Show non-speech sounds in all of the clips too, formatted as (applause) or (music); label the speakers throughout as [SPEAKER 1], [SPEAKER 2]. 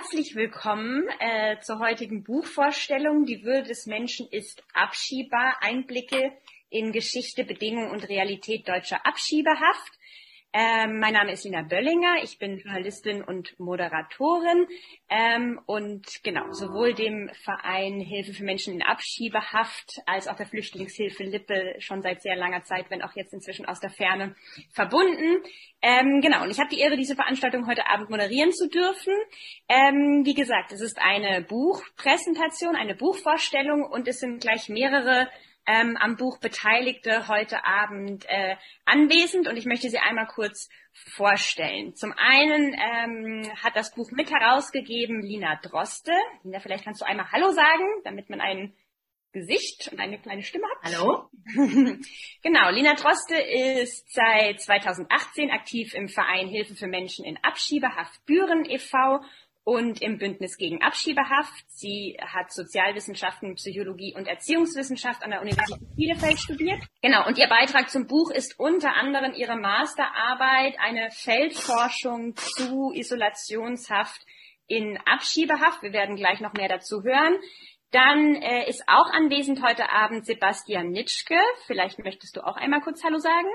[SPEAKER 1] Herzlich willkommen äh, zur heutigen Buchvorstellung. Die Würde des Menschen ist abschiebbar. Einblicke in Geschichte, Bedingungen und Realität deutscher Abschiebehaft. Ähm, mein Name ist Lina Böllinger, ich bin Journalistin und Moderatorin ähm, und genau, sowohl dem Verein Hilfe für Menschen in Abschiebehaft als auch der Flüchtlingshilfe Lippe schon seit sehr langer Zeit, wenn auch jetzt inzwischen aus der Ferne verbunden. Ähm, genau, und ich habe die Ehre, diese Veranstaltung heute Abend moderieren zu dürfen. Ähm, wie gesagt, es ist eine Buchpräsentation, eine Buchvorstellung und es sind gleich mehrere ähm, am Buch Beteiligte heute Abend äh, anwesend und ich möchte sie einmal kurz vorstellen. Zum einen ähm, hat das Buch mit herausgegeben Lina Droste. Lina, vielleicht kannst du einmal Hallo sagen, damit man ein Gesicht und eine kleine Stimme hat.
[SPEAKER 2] Hallo. (laughs)
[SPEAKER 1] genau, Lina Droste ist seit 2018 aktiv im Verein Hilfe für Menschen in Abschiebehaft Büren e.V und im Bündnis gegen Abschiebehaft. Sie hat Sozialwissenschaften, Psychologie und Erziehungswissenschaft an der Universität Bielefeld studiert. Genau, und ihr Beitrag zum Buch ist unter anderem ihre Masterarbeit, eine Feldforschung zu Isolationshaft in Abschiebehaft. Wir werden gleich noch mehr dazu hören. Dann äh, ist auch anwesend heute Abend Sebastian Nitschke. Vielleicht möchtest du auch einmal kurz Hallo sagen.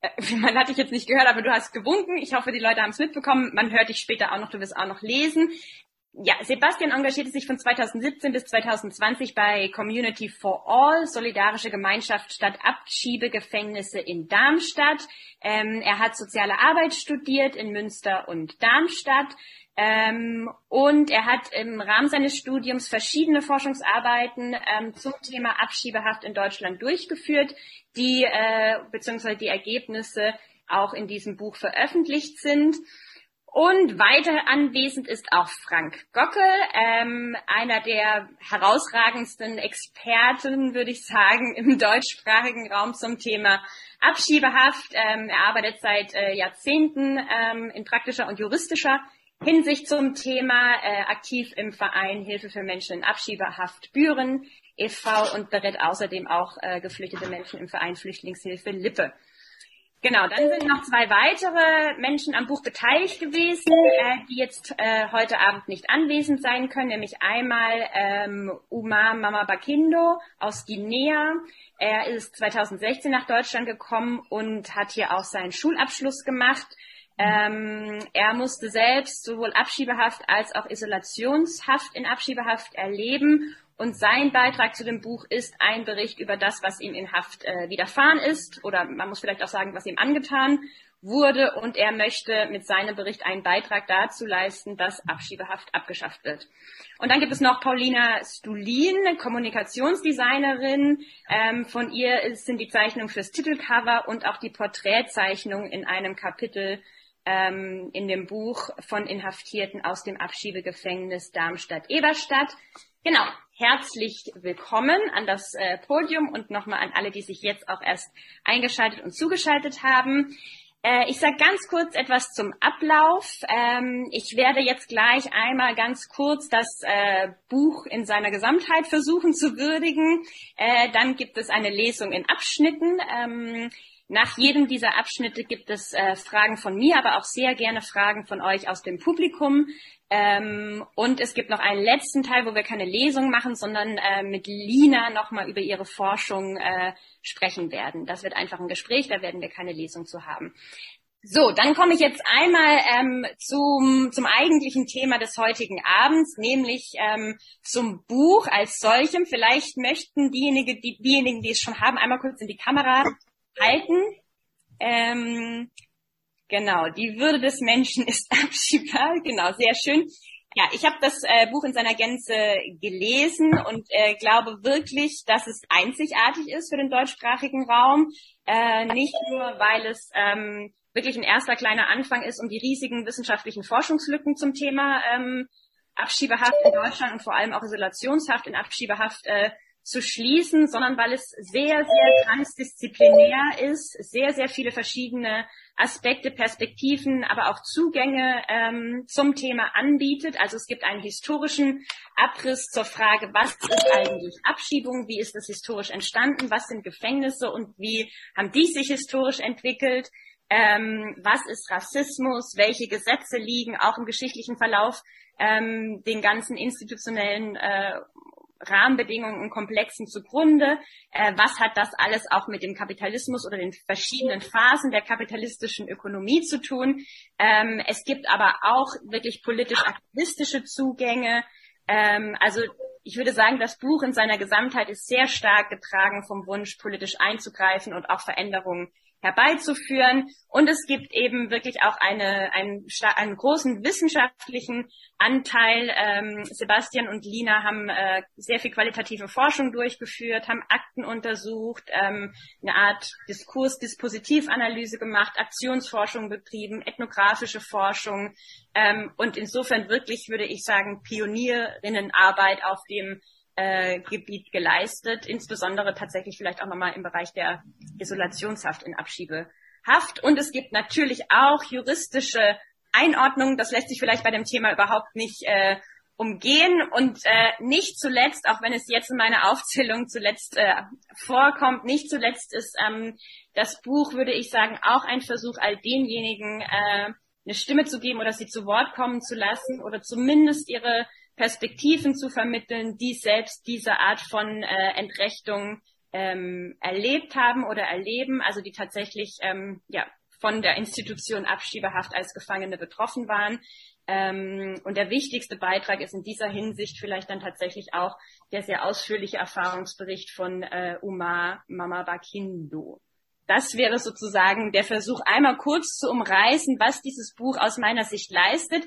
[SPEAKER 1] Äh, (laughs) man hat dich jetzt nicht gehört, aber du hast gewunken. Ich hoffe, die Leute haben es mitbekommen. Man hört dich später auch noch, du wirst auch noch lesen. Ja, Sebastian engagierte sich von 2017 bis 2020 bei Community for All, Solidarische Gemeinschaft statt Abschiebegefängnisse in Darmstadt. Ähm, er hat soziale Arbeit studiert in Münster und Darmstadt. Ähm, und er hat im Rahmen seines Studiums verschiedene Forschungsarbeiten ähm, zum Thema Abschiebehaft in Deutschland durchgeführt, die äh, beziehungsweise die Ergebnisse auch in diesem Buch veröffentlicht sind. Und weiter anwesend ist auch Frank Gockel, ähm, einer der herausragendsten Experten, würde ich sagen, im (laughs) deutschsprachigen Raum zum Thema Abschiebehaft. Ähm, er arbeitet seit äh, Jahrzehnten ähm, in praktischer und juristischer Hinsicht zum Thema äh, aktiv im Verein Hilfe für Menschen in Abschiebehaft Büren e.V. und berät außerdem auch äh, geflüchtete Menschen im Verein Flüchtlingshilfe Lippe. Genau, dann sind noch zwei weitere Menschen am Buch beteiligt gewesen, äh, die jetzt äh, heute Abend nicht anwesend sein können, nämlich einmal ähm, Umar Mama Bakindo aus Guinea. Er ist 2016 nach Deutschland gekommen und hat hier auch seinen Schulabschluss gemacht ähm, er musste selbst sowohl Abschiebehaft als auch Isolationshaft in Abschiebehaft erleben. Und sein Beitrag zu dem Buch ist ein Bericht über das, was ihm in Haft äh, widerfahren ist. Oder man muss vielleicht auch sagen, was ihm angetan wurde. Und er möchte mit seinem Bericht einen Beitrag dazu leisten, dass Abschiebehaft abgeschafft wird. Und dann gibt es noch Paulina Stulin, Kommunikationsdesignerin. Ähm, von ihr sind die Zeichnungen fürs Titelcover und auch die Porträtzeichnung in einem Kapitel ähm, in dem Buch von Inhaftierten aus dem Abschiebegefängnis Darmstadt-Eberstadt. Genau, herzlich willkommen an das äh, Podium und nochmal an alle, die sich jetzt auch erst eingeschaltet und zugeschaltet haben. Äh, ich sage ganz kurz etwas zum Ablauf. Ähm, ich werde jetzt gleich einmal ganz kurz das äh, Buch in seiner Gesamtheit versuchen zu würdigen. Äh, dann gibt es eine Lesung in Abschnitten. Ähm, nach jedem dieser Abschnitte gibt es äh, Fragen von mir, aber auch sehr gerne Fragen von euch aus dem Publikum. Ähm, und es gibt noch einen letzten Teil, wo wir keine Lesung machen, sondern äh, mit Lina nochmal über ihre Forschung äh, sprechen werden. Das wird einfach ein Gespräch, da werden wir keine Lesung zu haben. So, dann komme ich jetzt einmal ähm, zum, zum eigentlichen Thema des heutigen Abends, nämlich ähm, zum Buch als solchem. Vielleicht möchten diejenigen, die, diejenigen, die es schon haben, einmal kurz in die Kamera halten. Ähm, genau, die Würde des Menschen (laughs) ist abschiebbar. Genau, sehr schön. Ja, ich habe das äh, Buch in seiner Gänze gelesen und äh, glaube wirklich, dass es einzigartig ist für den deutschsprachigen Raum. Äh, nicht nur, weil es ähm, wirklich ein erster kleiner Anfang ist, um die riesigen wissenschaftlichen Forschungslücken zum Thema ähm, Abschiebehaft in Deutschland und vor allem auch Isolationshaft in Abschiebehaft äh, zu schließen, sondern weil es sehr, sehr transdisziplinär ist, sehr, sehr viele verschiedene Aspekte, Perspektiven, aber auch Zugänge ähm, zum Thema anbietet. Also es gibt einen historischen Abriss zur Frage, was ist eigentlich Abschiebung, wie ist das historisch entstanden, was sind Gefängnisse und wie haben die sich historisch entwickelt. Ähm, was ist Rassismus? Welche Gesetze liegen auch im geschichtlichen Verlauf ähm, den ganzen institutionellen äh, Rahmenbedingungen und Komplexen zugrunde. Äh, was hat das alles auch mit dem Kapitalismus oder den verschiedenen Phasen der kapitalistischen Ökonomie zu tun? Ähm, es gibt aber auch wirklich politisch-aktivistische Zugänge. Ähm, also ich würde sagen, das Buch in seiner Gesamtheit ist sehr stark getragen vom Wunsch, politisch einzugreifen und auch Veränderungen herbeizuführen. Und es gibt eben wirklich auch eine, einen, einen großen wissenschaftlichen Anteil. Ähm, Sebastian und Lina haben äh, sehr viel qualitative Forschung durchgeführt, haben Akten untersucht, ähm, eine Art Diskurs-Dispositivanalyse gemacht, Aktionsforschung betrieben, ethnografische Forschung ähm, und insofern wirklich, würde ich sagen, Pionierinnenarbeit auf dem äh, Gebiet geleistet, insbesondere tatsächlich vielleicht auch nochmal im Bereich der Isolationshaft in Abschiebehaft. Und es gibt natürlich auch juristische Einordnungen, das lässt sich vielleicht bei dem Thema überhaupt nicht äh, umgehen und äh, nicht zuletzt, auch wenn es jetzt in meiner Aufzählung zuletzt äh, vorkommt, nicht zuletzt ist ähm, das Buch, würde ich sagen, auch ein Versuch, all denjenigen äh, eine Stimme zu geben oder sie zu Wort kommen zu lassen oder zumindest ihre Perspektiven zu vermitteln, die selbst diese Art von äh, Entrechtung ähm, erlebt haben oder erleben, also die tatsächlich ähm, ja, von der Institution Abschiebehaft als Gefangene betroffen waren. Ähm, und der wichtigste Beitrag ist in dieser Hinsicht vielleicht dann tatsächlich auch der sehr ausführliche Erfahrungsbericht von äh, Umar Mamabakindo. Das wäre sozusagen der Versuch, einmal kurz zu umreißen, was dieses Buch aus meiner Sicht leistet.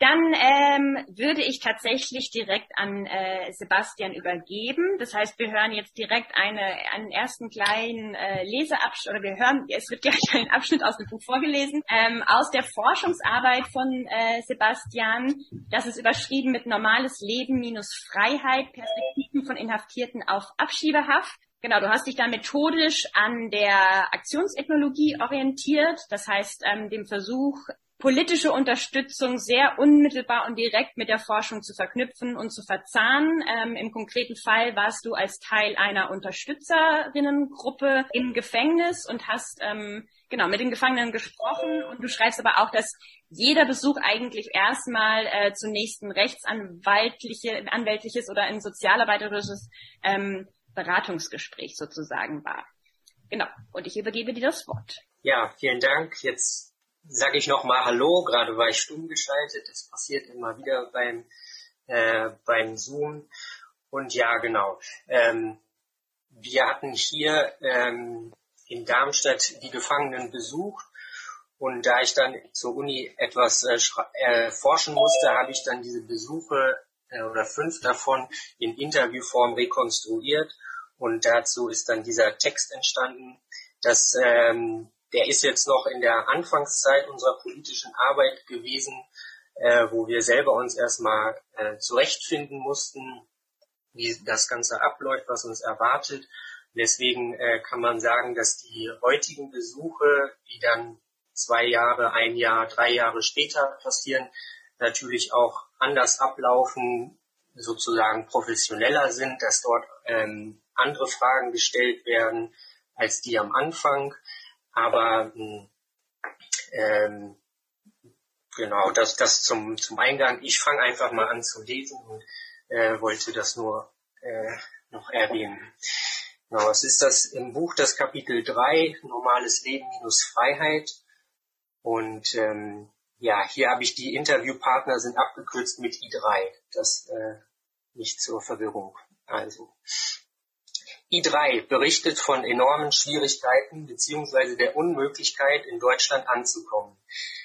[SPEAKER 1] Dann ähm, würde ich tatsächlich direkt an äh, Sebastian übergeben. Das heißt, wir hören jetzt direkt eine, einen ersten kleinen äh, Leseabschnitt, oder wir hören, es wird gleich (laughs) ein Abschnitt aus dem Buch vorgelesen, ähm, aus der Forschungsarbeit von äh, Sebastian. Das ist überschrieben mit Normales Leben minus Freiheit, Perspektiven von Inhaftierten auf Abschiebehaft. Genau, du hast dich da methodisch an der Aktionsethnologie orientiert, das heißt ähm, dem Versuch, politische Unterstützung sehr unmittelbar und direkt mit der Forschung zu verknüpfen und zu verzahnen. Ähm, Im konkreten Fall warst du als Teil einer Unterstützerinnengruppe im Gefängnis und hast ähm, genau mit den Gefangenen gesprochen und du schreibst aber auch, dass jeder Besuch eigentlich erstmal äh, zunächst ein rechtsanwaltliche, anwältliches oder ein sozialarbeiterisches ähm, Beratungsgespräch sozusagen war. Genau. Und ich übergebe dir das Wort.
[SPEAKER 2] Ja, vielen Dank. Jetzt sage ich nochmal Hallo, gerade war ich stumm geschaltet, das passiert immer wieder beim, äh, beim Zoom. Und ja, genau. Ähm, wir hatten hier ähm, in Darmstadt die Gefangenen besucht und da ich dann zur Uni etwas äh, äh, forschen musste, habe ich dann diese Besuche äh, oder fünf davon in Interviewform rekonstruiert und dazu ist dann dieser Text entstanden, dass ähm, der ist jetzt noch in der Anfangszeit unserer politischen Arbeit gewesen, äh, wo wir selber uns erstmal äh, zurechtfinden mussten, wie das Ganze abläuft, was uns erwartet. Deswegen äh, kann man sagen, dass die heutigen Besuche, die dann zwei Jahre, ein Jahr, drei Jahre später passieren, natürlich auch anders ablaufen, sozusagen professioneller sind, dass dort ähm, andere Fragen gestellt werden als die am Anfang. Aber ähm, genau, das, das zum, zum Eingang. Ich fange einfach mal an zu lesen und äh, wollte das nur äh, noch erwähnen. Genau, es ist das im Buch das Kapitel 3, Normales Leben minus Freiheit. Und ähm, ja, hier habe ich die Interviewpartner sind abgekürzt mit I3. Das äh, nicht zur Verwirrung. Also. I3 berichtet von enormen Schwierigkeiten bzw. der Unmöglichkeit, in Deutschland anzukommen.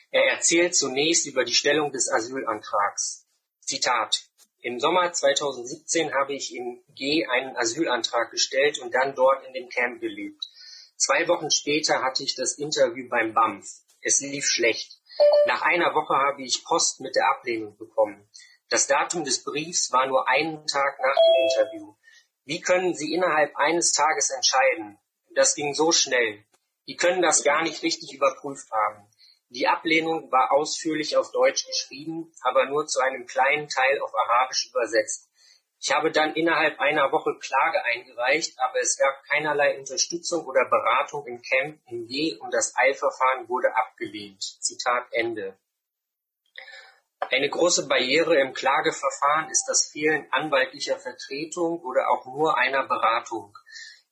[SPEAKER 2] Er erzählt zunächst über die Stellung des Asylantrags. Zitat. Im Sommer 2017 habe ich im G einen Asylantrag gestellt und dann dort in dem Camp gelebt. Zwei Wochen später hatte ich das Interview beim BAMF. Es lief schlecht. Nach einer Woche habe ich Post mit der Ablehnung bekommen. Das Datum des Briefs war nur einen Tag nach dem Interview. Wie können Sie innerhalb eines Tages entscheiden? Das ging so schnell. Die können das gar nicht richtig überprüft haben. Die Ablehnung war ausführlich auf Deutsch geschrieben, aber nur zu einem kleinen Teil auf Arabisch übersetzt. Ich habe dann innerhalb einer Woche Klage eingereicht, aber es gab keinerlei Unterstützung oder Beratung im Camp in G und das Eilverfahren wurde abgelehnt. Zitat Ende. Eine große Barriere im Klageverfahren ist das Fehlen anwaltlicher Vertretung oder auch nur einer Beratung.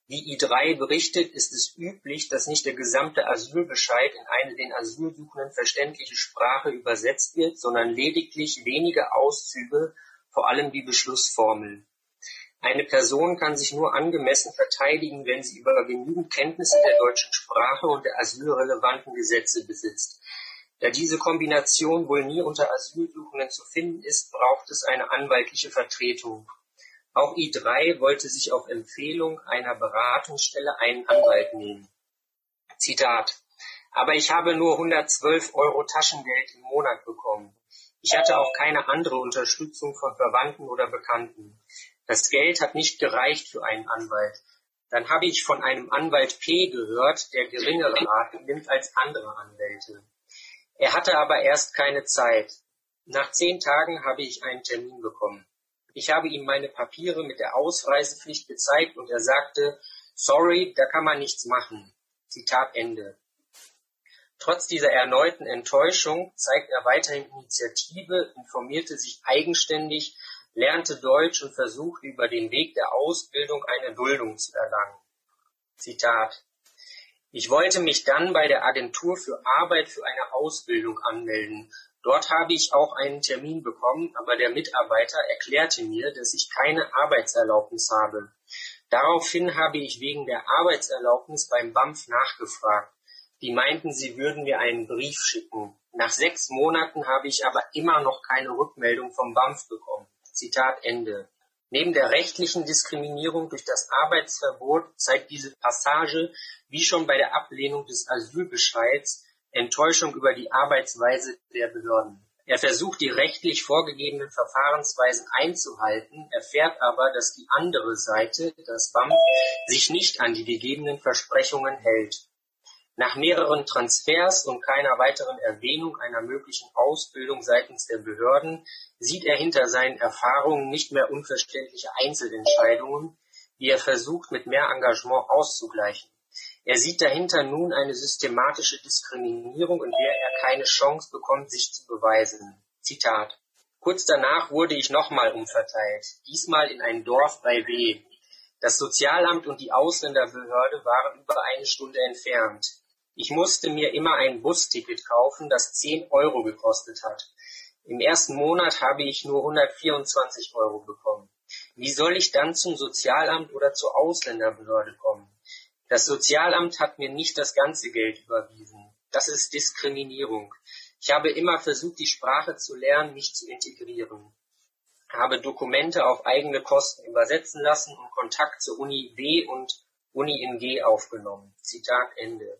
[SPEAKER 2] Wie I3 berichtet, ist es üblich, dass nicht der gesamte Asylbescheid in eine den Asylsuchenden verständliche Sprache übersetzt wird, sondern lediglich wenige Auszüge, vor allem die Beschlussformel. Eine Person kann sich nur angemessen verteidigen, wenn sie über genügend Kenntnisse der deutschen Sprache und der asylrelevanten Gesetze besitzt. Da diese Kombination wohl nie unter Asylsuchenden zu finden ist, braucht es eine anwaltliche Vertretung. Auch I3 wollte sich auf Empfehlung einer Beratungsstelle einen Anwalt nehmen. Zitat. Aber ich habe nur 112 Euro Taschengeld im Monat bekommen. Ich hatte auch keine andere Unterstützung von Verwandten oder Bekannten. Das Geld hat nicht gereicht für einen Anwalt. Dann habe ich von einem Anwalt P gehört, der geringere Raten nimmt als andere Anwälte. Er hatte aber erst keine Zeit. Nach zehn Tagen habe ich einen Termin bekommen. Ich habe ihm meine Papiere mit der Ausreisepflicht gezeigt und er sagte, sorry, da kann man nichts machen. Zitat Ende. Trotz dieser erneuten Enttäuschung zeigt er weiterhin Initiative, informierte sich eigenständig, lernte Deutsch und versuchte über den Weg der Ausbildung eine Duldung zu erlangen. Zitat ich wollte mich dann bei der Agentur für Arbeit für eine Ausbildung anmelden. Dort habe ich auch einen Termin bekommen, aber der Mitarbeiter erklärte mir, dass ich keine Arbeitserlaubnis habe. Daraufhin habe ich wegen der Arbeitserlaubnis beim BAMF nachgefragt. Die meinten, sie würden mir einen Brief schicken. Nach sechs Monaten habe ich aber immer noch keine Rückmeldung vom BAMF bekommen. Zitat Ende. Neben der rechtlichen Diskriminierung durch das Arbeitsverbot zeigt diese Passage, wie schon bei der Ablehnung des Asylbescheids, Enttäuschung über die Arbeitsweise der Behörden. Er versucht, die rechtlich vorgegebenen Verfahrensweisen einzuhalten, erfährt aber, dass die andere Seite, das BAM, sich nicht an die gegebenen Versprechungen hält. Nach mehreren Transfers und keiner weiteren Erwähnung einer möglichen Ausbildung seitens der Behörden sieht er hinter seinen Erfahrungen nicht mehr unverständliche Einzelentscheidungen, die er versucht mit mehr Engagement auszugleichen. Er sieht dahinter nun eine systematische Diskriminierung, in der er keine Chance bekommt, sich zu beweisen. Zitat. Kurz danach wurde ich nochmal umverteilt, diesmal in ein Dorf bei W. Das Sozialamt und die Ausländerbehörde waren über eine Stunde entfernt. Ich musste mir immer ein Busticket kaufen, das 10 Euro gekostet hat. Im ersten Monat habe ich nur 124 Euro bekommen. Wie soll ich dann zum Sozialamt oder zur Ausländerbehörde kommen? Das Sozialamt hat mir nicht das ganze Geld überwiesen. Das ist Diskriminierung. Ich habe immer versucht, die Sprache zu lernen, mich zu integrieren. Habe Dokumente auf eigene Kosten übersetzen lassen und Kontakt zur Uni W und Uni in G aufgenommen. Zitat Ende.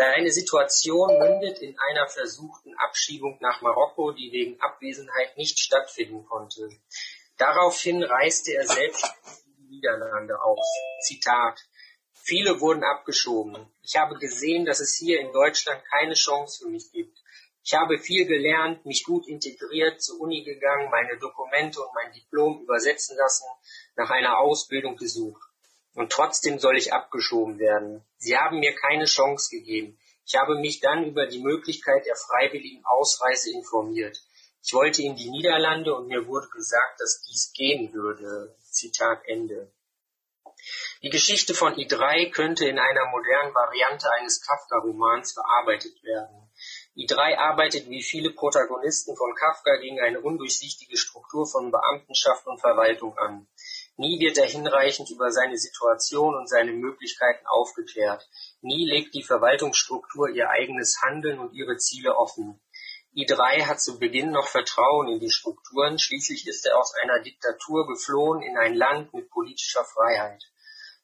[SPEAKER 2] Seine Situation mündet in einer versuchten Abschiebung nach Marokko, die wegen Abwesenheit nicht stattfinden konnte. Daraufhin reiste er selbst in die Niederlande aus. Zitat. Viele wurden abgeschoben. Ich habe gesehen, dass es hier in Deutschland keine Chance für mich gibt. Ich habe viel gelernt, mich gut integriert, zur Uni gegangen, meine Dokumente und mein Diplom übersetzen lassen, nach einer Ausbildung gesucht. Und trotzdem soll ich abgeschoben werden. Sie haben mir keine Chance gegeben. Ich habe mich dann über die Möglichkeit der freiwilligen Ausreise informiert. Ich wollte in die Niederlande und mir wurde gesagt, dass dies gehen würde. Zitat Ende. Die Geschichte von I3 könnte in einer modernen Variante eines Kafka-Romans verarbeitet werden. I3 arbeitet wie viele Protagonisten von Kafka gegen eine undurchsichtige Struktur von Beamtenschaft und Verwaltung an. Nie wird er hinreichend über seine Situation und seine Möglichkeiten aufgeklärt. Nie legt die Verwaltungsstruktur ihr eigenes Handeln und ihre Ziele offen. I3 hat zu Beginn noch Vertrauen in die Strukturen, schließlich ist er aus einer Diktatur geflohen in ein Land mit politischer Freiheit.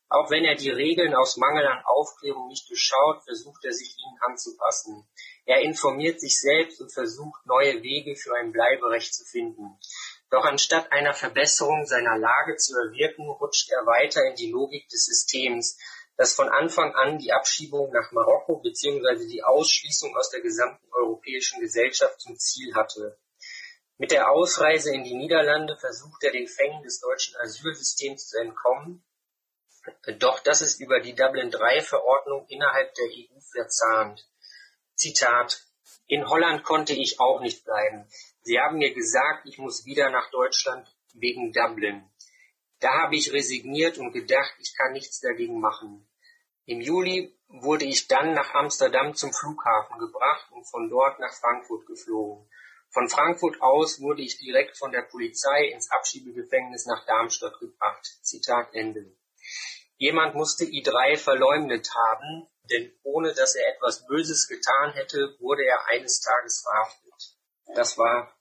[SPEAKER 2] Auch wenn er die Regeln aus Mangel an Aufklärung nicht durchschaut, versucht er sich ihnen anzupassen. Er informiert sich selbst und versucht neue Wege für ein Bleiberecht zu finden. Doch anstatt einer Verbesserung seiner Lage zu erwirken, rutscht er weiter in die Logik des Systems, das von Anfang an die Abschiebung nach Marokko bzw. die Ausschließung aus der gesamten europäischen Gesellschaft zum Ziel hatte. Mit der Ausreise in die Niederlande versucht er den Fängen des deutschen Asylsystems zu entkommen, doch das ist über die Dublin-III-Verordnung innerhalb der EU verzahnt. Zitat
[SPEAKER 3] In Holland konnte ich auch nicht bleiben. Sie haben mir gesagt, ich muss wieder nach Deutschland wegen Dublin. Da habe ich resigniert und gedacht, ich kann nichts dagegen machen. Im Juli wurde ich dann nach Amsterdam zum Flughafen gebracht und von dort nach Frankfurt geflogen. Von Frankfurt aus wurde ich direkt von der Polizei ins Abschiebegefängnis nach Darmstadt gebracht. Zitat Ende. Jemand musste I3 verleumdet haben, denn ohne dass er etwas Böses getan hätte, wurde er eines Tages verhaftet. Das war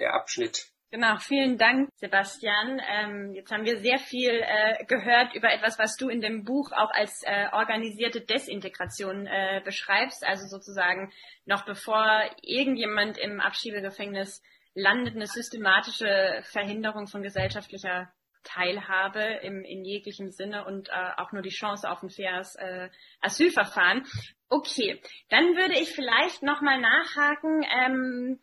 [SPEAKER 3] der Abschnitt
[SPEAKER 1] Genau, vielen Dank, Sebastian. Ähm, jetzt haben wir sehr viel äh, gehört über etwas, was du in dem Buch auch als äh, organisierte Desintegration äh, beschreibst. Also sozusagen noch bevor irgendjemand im Abschiebegefängnis landet, eine systematische Verhinderung von gesellschaftlicher Teilhabe im, in jeglichem Sinne und äh, auch nur die Chance auf ein faires äh, Asylverfahren. Okay, dann würde ich vielleicht nochmal nachhaken. Ähm,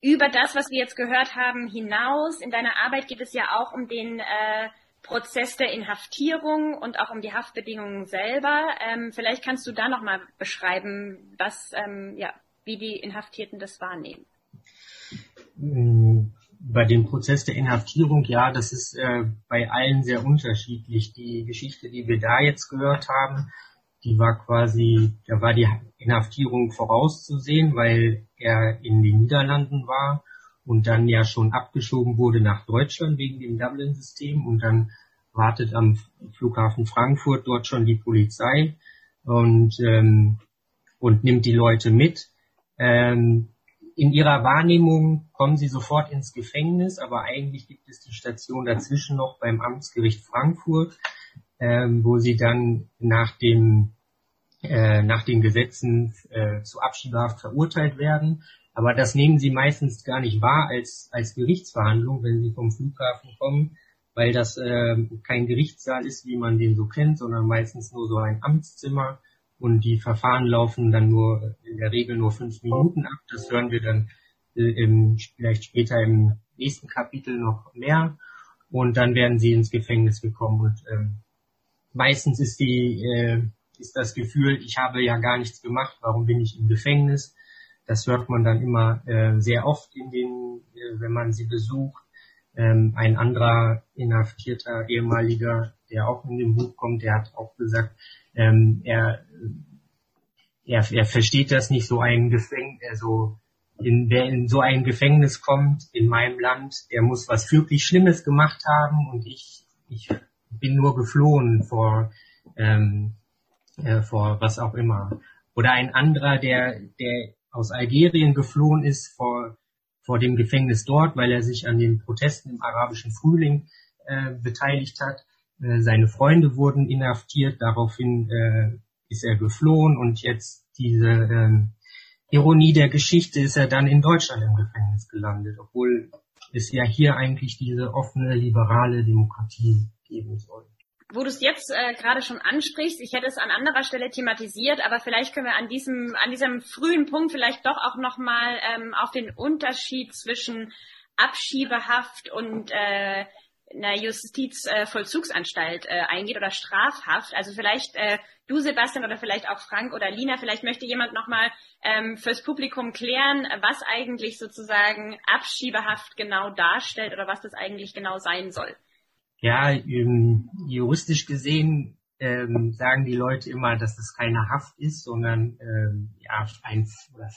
[SPEAKER 1] über das, was wir jetzt gehört haben, hinaus. In deiner Arbeit geht es ja auch um den äh, Prozess der Inhaftierung und auch um die Haftbedingungen selber. Ähm, vielleicht kannst du da nochmal beschreiben, was, ähm, ja, wie die Inhaftierten das wahrnehmen.
[SPEAKER 2] Mm, bei dem Prozess der Inhaftierung, ja, das ist äh, bei allen sehr unterschiedlich. Die Geschichte, die wir da jetzt gehört haben, die war quasi, da war die Inhaftierung vorauszusehen, weil er in den Niederlanden war und dann ja schon abgeschoben wurde nach Deutschland wegen dem Dublin-System und dann wartet am Flughafen Frankfurt dort schon die Polizei und, ähm, und nimmt die Leute mit. Ähm, in ihrer Wahrnehmung kommen sie sofort ins Gefängnis, aber eigentlich gibt es die Station dazwischen noch beim Amtsgericht Frankfurt ähm, wo sie dann nach dem äh, nach den Gesetzen äh, zu Abschiebehaft verurteilt werden. Aber das nehmen sie meistens gar nicht wahr als, als Gerichtsverhandlung, wenn sie vom Flughafen kommen, weil das äh, kein Gerichtssaal ist, wie man den so kennt, sondern meistens nur so ein Amtszimmer und die Verfahren laufen dann nur in der Regel nur fünf Minuten ab. Das hören wir dann äh, im, vielleicht später im nächsten Kapitel noch mehr. Und dann werden sie ins Gefängnis gekommen und ähm, meistens ist die äh, ist das Gefühl, ich habe ja gar nichts gemacht, warum bin ich im Gefängnis? Das hört man dann immer äh, sehr oft in den, äh, wenn man sie besucht. Ähm, ein anderer inhaftierter ehemaliger, der auch in dem Buch kommt, der hat auch gesagt, ähm, er, er, er versteht das nicht, so ein Gefängnis, also in, wer in so ein Gefängnis kommt in meinem Land, der muss was wirklich Schlimmes gemacht haben und ich, ich bin nur geflohen vor, ähm, äh, vor was auch immer. Oder ein anderer, der, der aus Algerien geflohen ist vor, vor dem Gefängnis dort, weil er sich an den Protesten im arabischen Frühling äh, beteiligt hat. Äh, seine Freunde wurden inhaftiert, daraufhin äh, ist er geflohen und jetzt diese äh, Ironie der Geschichte ist er dann in Deutschland im Gefängnis gelandet, obwohl es ja hier eigentlich diese offene, liberale Demokratie geben soll.
[SPEAKER 1] Wo du es jetzt äh, gerade schon ansprichst, ich hätte es an anderer Stelle thematisiert, aber vielleicht können wir an diesem, an diesem frühen Punkt vielleicht doch auch nochmal ähm, auf den Unterschied zwischen Abschiebehaft und äh, einer Justizvollzugsanstalt äh, eingeht oder Strafhaft. Also vielleicht äh, du, Sebastian, oder vielleicht auch Frank oder Lina, vielleicht möchte jemand nochmal ähm, fürs Publikum klären, was eigentlich sozusagen Abschiebehaft genau darstellt oder was das eigentlich genau sein soll.
[SPEAKER 2] Ja, ähm, juristisch gesehen ähm, sagen die Leute immer, dass es keine Haft ist, sondern ähm, ja, ein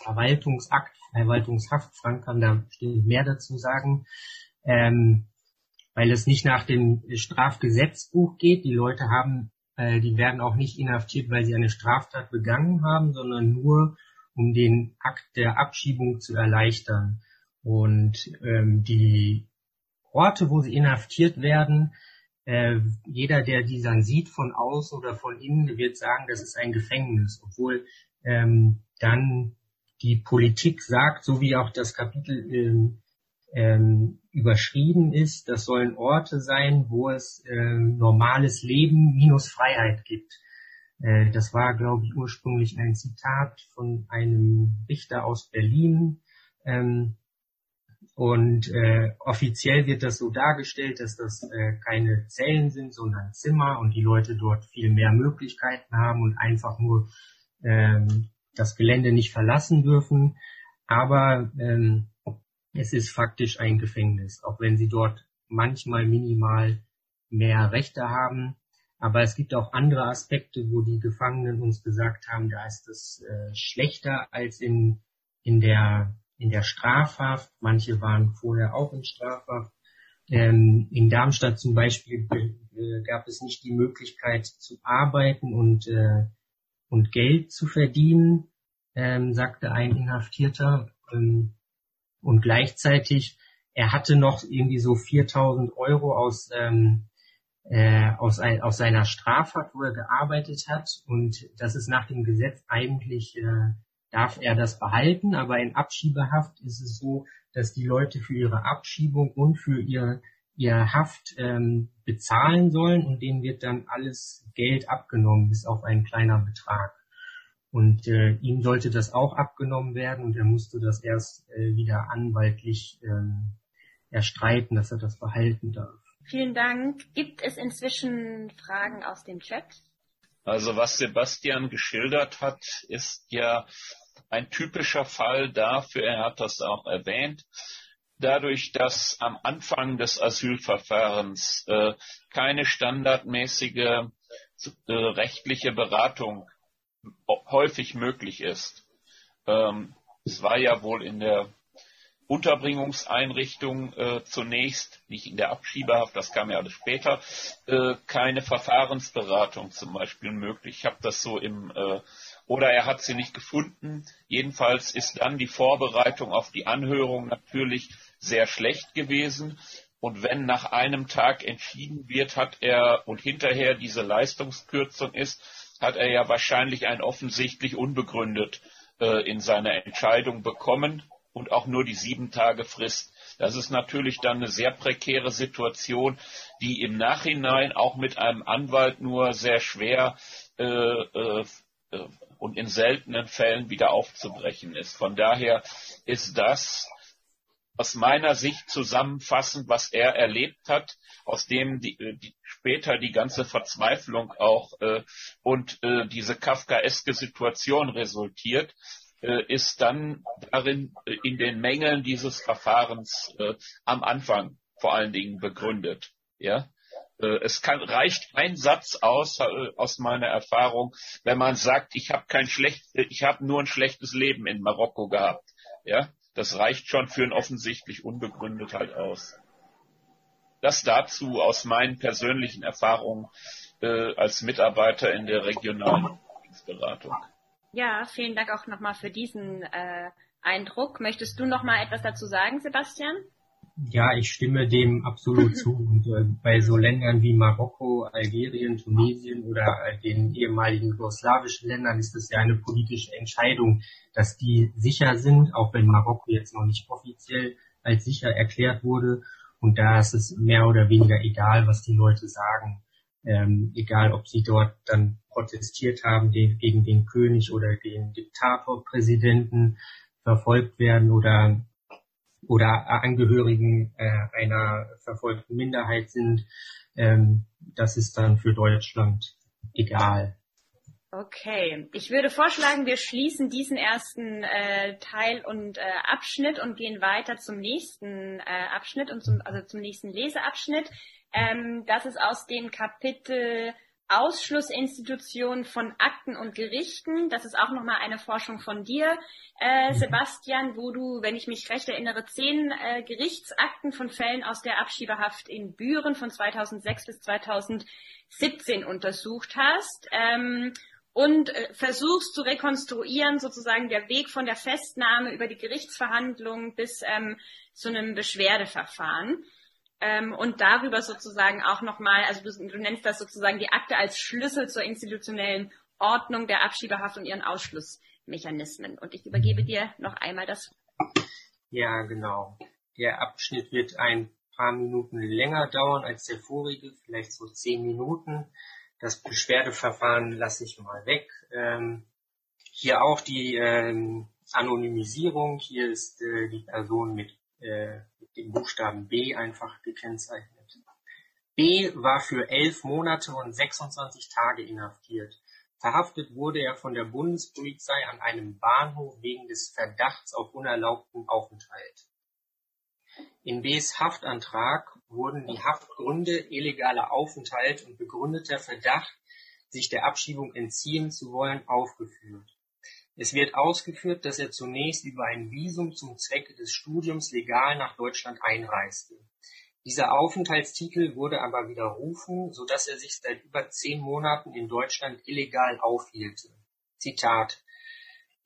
[SPEAKER 2] Verwaltungsakt, Verwaltungshaft. Frank kann da bestimmt mehr dazu sagen, ähm, weil es nicht nach dem Strafgesetzbuch geht. Die Leute haben, äh, die werden auch nicht inhaftiert, weil sie eine Straftat begangen haben, sondern nur um den Akt der Abschiebung zu erleichtern. Und ähm, die Orte, wo sie inhaftiert werden. Äh, jeder, der die dann sieht von außen oder von innen, wird sagen, das ist ein Gefängnis, obwohl ähm, dann die Politik sagt, so wie auch das Kapitel ähm, ähm, überschrieben ist, das sollen Orte sein, wo es ähm, normales Leben minus Freiheit gibt. Äh, das war, glaube ich, ursprünglich ein Zitat von einem Richter aus Berlin, ähm, und äh, offiziell wird das so dargestellt, dass das äh, keine Zellen sind, sondern Zimmer und die Leute dort viel mehr Möglichkeiten haben und einfach nur ähm, das Gelände nicht verlassen dürfen. aber ähm, es ist faktisch ein Gefängnis, auch wenn sie dort manchmal minimal mehr Rechte haben. Aber es gibt auch andere Aspekte, wo die Gefangenen uns gesagt haben, da ist es äh, schlechter als in, in, der, in der Strafhaft. Manche waren vorher auch in Strafhaft. Ähm, in Darmstadt zum Beispiel äh, gab es nicht die Möglichkeit zu arbeiten und, äh, und Geld zu verdienen, ähm, sagte ein Inhaftierter. Ähm, und gleichzeitig, er hatte noch irgendwie so 4000 Euro aus, ähm, äh, aus, ein, aus seiner Strafhaft, wo er gearbeitet hat. Und das ist nach dem Gesetz eigentlich, äh, darf er das behalten. Aber in Abschiebehaft ist es so, dass die Leute für ihre Abschiebung und für ihr, ihr Haft ähm, bezahlen sollen und denen wird dann alles Geld abgenommen, bis auf einen kleiner Betrag. Und äh, ihm sollte das auch abgenommen werden und er musste das erst äh, wieder anwaltlich ähm, erstreiten, dass er das behalten darf.
[SPEAKER 1] Vielen Dank. Gibt es inzwischen Fragen aus dem Chat?
[SPEAKER 4] Also was Sebastian geschildert hat, ist ja ein typischer Fall dafür, er hat das auch erwähnt, dadurch, dass am Anfang des Asylverfahrens äh, keine standardmäßige äh, rechtliche Beratung häufig möglich ist. Ähm, es war ja wohl in der Unterbringungseinrichtung äh, zunächst, nicht in der Abschiebehaft, das kam ja alles später, äh, keine Verfahrensberatung zum Beispiel möglich. Ich habe das so im äh, oder er hat sie nicht gefunden. Jedenfalls ist dann die Vorbereitung auf die Anhörung natürlich sehr schlecht gewesen. Und wenn nach einem Tag entschieden wird, hat er und hinterher diese Leistungskürzung ist, hat er ja wahrscheinlich ein offensichtlich unbegründet äh, in seiner Entscheidung bekommen und auch nur die sieben Tage Frist. Das ist natürlich dann eine sehr prekäre Situation, die im Nachhinein auch mit einem Anwalt nur sehr schwer äh, äh, und in seltenen Fällen wieder aufzubrechen ist. Von daher ist das aus meiner Sicht zusammenfassend, was er erlebt hat, aus dem die, die, später die ganze Verzweiflung auch äh, und äh, diese kafkaeske Situation resultiert, äh, ist dann darin äh, in den Mängeln dieses Verfahrens äh, am Anfang vor allen Dingen begründet. Ja, äh, es kann, reicht ein Satz aus aus meiner Erfahrung, wenn man sagt, ich habe kein schlecht, ich habe nur ein schlechtes Leben in Marokko gehabt. Ja, das reicht schon für ein offensichtlich unbegründet halt aus. Das dazu aus meinen persönlichen Erfahrungen äh, als Mitarbeiter in der regionalen Beratung.
[SPEAKER 1] Ja, vielen Dank auch nochmal für diesen äh, Eindruck. Möchtest du noch mal etwas dazu sagen, Sebastian?
[SPEAKER 2] Ja, ich stimme dem absolut zu. Und äh, bei so Ländern wie Marokko, Algerien, Tunesien oder äh, den ehemaligen jugoslawischen Ländern ist es ja eine politische Entscheidung, dass die sicher sind, auch wenn Marokko jetzt noch nicht offiziell als sicher erklärt wurde. Und da ist es mehr oder weniger egal, was die Leute sagen. Ähm, egal, ob sie dort dann protestiert haben den, gegen den König oder den Diktatorpräsidenten verfolgt werden oder oder Angehörigen äh, einer verfolgten Minderheit sind, ähm, das ist dann für Deutschland egal.
[SPEAKER 1] Okay, ich würde vorschlagen, wir schließen diesen ersten äh, Teil und äh, Abschnitt und gehen weiter zum nächsten äh, Abschnitt und zum, also zum nächsten Leseabschnitt. Ähm, das ist aus dem Kapitel Ausschlussinstitutionen von Akten und Gerichten. Das ist auch nochmal eine Forschung von dir, äh, mhm. Sebastian, wo du, wenn ich mich recht erinnere, zehn äh, Gerichtsakten von Fällen aus der Abschiebehaft in Büren von 2006 bis 2017 untersucht hast. Ähm, und äh, versuchst zu rekonstruieren, sozusagen der Weg von der Festnahme über die Gerichtsverhandlung bis ähm, zu einem Beschwerdeverfahren ähm, und darüber sozusagen auch nochmal, also du, du nennst das sozusagen die Akte als Schlüssel zur institutionellen Ordnung der Abschiebehaft und ihren Ausschlussmechanismen. Und ich übergebe dir noch einmal das.
[SPEAKER 2] Ja, genau. Der Abschnitt wird ein paar Minuten länger dauern als der vorige, vielleicht so zehn Minuten. Das Beschwerdeverfahren lasse ich mal weg. Ähm, hier auch die ähm, Anonymisierung. Hier ist äh, die Person mit äh, den Buchstaben B einfach gekennzeichnet. B war für elf Monate und 26 Tage inhaftiert. Verhaftet wurde er von der Bundespolizei an einem Bahnhof wegen des Verdachts auf unerlaubten Aufenthalt. In B.'s Haftantrag wurden die Haftgründe illegaler Aufenthalt und begründeter Verdacht, sich der Abschiebung entziehen zu wollen, aufgeführt. Es wird ausgeführt, dass er zunächst über ein Visum zum Zwecke des Studiums legal nach Deutschland einreiste. Dieser Aufenthaltstitel wurde aber widerrufen, so dass er sich seit über zehn Monaten in Deutschland illegal aufhielte. Zitat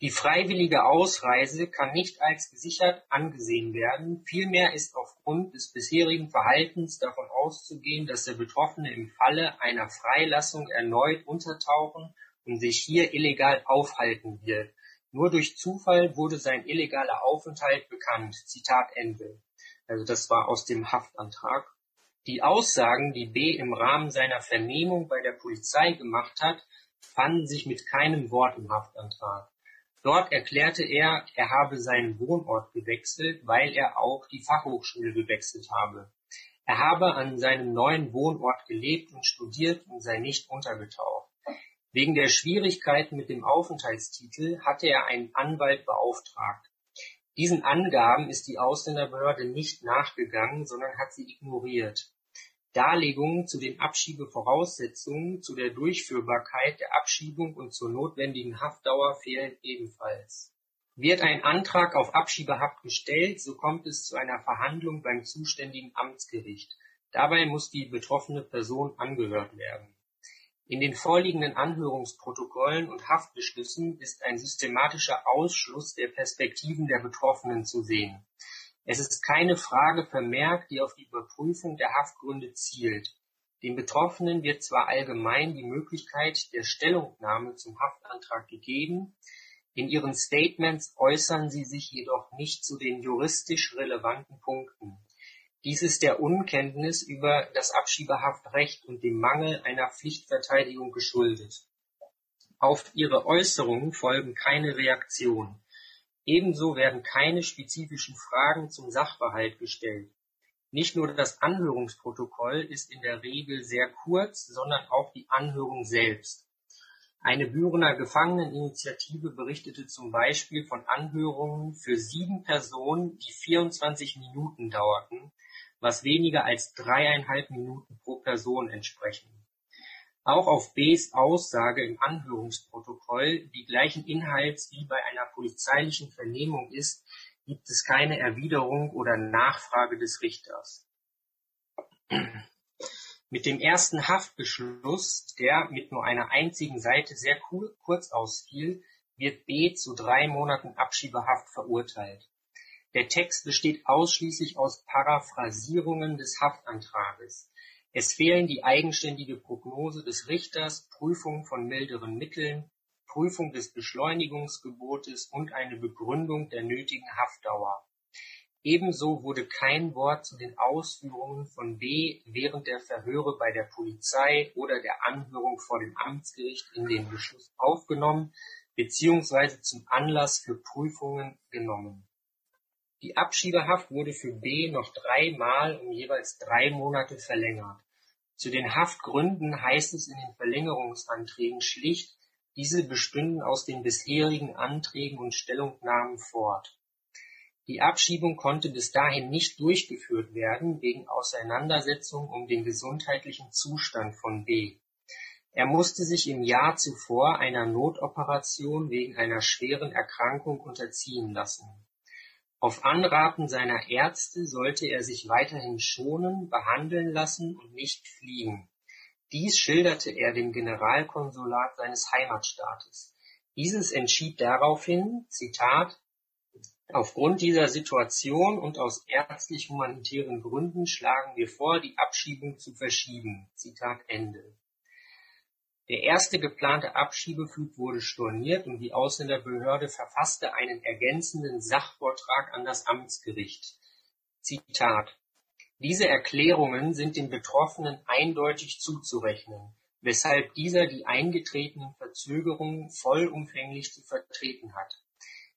[SPEAKER 2] Die freiwillige Ausreise kann nicht als gesichert angesehen werden, vielmehr ist aufgrund des bisherigen Verhaltens davon auszugehen, dass der Betroffene im Falle einer Freilassung erneut untertauchen und sich hier illegal aufhalten wird. Nur durch Zufall wurde sein illegaler Aufenthalt bekannt. Zitat Ende. Also das war aus dem Haftantrag. Die Aussagen, die B. im Rahmen seiner Vernehmung bei der Polizei gemacht hat, fanden sich mit keinem Wort im Haftantrag. Dort erklärte er, er habe seinen Wohnort gewechselt, weil er auch die Fachhochschule gewechselt habe. Er habe an seinem neuen Wohnort gelebt und studiert und sei nicht untergetaucht. Wegen der Schwierigkeiten mit dem Aufenthaltstitel hatte er einen Anwalt beauftragt. Diesen Angaben ist die Ausländerbehörde nicht nachgegangen, sondern hat sie ignoriert. Darlegungen zu den Abschiebevoraussetzungen, zu der Durchführbarkeit der Abschiebung und zur notwendigen Haftdauer fehlen ebenfalls. Wird ein Antrag auf Abschiebehaft gestellt, so kommt es zu einer Verhandlung beim zuständigen Amtsgericht. Dabei muss die betroffene Person angehört werden. In den vorliegenden Anhörungsprotokollen und Haftbeschlüssen ist ein systematischer Ausschluss der Perspektiven der Betroffenen zu sehen. Es ist keine Frage vermerkt, die auf die Überprüfung der Haftgründe zielt. Den Betroffenen wird zwar allgemein die Möglichkeit der Stellungnahme zum Haftantrag gegeben, in ihren Statements äußern sie sich jedoch nicht zu den juristisch relevanten Punkten. Dies ist der Unkenntnis über das Abschiebehaftrecht und dem Mangel einer Pflichtverteidigung geschuldet. Auf ihre Äußerungen folgen keine Reaktion. Ebenso werden keine spezifischen Fragen zum Sachverhalt gestellt. Nicht nur das Anhörungsprotokoll ist in der Regel sehr kurz, sondern auch die Anhörung selbst. Eine Bürener Gefangeneninitiative berichtete zum Beispiel von Anhörungen für sieben Personen, die 24 Minuten dauerten, was weniger als dreieinhalb Minuten pro Person entsprechen. Auch auf Bs Aussage im Anhörungsprotokoll, die gleichen Inhalts wie bei einer polizeilichen Vernehmung ist, gibt es keine Erwiderung oder Nachfrage des Richters. Mit dem ersten Haftbeschluss, der mit nur einer einzigen Seite sehr kurz ausfiel, wird B zu drei Monaten Abschiebehaft verurteilt. Der Text besteht ausschließlich aus Paraphrasierungen des Haftantrages. Es fehlen die eigenständige Prognose des Richters, Prüfung von milderen Mitteln, Prüfung des Beschleunigungsgebotes und eine Begründung der nötigen Haftdauer. Ebenso wurde kein Wort zu den Ausführungen von B während der Verhöre bei der Polizei oder der Anhörung vor dem Amtsgericht in den Beschluss aufgenommen bzw. zum Anlass für Prüfungen genommen die Abschiebehaft wurde für B noch dreimal um jeweils drei Monate verlängert. Zu den Haftgründen heißt es in den Verlängerungsanträgen schlicht, diese bestünden aus den bisherigen Anträgen und Stellungnahmen fort. Die Abschiebung konnte bis dahin nicht durchgeführt werden wegen Auseinandersetzung um den gesundheitlichen Zustand von B. Er musste sich im Jahr zuvor einer Notoperation wegen einer schweren Erkrankung unterziehen lassen auf Anraten seiner Ärzte sollte er sich weiterhin schonen, behandeln lassen und nicht fliehen. Dies schilderte er dem Generalkonsulat seines Heimatstaates. Dieses entschied daraufhin, Zitat, Aufgrund dieser Situation und aus ärztlich-humanitären Gründen schlagen wir vor, die Abschiebung zu verschieben. Zitat Ende. Der erste geplante Abschiebeflug wurde storniert und die Ausländerbehörde verfasste einen ergänzenden Sachvortrag an das Amtsgericht. Zitat Diese Erklärungen sind den Betroffenen eindeutig zuzurechnen, weshalb dieser die eingetretenen Verzögerungen vollumfänglich zu vertreten hat.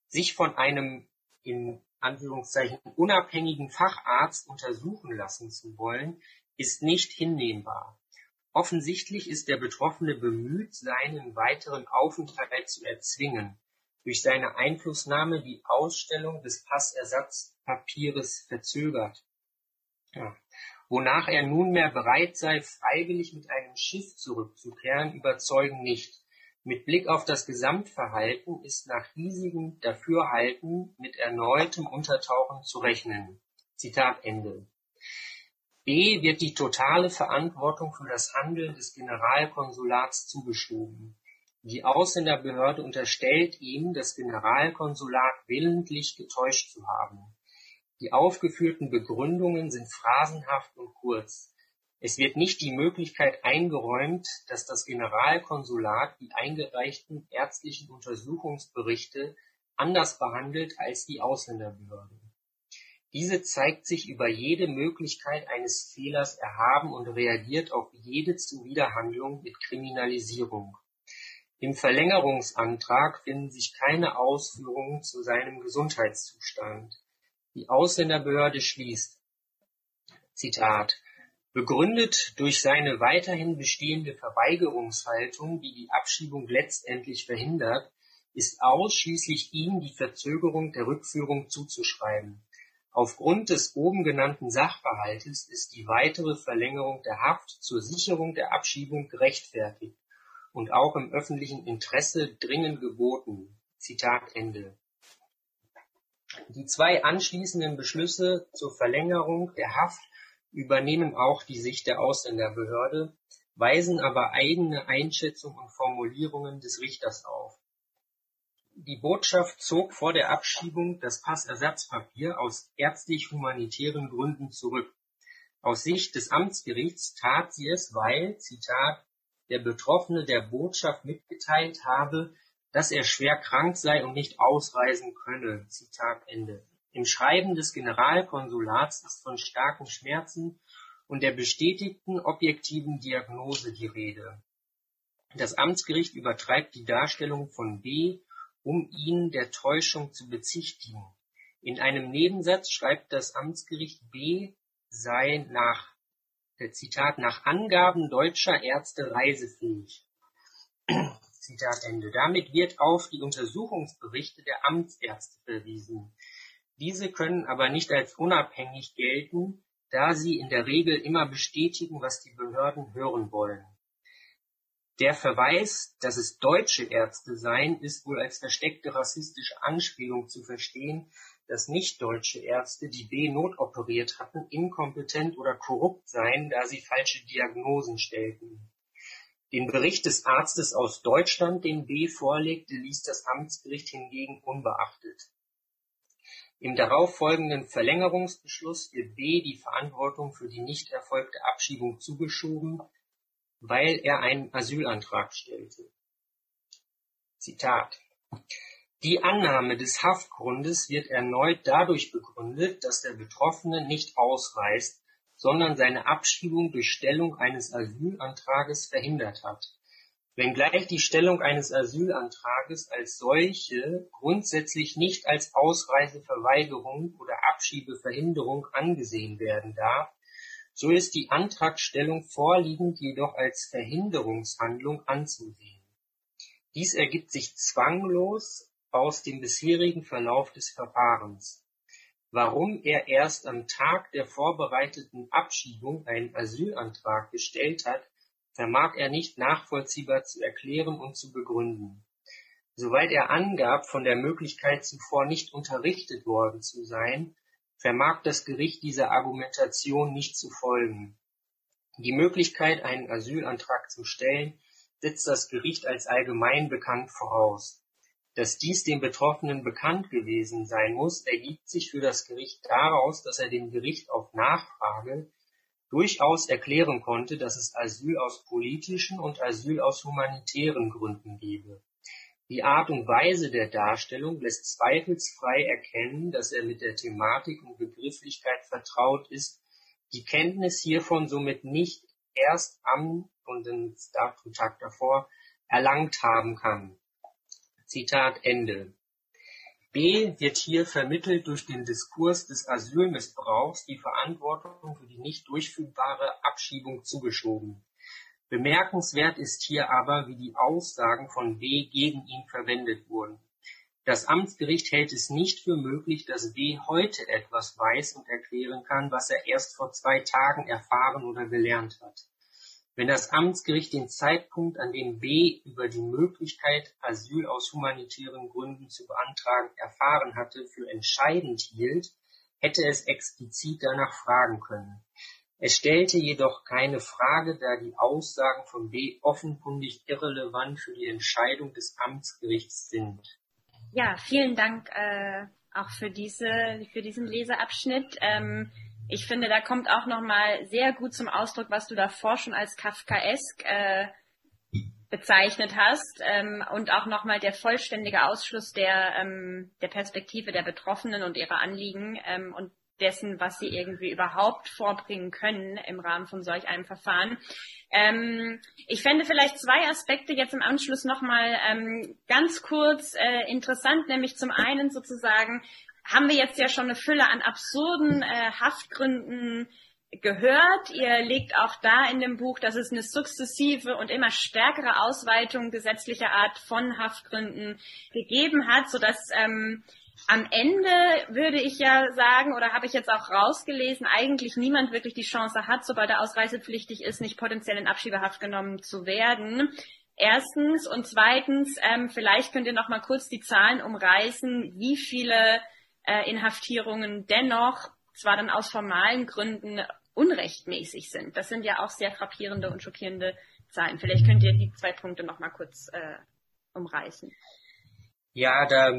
[SPEAKER 2] Sich von einem in Anführungszeichen unabhängigen Facharzt untersuchen lassen zu wollen, ist nicht hinnehmbar. Offensichtlich ist der Betroffene bemüht, seinen weiteren Aufenthalt zu erzwingen, durch seine Einflussnahme die Ausstellung des Passersatzpapiers verzögert, ja. wonach er nunmehr bereit sei, freiwillig mit einem Schiff zurückzukehren, überzeugen nicht. Mit Blick auf das Gesamtverhalten ist nach hiesigem Dafürhalten mit erneutem Untertauchen zu rechnen. Zitat Ende. B wird die totale Verantwortung für das Handeln des Generalkonsulats zugeschoben. Die Ausländerbehörde unterstellt ihm, das Generalkonsulat willentlich getäuscht zu haben. Die aufgeführten Begründungen sind phrasenhaft und kurz. Es wird nicht die Möglichkeit eingeräumt, dass das Generalkonsulat die eingereichten ärztlichen Untersuchungsberichte anders behandelt als die Ausländerbehörde. Diese zeigt sich über jede Möglichkeit eines Fehlers erhaben und reagiert auf jede Zuwiderhandlung mit Kriminalisierung. Im Verlängerungsantrag finden sich keine Ausführungen zu seinem Gesundheitszustand. Die Ausländerbehörde schließt, Zitat, begründet durch seine weiterhin bestehende Verweigerungshaltung, die die Abschiebung letztendlich verhindert, ist ausschließlich ihm die Verzögerung der Rückführung zuzuschreiben. Aufgrund des oben genannten Sachverhaltes ist die weitere Verlängerung der Haft zur Sicherung der Abschiebung gerechtfertigt und auch im öffentlichen Interesse dringend geboten. Zitat Ende. Die zwei anschließenden Beschlüsse zur Verlängerung der Haft übernehmen auch die Sicht der Ausländerbehörde, weisen aber eigene Einschätzungen und Formulierungen des Richters auf. Die Botschaft zog vor der Abschiebung das Passersatzpapier aus ärztlich-humanitären Gründen zurück. Aus Sicht des Amtsgerichts tat sie es, weil, Zitat, der Betroffene der Botschaft mitgeteilt habe, dass er schwer krank sei und nicht ausreisen könne. Zitat Ende. Im Schreiben des Generalkonsulats ist von starken Schmerzen und der bestätigten objektiven Diagnose die Rede. Das Amtsgericht übertreibt die Darstellung von B um ihn der Täuschung zu bezichtigen. In einem Nebensatz schreibt das Amtsgericht B sei nach Zitat nach Angaben deutscher Ärzte reisefähig. (clears throat) Zitat Ende. Damit wird auf die Untersuchungsberichte der Amtsärzte verwiesen. Diese können aber nicht als unabhängig gelten, da sie in der Regel immer bestätigen, was die Behörden hören wollen. Der Verweis, dass es deutsche Ärzte seien, ist wohl als versteckte rassistische Anspielung zu verstehen, dass nicht-deutsche Ärzte, die B notoperiert hatten, inkompetent oder korrupt seien, da sie falsche Diagnosen stellten. Den Bericht des Arztes aus Deutschland, den B vorlegte, ließ das Amtsgericht hingegen unbeachtet. Im darauffolgenden Verlängerungsbeschluss wird B die Verantwortung für die nicht erfolgte Abschiebung zugeschoben, weil er einen Asylantrag stellte. Zitat. Die Annahme des Haftgrundes wird erneut dadurch begründet, dass der Betroffene nicht ausreist, sondern seine Abschiebung durch Stellung eines Asylantrages verhindert hat. Wenngleich die Stellung eines Asylantrages als solche grundsätzlich nicht als Ausreiseverweigerung oder Abschiebeverhinderung angesehen werden darf, so ist die Antragstellung vorliegend jedoch als Verhinderungshandlung anzusehen. Dies ergibt sich zwanglos aus dem bisherigen Verlauf des Verfahrens. Warum er erst am Tag der vorbereiteten Abschiebung einen Asylantrag gestellt hat, vermag er nicht nachvollziehbar zu erklären und zu begründen. Soweit er angab, von der Möglichkeit zuvor nicht unterrichtet worden zu sein, vermag das Gericht dieser Argumentation nicht zu folgen. Die Möglichkeit, einen Asylantrag zu stellen, setzt das Gericht als allgemein bekannt voraus. Dass dies dem Betroffenen bekannt gewesen sein muss, ergibt sich für das Gericht daraus, dass er dem Gericht auf Nachfrage durchaus erklären konnte, dass es Asyl aus politischen und Asyl aus humanitären Gründen gebe. Die Art und Weise der Darstellung lässt zweifelsfrei erkennen, dass er mit der Thematik und Begrifflichkeit vertraut ist, die Kenntnis hiervon somit nicht erst am und den Tag davor erlangt haben kann. Zitat Ende. B wird hier vermittelt durch den Diskurs des Asylmissbrauchs die Verantwortung für die nicht durchführbare Abschiebung zugeschoben. Bemerkenswert ist hier aber, wie die Aussagen von W. gegen ihn verwendet wurden. Das Amtsgericht hält es nicht für möglich, dass W. heute etwas weiß und erklären kann, was er erst vor zwei Tagen erfahren oder gelernt hat. Wenn das Amtsgericht den Zeitpunkt, an dem B. über die Möglichkeit, Asyl aus humanitären Gründen zu beantragen, erfahren hatte, für entscheidend hielt, hätte es explizit danach fragen können. Es stellte jedoch keine Frage, da die Aussagen von B. offenkundig irrelevant für die Entscheidung des Amtsgerichts sind.
[SPEAKER 1] Ja, vielen Dank äh, auch für diese für diesen Leseabschnitt. Ähm, ich finde, da kommt auch nochmal sehr gut zum Ausdruck, was du davor schon als Kafkaesk äh, bezeichnet hast ähm, und auch nochmal der vollständige Ausschluss der, ähm, der Perspektive der Betroffenen und ihrer Anliegen ähm, und dessen, was sie irgendwie überhaupt vorbringen können im Rahmen von solch einem Verfahren. Ähm, ich fände vielleicht zwei Aspekte jetzt im Anschluss nochmal ähm, ganz kurz äh, interessant, nämlich zum einen sozusagen, haben wir jetzt ja schon eine Fülle an absurden äh, Haftgründen gehört. Ihr legt auch da in dem Buch, dass es eine sukzessive und immer stärkere Ausweitung gesetzlicher Art von Haftgründen gegeben hat, sodass ähm, am Ende würde ich ja sagen, oder habe ich jetzt auch rausgelesen, eigentlich niemand wirklich die Chance hat, sobald er ausreisepflichtig ist, nicht potenziell in Abschiebehaft genommen zu werden. Erstens und zweitens, ähm, vielleicht könnt ihr noch mal kurz die Zahlen umreißen, wie viele äh, Inhaftierungen dennoch zwar dann aus formalen Gründen unrechtmäßig sind. Das sind ja auch sehr frappierende und schockierende Zahlen. Vielleicht könnt ihr die zwei Punkte noch mal kurz äh, umreißen.
[SPEAKER 2] Ja, da,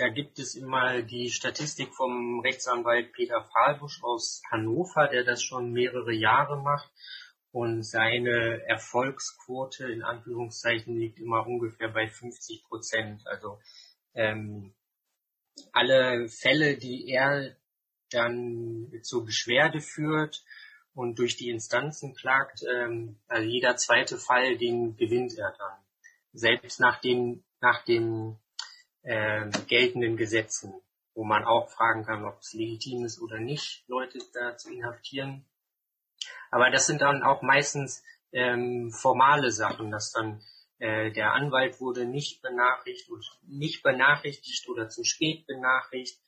[SPEAKER 2] da gibt es immer die Statistik vom Rechtsanwalt Peter Fahlbusch aus Hannover, der das schon mehrere Jahre macht. Und seine Erfolgsquote in Anführungszeichen liegt immer ungefähr bei 50 Prozent. Also ähm, alle Fälle, die er dann zur Beschwerde führt und durch die Instanzen klagt, ähm, also jeder zweite Fall, den gewinnt er dann. Selbst nach den, nach den äh, geltenden Gesetzen, wo man auch fragen kann, ob es legitim ist oder nicht, Leute da zu inhaftieren. Aber das sind dann auch meistens ähm, formale Sachen, dass dann äh, der Anwalt wurde nicht benachrichtigt, nicht benachrichtigt oder zu spät benachrichtigt.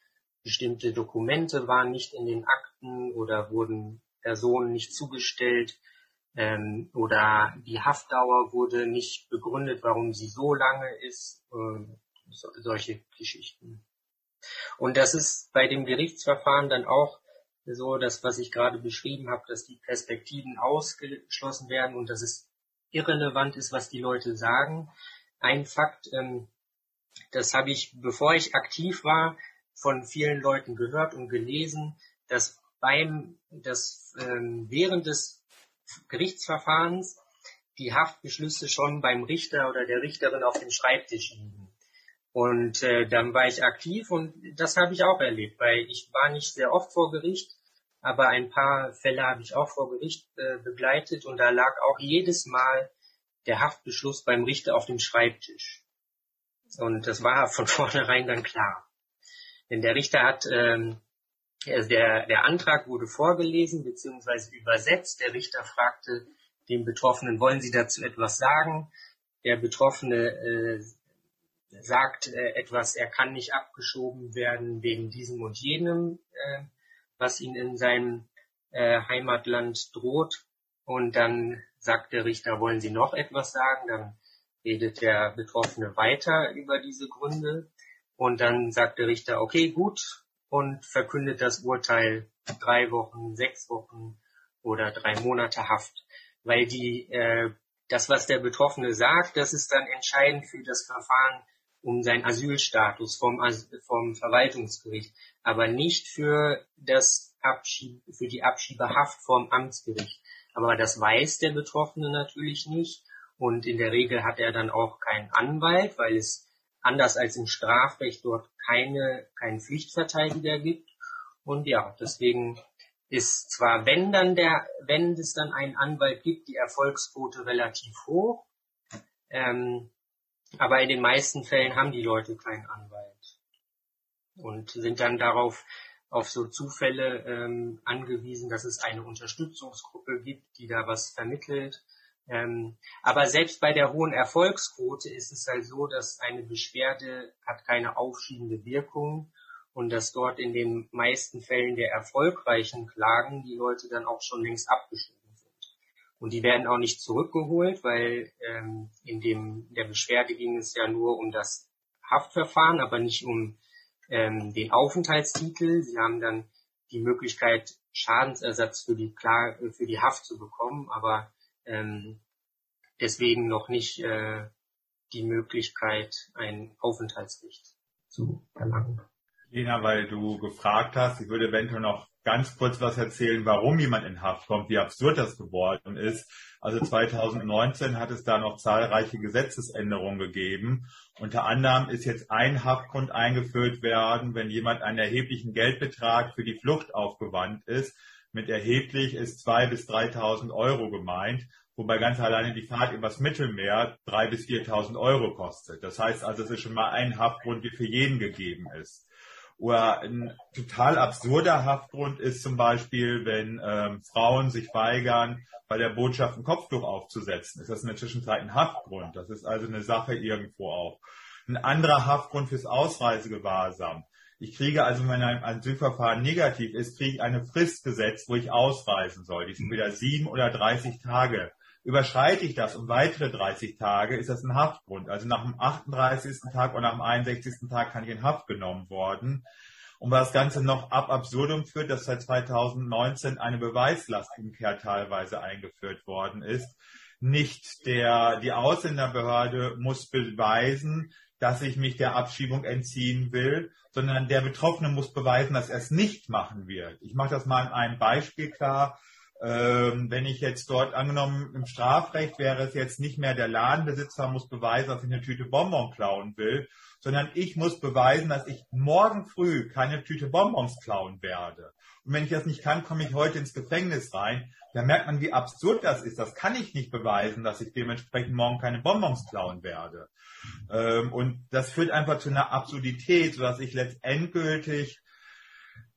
[SPEAKER 2] Bestimmte Dokumente waren nicht in den Akten oder wurden Personen nicht zugestellt ähm, oder die Haftdauer wurde nicht begründet, warum sie so lange ist. Äh, so, solche Geschichten. Und das ist bei dem Gerichtsverfahren dann auch so, dass was ich gerade beschrieben habe, dass die Perspektiven ausgeschlossen werden und dass es irrelevant ist, was die Leute sagen. Ein Fakt, ähm, das habe ich, bevor ich aktiv war, von vielen Leuten gehört und gelesen, dass beim, dass ähm, während des Gerichtsverfahrens die Haftbeschlüsse schon beim Richter oder der Richterin auf dem Schreibtisch liegen. Und äh, dann war ich aktiv und das habe ich auch erlebt, weil ich war nicht sehr oft vor Gericht, aber ein paar Fälle habe ich auch vor Gericht äh, begleitet und da lag auch jedes Mal der Haftbeschluss beim Richter auf dem Schreibtisch. Und das war (laughs) von vornherein dann klar. Denn der Richter hat, ähm, der, der Antrag wurde vorgelesen bzw. übersetzt. Der Richter fragte den Betroffenen, wollen Sie dazu etwas sagen? Der Betroffene äh, sagt äh, etwas, er kann nicht abgeschoben werden wegen diesem und jenem. Äh, was ihm in seinem äh, Heimatland droht. Und dann sagt der Richter, wollen Sie noch etwas sagen? Dann redet der Betroffene weiter über diese Gründe. Und dann sagt der Richter, okay, gut, und verkündet das Urteil drei Wochen, sechs Wochen oder drei Monate Haft. Weil die, äh, das, was der Betroffene sagt, das ist dann entscheidend für das Verfahren um seinen Asylstatus vom, vom Verwaltungsgericht, aber nicht für das Abschieb, für die Abschiebehaft vom Amtsgericht. Aber das weiß der Betroffene natürlich nicht und in der Regel hat er dann auch keinen Anwalt, weil es anders als im Strafrecht dort keine, keinen Pflichtverteidiger gibt. Und ja, deswegen ist zwar, wenn dann der, wenn es dann einen Anwalt gibt, die Erfolgsquote relativ hoch, ähm, aber in den meisten Fällen haben die Leute keinen Anwalt und sind dann darauf auf so Zufälle ähm, angewiesen, dass es eine Unterstützungsgruppe gibt, die da was vermittelt. Ähm, aber selbst bei der hohen Erfolgsquote ist es halt so, dass eine Beschwerde hat keine aufschiebende Wirkung und dass dort in den meisten Fällen der erfolgreichen Klagen die Leute dann auch schon längst abgeschoben sind. Und die werden auch nicht zurückgeholt, weil ähm, in dem der Beschwerde ging es ja nur um das Haftverfahren, aber nicht um ähm, den Aufenthaltstitel. Sie haben dann die Möglichkeit, Schadensersatz für die, Klar für die Haft zu bekommen, aber ähm, deswegen noch nicht äh, die Möglichkeit, ein Aufenthaltsrecht zu erlangen.
[SPEAKER 5] Lena, weil du gefragt hast, ich würde eventuell noch ganz kurz was erzählen, warum jemand in Haft kommt, wie absurd das geworden ist. Also 2019 hat es da noch zahlreiche Gesetzesänderungen gegeben. Unter anderem ist jetzt ein Haftgrund eingeführt werden, wenn jemand einen erheblichen Geldbetrag für die Flucht aufgewandt ist. Mit erheblich ist 2.000 bis 3.000 Euro gemeint, wobei ganz alleine die Fahrt übers Mittelmeer 3.000 bis 4.000 Euro kostet. Das heißt also, es ist schon mal ein Haftgrund, der für jeden gegeben ist. Oder ein total absurder Haftgrund ist zum Beispiel, wenn ähm, Frauen sich weigern, bei der Botschaft ein Kopftuch aufzusetzen. Ist das in der Zwischenzeit ein Haftgrund? Das ist also eine Sache irgendwo auch. Ein anderer Haftgrund fürs Ausreisegewahrsam. Ich kriege also, wenn ein Asylverfahren negativ ist, kriege ich eine Frist gesetzt, wo ich ausreisen soll. Die sind wieder sieben oder 30 Tage. Überschreite ich das um weitere 30 Tage, ist das ein Haftgrund. Also nach dem 38. Tag oder nach dem 61. Tag kann ich in Haft genommen worden. Und was das Ganze noch ab absurdum führt, dass seit 2019 eine Beweislastumkehr teilweise eingeführt worden ist. Nicht der, die Ausländerbehörde muss beweisen, dass ich mich der Abschiebung entziehen will, sondern der Betroffene muss beweisen, dass er es nicht machen wird. Ich mache das mal in einem Beispiel klar. Ähm, wenn ich jetzt dort angenommen im Strafrecht wäre es jetzt nicht mehr der Ladenbesitzer muss beweisen, dass ich eine Tüte Bonbon klauen will, sondern ich muss beweisen, dass ich morgen früh keine Tüte Bonbons klauen werde. Und wenn ich das nicht kann, komme ich heute ins Gefängnis rein. Da merkt man, wie absurd das ist. Das kann ich nicht beweisen, dass ich dementsprechend morgen keine Bonbons klauen werde. Ähm, und das führt einfach zu einer Absurdität, sodass ich letztendgültig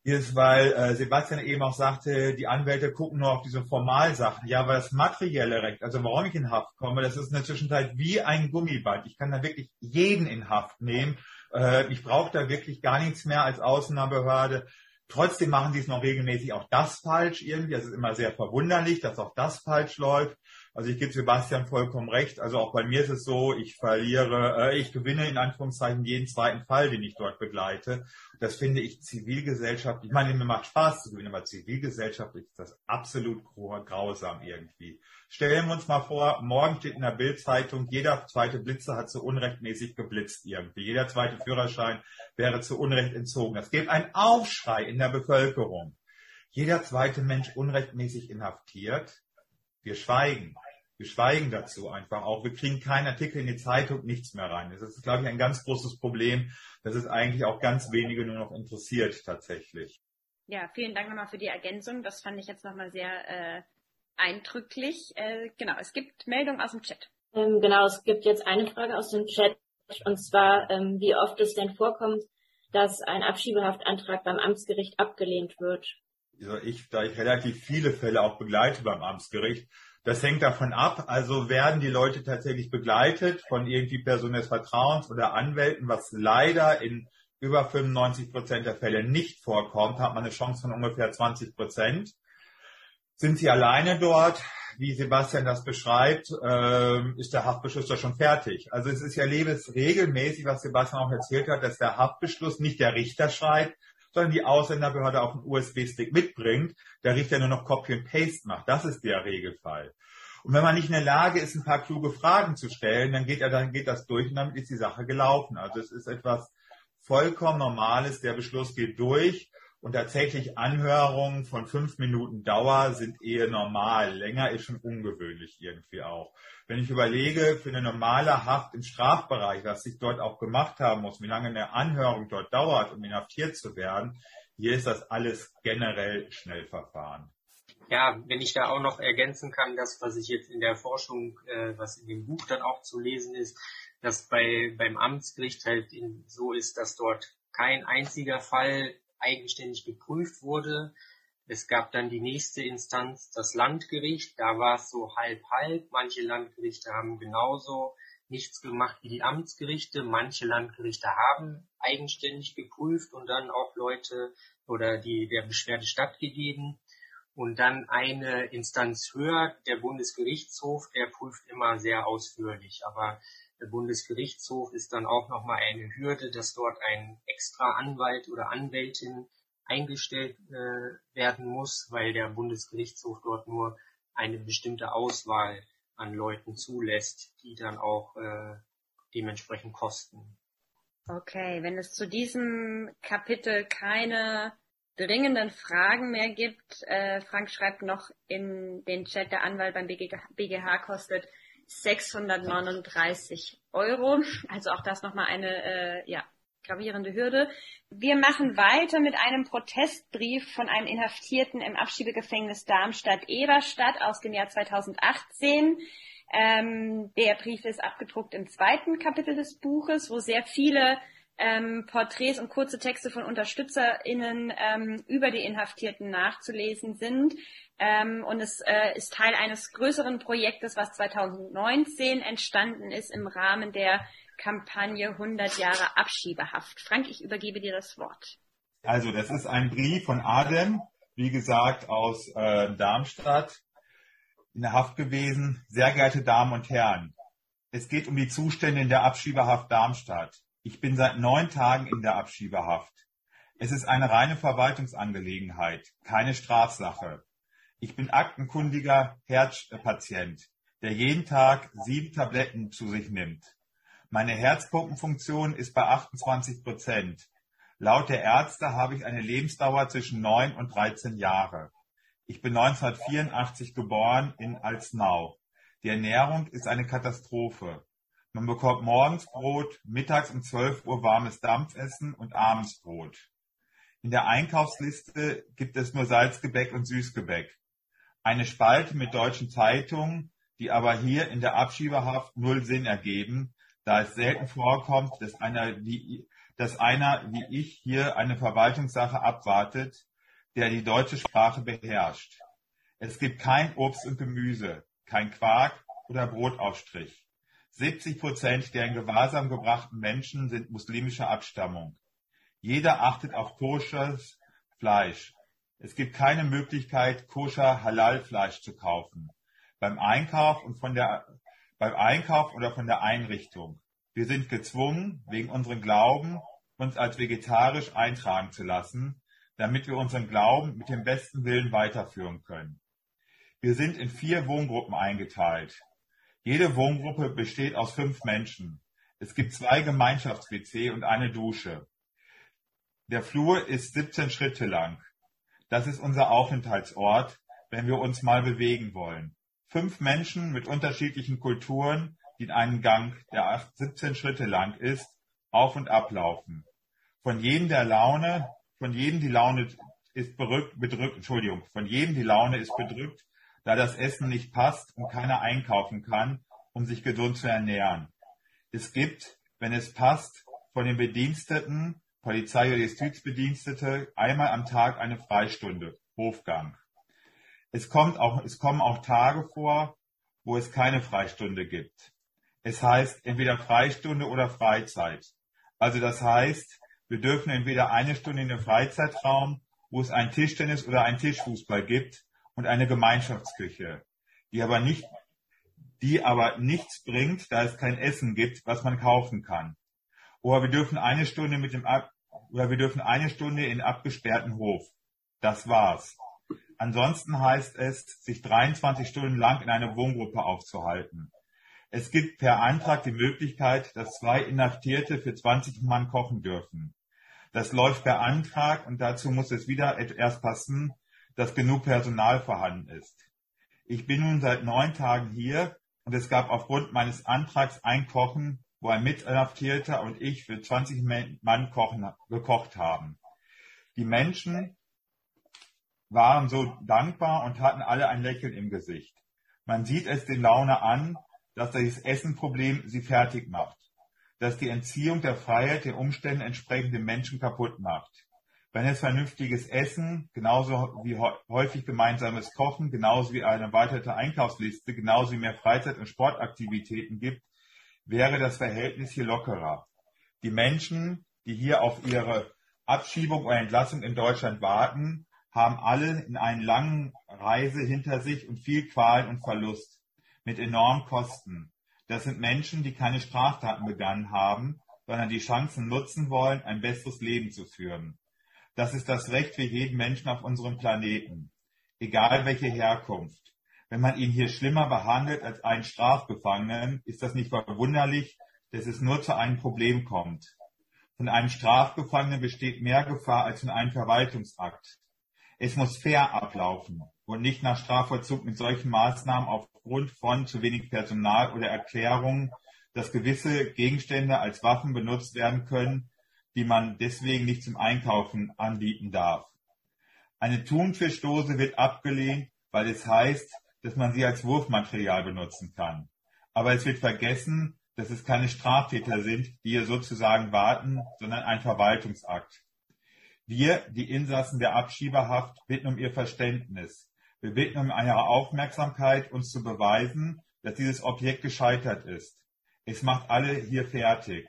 [SPEAKER 5] ist, weil äh, Sebastian eben auch sagte, die Anwälte gucken nur auf diese Formalsachen. Ja, aber das materielle Recht, also warum ich in Haft komme, das ist in der Zwischenzeit wie ein Gummiband. Ich kann da wirklich jeden in Haft nehmen. Äh, ich brauche da wirklich gar nichts mehr als Außenbehörde. Trotzdem machen sie es noch regelmäßig auch das falsch irgendwie. Das ist immer sehr verwunderlich, dass auch das falsch läuft. Also ich gebe Sebastian vollkommen recht. Also auch bei mir ist es so, ich verliere, äh, ich gewinne in Anführungszeichen jeden zweiten Fall, den ich dort begleite. Das finde ich zivilgesellschaftlich, ich meine, mir macht Spaß zu gewinnen, aber zivilgesellschaftlich ist das absolut grausam irgendwie. Stellen wir uns mal vor, morgen steht in der Bildzeitung, jeder zweite Blitzer hat zu unrechtmäßig geblitzt irgendwie. Jeder zweite Führerschein wäre zu Unrecht entzogen. Das gibt einen Aufschrei in der Bevölkerung. Jeder zweite Mensch unrechtmäßig inhaftiert. Wir schweigen. Wir schweigen dazu einfach auch. Wir kriegen keinen Artikel in die Zeitung, nichts mehr rein. Das ist, glaube ich, ein ganz großes Problem, das es eigentlich auch ganz wenige nur noch interessiert tatsächlich.
[SPEAKER 1] Ja, vielen Dank nochmal für die Ergänzung. Das fand ich jetzt nochmal sehr äh, eindrücklich. Äh, genau, es gibt Meldungen aus dem Chat.
[SPEAKER 6] Ähm, genau, es gibt jetzt eine Frage aus dem Chat und zwar, ähm, wie oft es denn vorkommt, dass ein Abschiebehaftantrag beim Amtsgericht abgelehnt wird.
[SPEAKER 5] Also ich, da ich relativ viele Fälle auch begleite beim Amtsgericht, das hängt davon ab, also werden die Leute tatsächlich begleitet von irgendwie Personen des Vertrauens oder Anwälten, was leider in über 95 Prozent der Fälle nicht vorkommt, hat man eine Chance von ungefähr 20 Prozent. Sind sie alleine dort, wie Sebastian das beschreibt, ähm, ist der Haftbeschluss da schon fertig. Also es ist ja lebensregelmäßig, was Sebastian auch erzählt hat, dass der Haftbeschluss nicht der Richter schreibt, sondern die Ausländerbehörde auf einen USB-Stick mitbringt, der Richter nur noch Copy and Paste macht. Das ist der Regelfall. Und wenn man nicht in der Lage ist, ein paar kluge Fragen zu stellen, dann geht, er, dann geht das durch und damit ist die Sache gelaufen. Also es ist etwas vollkommen Normales. Der Beschluss geht durch und tatsächlich Anhörungen von fünf Minuten Dauer sind eher normal. Länger ist schon ungewöhnlich irgendwie auch. Wenn ich überlege, für eine normale Haft im Strafbereich, was ich dort auch gemacht haben muss, wie lange eine Anhörung dort dauert, um inhaftiert zu werden, hier ist das alles generell Schnellverfahren.
[SPEAKER 2] Ja, wenn ich da auch noch ergänzen kann, das, was ich jetzt in der Forschung, äh, was in dem Buch dann auch zu lesen ist, dass bei, beim Amtsgericht halt in, so ist, dass dort kein einziger Fall eigenständig geprüft wurde.
[SPEAKER 7] Es gab dann die nächste Instanz, das Landgericht. Da war es so halb-halb. Manche Landgerichte haben genauso nichts gemacht wie die Amtsgerichte. Manche Landgerichte haben eigenständig geprüft und dann auch Leute oder die der Beschwerde stattgegeben. Und dann eine Instanz höher, der Bundesgerichtshof, der prüft immer sehr ausführlich. Aber der Bundesgerichtshof ist dann auch nochmal eine Hürde, dass dort ein extra Anwalt oder Anwältin eingestellt äh, werden muss, weil der Bundesgerichtshof dort nur eine bestimmte Auswahl an Leuten zulässt, die dann auch äh, dementsprechend kosten.
[SPEAKER 1] Okay, wenn es zu diesem Kapitel keine dringenden Fragen mehr gibt, äh, Frank schreibt noch in den Chat, der Anwalt beim BGH, BGH kostet 639 Euro. Also auch das nochmal eine äh, ja, gravierende Hürde. Wir machen weiter mit einem Protestbrief von einem Inhaftierten im Abschiebegefängnis Darmstadt-Eberstadt aus dem Jahr 2018. Ähm, der Brief ist abgedruckt im zweiten Kapitel des Buches, wo sehr viele ähm, Porträts und kurze Texte von UnterstützerInnen ähm, über die Inhaftierten nachzulesen sind. Ähm, und es äh, ist Teil eines größeren Projektes, was 2019 entstanden ist im Rahmen der Kampagne 100 Jahre Abschiebehaft. Frank, ich übergebe dir das Wort.
[SPEAKER 5] Also, das ist ein Brief von Adem, wie gesagt, aus äh, Darmstadt in der Haft gewesen. Sehr geehrte Damen und Herren, es geht um die Zustände in der Abschiebehaft Darmstadt. Ich bin seit neun Tagen in der Abschiebehaft. Es ist eine reine Verwaltungsangelegenheit, keine Strafsache. Ich bin aktenkundiger Herzpatient, der jeden Tag sieben Tabletten zu sich nimmt. Meine Herzpumpenfunktion ist bei 28 Prozent. Laut der Ärzte habe ich eine Lebensdauer zwischen 9 und 13 Jahre. Ich bin 1984 geboren in Alsnau. Die Ernährung ist eine Katastrophe. Man bekommt morgens Brot, mittags um 12 Uhr warmes Dampfessen und abends Brot. In der Einkaufsliste gibt es nur Salzgebäck und Süßgebäck. Eine Spalte mit deutschen Zeitungen, die aber hier in der Abschiebehaft null Sinn ergeben, da es selten vorkommt, dass einer, wie, dass einer wie ich hier eine Verwaltungssache abwartet, der die deutsche Sprache beherrscht. Es gibt kein Obst und Gemüse, kein Quark oder Brotaufstrich. 70 Prozent der in Gewahrsam gebrachten Menschen sind muslimischer Abstammung. Jeder achtet auf koschers Fleisch. Es gibt keine Möglichkeit, koscher Halal-Fleisch zu kaufen. Beim Einkauf und von der beim Einkauf oder von der Einrichtung. Wir sind gezwungen, wegen unserem Glauben, uns als vegetarisch eintragen zu lassen, damit wir unseren Glauben mit dem besten Willen weiterführen können. Wir sind in vier Wohngruppen eingeteilt. Jede Wohngruppe besteht aus fünf Menschen. Es gibt zwei Gemeinschafts-WC und eine Dusche. Der Flur ist 17 Schritte lang. Das ist unser Aufenthaltsort, wenn wir uns mal bewegen wollen fünf Menschen mit unterschiedlichen Kulturen, die in einem Gang, der 17 Schritte lang ist, auf und ablaufen. Von jedem der Laune, von jedem die Laune ist berückt, bedrückt, Entschuldigung, von jedem die Laune ist bedrückt, da das Essen nicht passt und keiner einkaufen kann, um sich gesund zu ernähren. Es gibt, wenn es passt, von den Bediensteten, Polizei oder Justizbedienstete, einmal am Tag eine Freistunde, Hofgang. Es kommt auch, es kommen auch Tage vor, wo es keine Freistunde gibt. Es heißt entweder Freistunde oder Freizeit. Also das heißt, wir dürfen entweder eine Stunde in den Freizeitraum, wo es ein Tischtennis oder ein Tischfußball gibt und eine Gemeinschaftsküche, die aber nicht, die aber nichts bringt, da es kein Essen gibt, was man kaufen kann. Oder wir dürfen eine Stunde mit dem, oder wir dürfen eine Stunde in abgesperrten Hof. Das war's. Ansonsten heißt es, sich 23 Stunden lang in einer Wohngruppe aufzuhalten. Es gibt per Antrag die Möglichkeit, dass zwei Inhaftierte für 20 Mann kochen dürfen. Das läuft per Antrag und dazu muss es wieder erst passen, dass genug Personal vorhanden ist. Ich bin nun seit neun Tagen hier und es gab aufgrund meines Antrags ein Kochen, wo ein Mitinhaftierter und ich für 20 Mann kochen, gekocht haben. Die Menschen, waren so dankbar und hatten alle ein Lächeln im Gesicht. Man sieht es den Laune an, dass das Essenproblem sie fertig macht, dass die Entziehung der Freiheit den Umständen entsprechend den Menschen kaputt macht. Wenn es vernünftiges Essen, genauso wie häufig gemeinsames Kochen, genauso wie eine erweiterte Einkaufsliste, genauso wie mehr Freizeit- und Sportaktivitäten gibt, wäre das Verhältnis hier lockerer. Die Menschen, die hier auf ihre Abschiebung oder Entlassung in Deutschland warten, haben alle in einer langen Reise hinter sich und viel Qual und Verlust mit enormen Kosten. Das sind Menschen, die keine Straftaten begangen haben, sondern die Chancen nutzen wollen, ein besseres Leben zu führen. Das ist das Recht für jeden Menschen auf unserem Planeten, egal welche Herkunft. Wenn man ihn hier schlimmer behandelt als einen Strafgefangenen, ist das nicht verwunderlich, dass es nur zu einem Problem kommt. Von einem Strafgefangenen besteht mehr Gefahr als von einem Verwaltungsakt. Es muss fair ablaufen und nicht nach Strafvollzug mit solchen Maßnahmen aufgrund von zu wenig Personal oder Erklärungen, dass gewisse Gegenstände als Waffen benutzt werden können, die man deswegen nicht zum Einkaufen anbieten darf. Eine Thunfischdose wird abgelehnt, weil es heißt, dass man sie als Wurfmaterial benutzen kann. Aber es wird vergessen, dass es keine Straftäter sind, die hier sozusagen warten, sondern ein Verwaltungsakt. Wir, die Insassen der Abschieberhaft, bitten um ihr Verständnis. Wir bitten um ihre Aufmerksamkeit, uns zu beweisen, dass dieses Objekt gescheitert ist. Es macht alle hier fertig.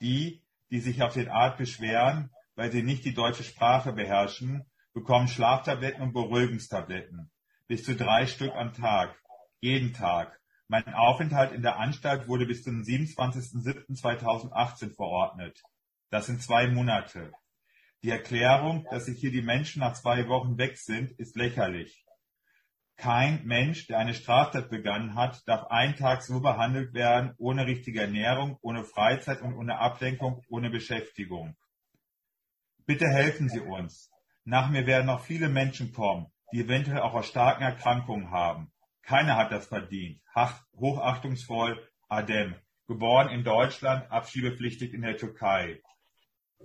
[SPEAKER 5] Die, die sich auf den Art beschweren, weil sie nicht die deutsche Sprache beherrschen, bekommen Schlaftabletten und Beruhigungstabletten. Bis zu drei Stück am Tag. Jeden Tag. Mein Aufenthalt in der Anstalt wurde bis zum 27.07.2018 verordnet. Das sind zwei Monate. Die Erklärung, dass sich hier die Menschen nach zwei Wochen weg sind, ist lächerlich. Kein Mensch, der eine Straftat begangen hat, darf einen Tag so behandelt werden, ohne richtige Ernährung, ohne Freizeit und ohne Ablenkung, ohne Beschäftigung. Bitte helfen Sie uns. Nach mir werden noch viele Menschen kommen, die eventuell auch aus starken Erkrankungen haben. Keiner hat das verdient. Hochachtungsvoll Adem. Geboren in Deutschland, abschiebepflichtig in der Türkei.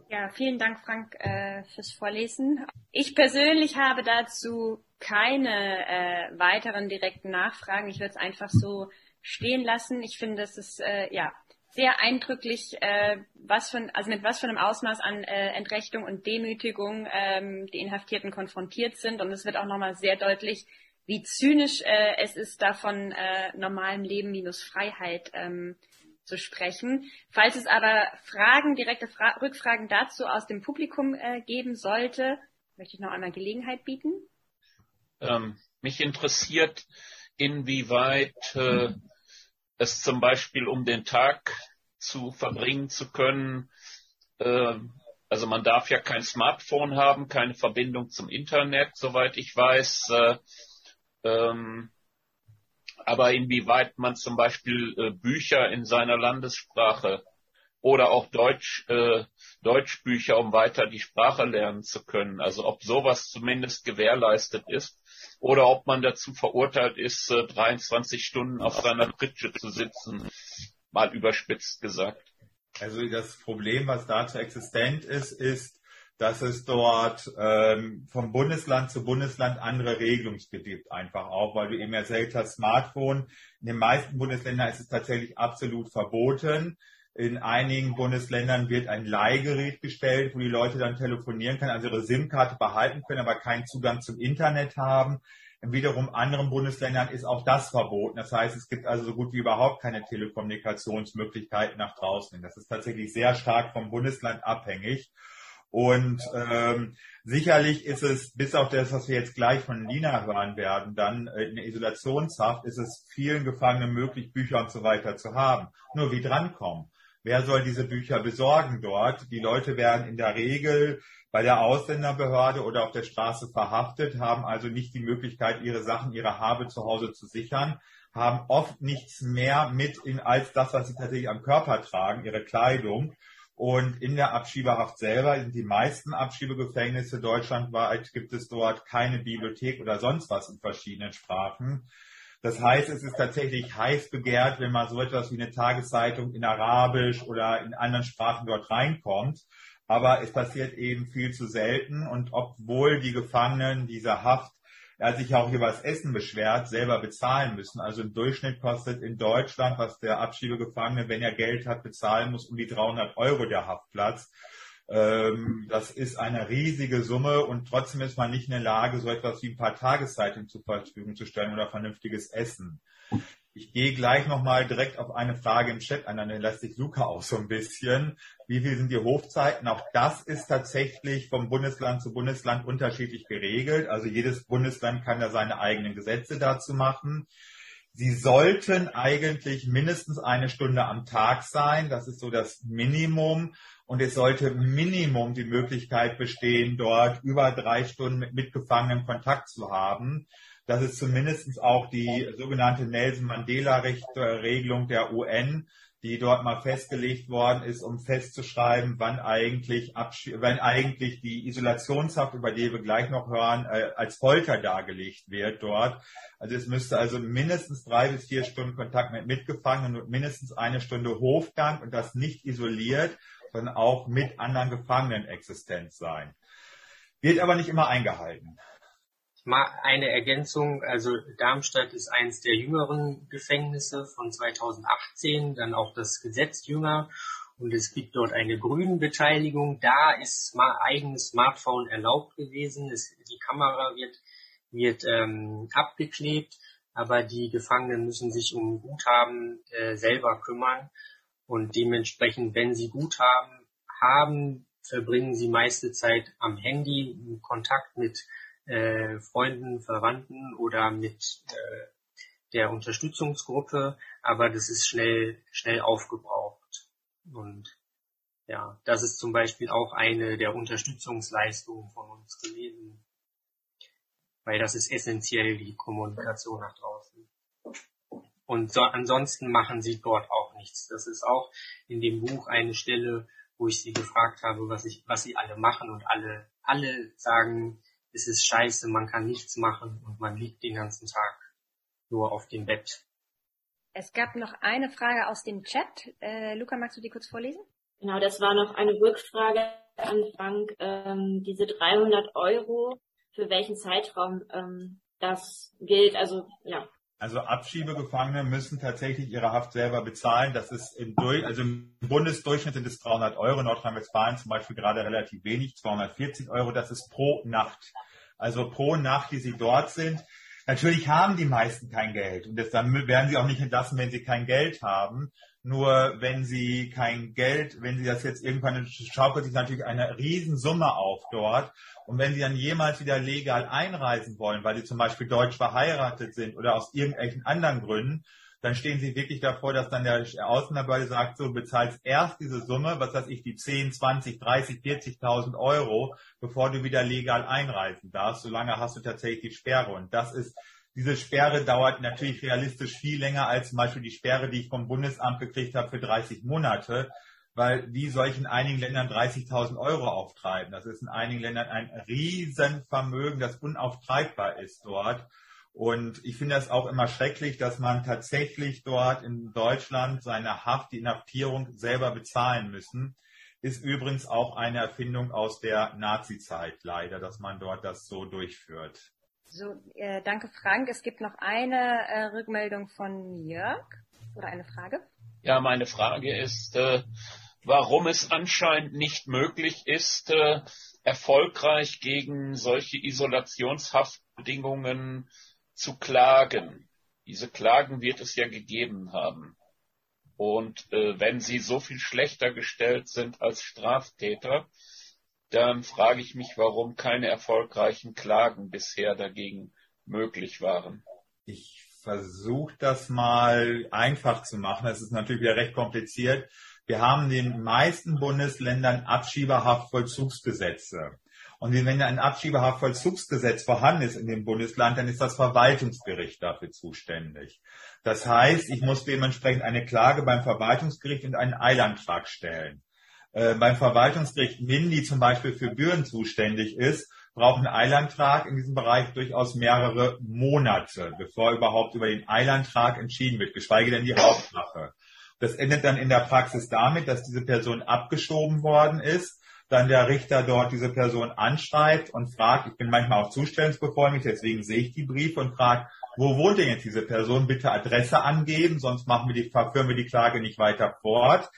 [SPEAKER 1] Ja, vielen Dank, Frank, äh, fürs Vorlesen. Ich persönlich habe dazu keine äh, weiteren direkten Nachfragen. Ich würde es einfach so stehen lassen. Ich finde, es ist äh, ja sehr eindrücklich, was von, also mit was für einem Ausmaß an Entrechtung und Demütigung ähm, die Inhaftierten konfrontiert sind. Und es wird auch nochmal sehr deutlich, wie zynisch es ist, davon normalem Leben minus Freiheit ähm, zu sprechen. Falls es aber Fragen, direkte Fra Rückfragen dazu aus dem Publikum äh, geben sollte, möchte ich noch einmal Gelegenheit bieten.
[SPEAKER 4] Ähm, mich interessiert, inwieweit äh, es zum Beispiel um den Tag zu verbringen zu können, äh, also man darf ja kein Smartphone haben, keine Verbindung zum Internet, soweit ich weiß. Äh, ähm, aber inwieweit man zum Beispiel äh, Bücher in seiner Landessprache oder auch Deutsch, äh, Deutschbücher, um weiter die Sprache lernen zu können. Also ob sowas zumindest gewährleistet ist oder ob man dazu verurteilt ist, äh, 23 Stunden auf seiner Pritsche zu sitzen, mal überspitzt gesagt.
[SPEAKER 5] Also das Problem, was dazu existent ist, ist, dass es dort ähm, vom Bundesland zu Bundesland andere Regelungen gibt, einfach auch, weil du eben erzählt hast, Smartphone. In den meisten Bundesländern ist es tatsächlich absolut verboten. In einigen Bundesländern wird ein Leihgerät gestellt, wo die Leute dann telefonieren können, also ihre SIM-Karte behalten können, aber keinen Zugang zum Internet haben. In wiederum anderen Bundesländern ist auch das verboten. Das heißt, es gibt also so gut wie überhaupt keine Telekommunikationsmöglichkeiten nach draußen. Das ist tatsächlich sehr stark vom Bundesland abhängig. Und ähm, sicherlich ist es, bis auf das, was wir jetzt gleich von Lina hören werden, dann äh, in der Isolationshaft ist es vielen Gefangenen möglich, Bücher und so weiter zu haben. Nur wie drankommen? Wer soll diese Bücher besorgen dort? Die Leute werden in der Regel bei der Ausländerbehörde oder auf der Straße verhaftet, haben also nicht die Möglichkeit, ihre Sachen, ihre Habe zu Hause zu sichern, haben oft nichts mehr mit in, als das, was sie tatsächlich am Körper tragen, ihre Kleidung und in der Abschiebehaft selber, in die meisten Abschiebegefängnisse deutschlandweit, gibt es dort keine Bibliothek oder sonst was in verschiedenen Sprachen. Das heißt, es ist tatsächlich heiß begehrt, wenn mal so etwas wie eine Tageszeitung in Arabisch oder in anderen Sprachen dort reinkommt. Aber es passiert eben viel zu selten. Und obwohl die Gefangenen dieser Haft er hat sich auch über das Essen beschwert, selber bezahlen müssen. Also im Durchschnitt kostet in Deutschland, was der Abschiebegefangene, wenn er Geld hat, bezahlen muss, um die 300 Euro der Haftplatz. Ähm, das ist eine riesige Summe und trotzdem ist man nicht in der Lage, so etwas wie ein paar Tageszeitungen zur Verfügung zu stellen oder vernünftiges Essen. Ich gehe gleich nochmal direkt auf eine Frage im Chat an, dann lässt sich Luca auch so ein bisschen. Wie viel sind die Hofzeiten? Auch das ist tatsächlich vom Bundesland zu Bundesland unterschiedlich geregelt. Also jedes Bundesland kann da seine eigenen Gesetze dazu machen. Sie sollten eigentlich mindestens eine Stunde am Tag sein. Das ist so das Minimum. Und es sollte Minimum die Möglichkeit bestehen, dort über drei Stunden mit Mitgefangenen Kontakt zu haben. Das ist zumindest auch die sogenannte Nelson Mandela-Regelung der UN, die dort mal festgelegt worden ist, um festzuschreiben, wann eigentlich, wann eigentlich die Isolationshaft, über die wir gleich noch hören, äh, als Folter dargelegt wird dort. Also es müsste also mindestens drei bis vier Stunden Kontakt mit Mitgefangenen und mindestens eine Stunde Hofgang und das nicht isoliert, sondern auch mit anderen Gefangenen existent sein. Wird aber nicht immer eingehalten.
[SPEAKER 2] Eine Ergänzung, also Darmstadt ist eines der jüngeren Gefängnisse von 2018, dann auch das Gesetz jünger und es gibt dort eine Grünbeteiligung. Da ist mal eigenes Smartphone erlaubt gewesen. Es, die Kamera wird, wird ähm, abgeklebt, aber die Gefangenen müssen sich um Guthaben äh, selber kümmern und dementsprechend, wenn sie Guthaben haben, verbringen sie meiste Zeit am Handy, in Kontakt mit äh, Freunden, Verwandten oder mit äh, der Unterstützungsgruppe, aber das ist schnell, schnell aufgebraucht. Und ja, das ist zum Beispiel auch eine der Unterstützungsleistungen von uns gewesen, weil das ist essentiell, die Kommunikation nach draußen. Und so, ansonsten machen sie dort auch nichts. Das ist auch in dem Buch eine Stelle, wo ich sie gefragt habe, was ich, was sie alle machen und alle, alle sagen, es ist scheiße, man kann nichts machen und man liegt den ganzen Tag nur auf dem Bett.
[SPEAKER 1] Es gab noch eine Frage aus dem Chat. Äh, Luca, magst du die kurz vorlesen?
[SPEAKER 6] Genau, das war noch eine Rückfrage an Frank. Ähm, diese 300 Euro, für welchen Zeitraum ähm, das gilt? Also, ja.
[SPEAKER 5] Also Abschiebegefangene müssen tatsächlich ihre Haft selber bezahlen. Das ist im, Durch also im Bundesdurchschnitt sind es 300 Euro, Nordrhein-Westfalen zum Beispiel gerade relativ wenig, 240 Euro. Das ist pro Nacht. Also pro Nacht, die sie dort sind. Natürlich haben die meisten kein Geld und dann werden sie auch nicht entlassen, wenn sie kein Geld haben. Nur wenn sie kein Geld, wenn sie das jetzt irgendwann schaukelt sich natürlich eine Riesensumme auf dort. Und wenn sie dann jemals wieder legal einreisen wollen, weil sie zum Beispiel deutsch verheiratet sind oder aus irgendwelchen anderen Gründen, dann stehen sie wirklich davor, dass dann der Außenbehörde sagt, so, bezahlst erst diese Summe, was weiß ich, die 10, 20, 30, 40.000 Euro, bevor du wieder legal einreisen darfst. Solange hast du tatsächlich die Sperre. Und das ist, diese Sperre dauert natürlich realistisch viel länger als zum Beispiel die Sperre, die ich vom Bundesamt gekriegt habe für 30 Monate, weil die solch in einigen Ländern 30.000 Euro auftreiben. Das ist in einigen Ländern ein Riesenvermögen, das unauftreibbar ist dort. Und ich finde das auch immer schrecklich, dass man tatsächlich dort in Deutschland seine Haft, die Inhaftierung selber bezahlen müssen. Ist übrigens auch eine Erfindung aus der Nazi-Zeit leider, dass man dort das so durchführt.
[SPEAKER 1] So, äh, danke Frank. Es gibt noch eine äh, Rückmeldung von Jörg oder eine Frage.
[SPEAKER 4] Ja, meine Frage ist, äh, warum es anscheinend nicht möglich ist, äh, erfolgreich gegen solche Isolationshaftbedingungen zu klagen. Diese Klagen wird es ja gegeben haben. Und äh, wenn sie so viel schlechter gestellt sind als Straftäter, dann frage ich mich, warum keine erfolgreichen Klagen bisher dagegen möglich waren.
[SPEAKER 5] Ich versuche das mal einfach zu machen. Das ist natürlich wieder recht kompliziert. Wir haben in den meisten Bundesländern Abschiebehaftvollzugsgesetze. Und wenn ein Abschiebehaftvollzugsgesetz vorhanden ist in dem Bundesland, dann ist das Verwaltungsgericht dafür zuständig. Das heißt, ich muss dementsprechend eine Klage beim Verwaltungsgericht und einen Eilantrag stellen. Äh, beim Verwaltungsgericht Min, die zum Beispiel für Büren zuständig ist, braucht ein Eilantrag in diesem Bereich durchaus mehrere Monate, bevor überhaupt über den Eilantrag entschieden wird, geschweige denn die Hauptsache. Das endet dann in der Praxis damit, dass diese Person abgeschoben worden ist dann der Richter dort diese Person anschreibt und fragt, ich bin manchmal auch zustellungsbevollmächtigt, deswegen sehe ich die Briefe und frage, wo wohnt denn jetzt diese Person? Bitte Adresse angeben, sonst machen wir die, führen wir die Klage nicht weiter fort.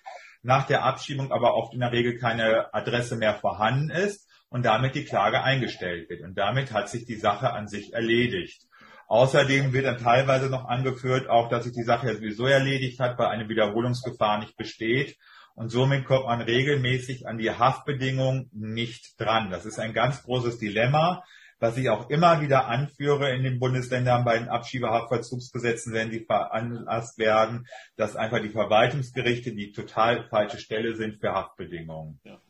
[SPEAKER 5] Nach der Abschiebung aber oft in der Regel keine Adresse mehr vorhanden ist und damit die Klage eingestellt wird. Und damit hat sich die Sache an sich erledigt. Außerdem wird dann teilweise noch angeführt, auch dass sich die Sache ja sowieso erledigt hat, weil eine Wiederholungsgefahr nicht besteht. Und somit kommt man regelmäßig an die Haftbedingungen nicht dran. Das ist ein ganz großes Dilemma, was ich auch immer wieder anführe in den Bundesländern bei den Abschiebehaftvollzugsgesetzen, wenn die veranlasst werden, dass einfach die Verwaltungsgerichte die total falsche Stelle sind für Haftbedingungen. Ja.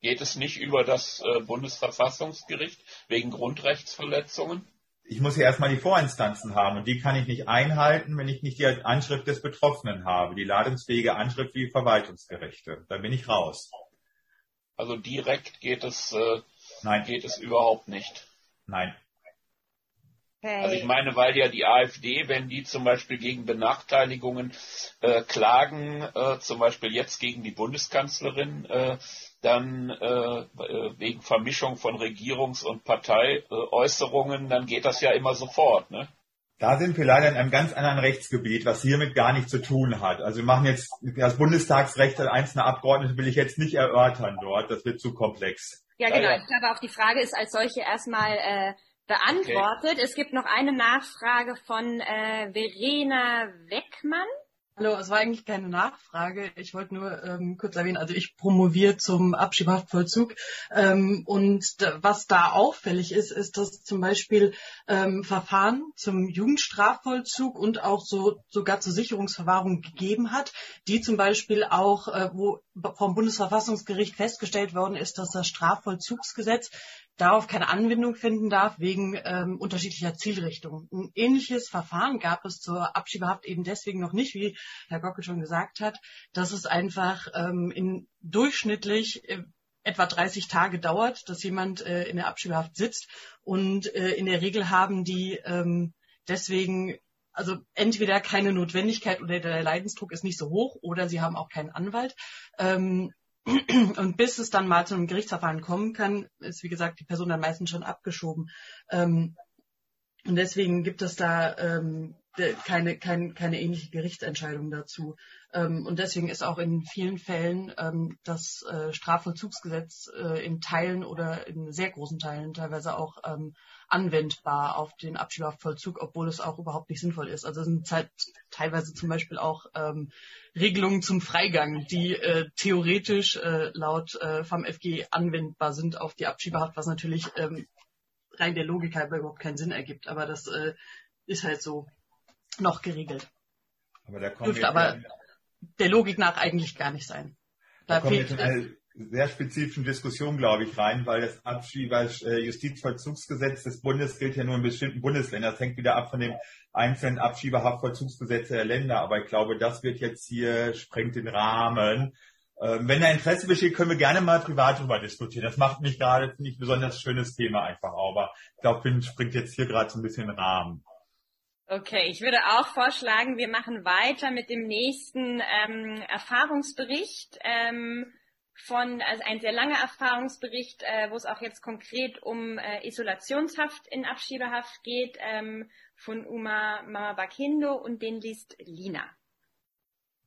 [SPEAKER 4] Geht es nicht über das äh, Bundesverfassungsgericht wegen Grundrechtsverletzungen?
[SPEAKER 5] Ich muss ja erstmal die Vorinstanzen haben und die kann ich nicht einhalten, wenn ich nicht die Anschrift des Betroffenen habe, die ladungsfähige Anschrift wie Verwaltungsgerichte. Da bin ich raus.
[SPEAKER 4] Also direkt geht es, äh, Nein. geht es überhaupt nicht.
[SPEAKER 5] Nein.
[SPEAKER 4] Okay. Also ich meine, weil ja die AfD, wenn die zum Beispiel gegen Benachteiligungen äh, klagen, äh, zum Beispiel jetzt gegen die Bundeskanzlerin, äh, dann äh, wegen Vermischung von Regierungs- und Parteiäußerungen, dann geht das ja immer sofort. Ne?
[SPEAKER 5] Da sind wir leider in einem ganz anderen Rechtsgebiet, was hiermit gar nichts zu tun hat. Also wir machen jetzt das Bundestagsrecht als einzelne Abgeordnete will ich jetzt nicht erörtern dort, das wird zu komplex.
[SPEAKER 1] Ja, genau. Ich glaube, auch die Frage ist als solche erstmal äh, beantwortet. Okay. Es gibt noch eine Nachfrage von äh, Verena Weckmann.
[SPEAKER 8] Hallo, es war eigentlich keine Nachfrage. Ich wollte nur ähm, kurz erwähnen, also ich promoviere zum Abschiebehaftvollzug. Ähm, und was da auffällig ist, ist, dass zum Beispiel ähm, Verfahren zum Jugendstrafvollzug und auch so sogar zur Sicherungsverwahrung gegeben hat, die zum Beispiel auch, äh, wo vom Bundesverfassungsgericht festgestellt worden ist, dass das Strafvollzugsgesetz darauf keine Anwendung finden darf wegen ähm, unterschiedlicher Zielrichtungen. Ein ähnliches Verfahren gab es zur Abschiebehaft eben deswegen noch nicht, wie Herr Gockel schon gesagt hat, dass es einfach ähm, in durchschnittlich äh, etwa 30 Tage dauert, dass jemand äh, in der Abschiebehaft sitzt und äh, in der Regel haben die ähm, deswegen also entweder keine Notwendigkeit oder der Leidensdruck ist nicht so hoch oder sie haben auch keinen Anwalt. Ähm, und bis es dann mal zu einem Gerichtsverfahren kommen kann, ist wie gesagt die Person dann meistens schon abgeschoben. Ähm, und deswegen gibt es da ähm, keine, keine, keine ähnliche Gerichtsentscheidung dazu. Ähm, und deswegen ist auch in vielen Fällen ähm, das äh, Strafvollzugsgesetz äh, in Teilen oder in sehr großen Teilen teilweise auch ähm, anwendbar auf den Abschiebevollzug, obwohl es auch überhaupt nicht sinnvoll ist. Also es sind teilweise zum Beispiel auch Regelungen zum Freigang, die äh, theoretisch äh, laut äh, vom FG anwendbar sind auf die Abschiebehaft, was natürlich rein der Logik halber überhaupt keinen Sinn ergibt. Aber das äh, ist halt so noch geregelt.
[SPEAKER 5] Aber da
[SPEAKER 8] Dürfte aber ja, der Logik nach eigentlich gar nicht sein.
[SPEAKER 5] Da, da kommen jetzt in eine sehr spezifische Diskussion, glaube ich, rein, weil das Abschieber äh, Justizvollzugsgesetz des Bundes gilt ja nur in bestimmten Bundesländern. Das hängt wieder ab von dem einzelnen Abschieberhaftvollzugsgesetze der Länder. Aber ich glaube, das wird jetzt hier, sprengt den Rahmen. Ähm, wenn da Interesse besteht, können wir gerne mal privat darüber diskutieren. Das macht mich gerade, finde ich, besonders schönes Thema einfach. Aber ich glaube, springt jetzt hier gerade so ein bisschen Rahmen.
[SPEAKER 1] Okay, ich würde auch vorschlagen, wir machen weiter mit dem nächsten ähm, Erfahrungsbericht ähm, von, also ein sehr langer Erfahrungsbericht, äh, wo es auch jetzt konkret um äh, Isolationshaft in Abschiebehaft geht, ähm, von Uma Mamabakindo und den liest Lina.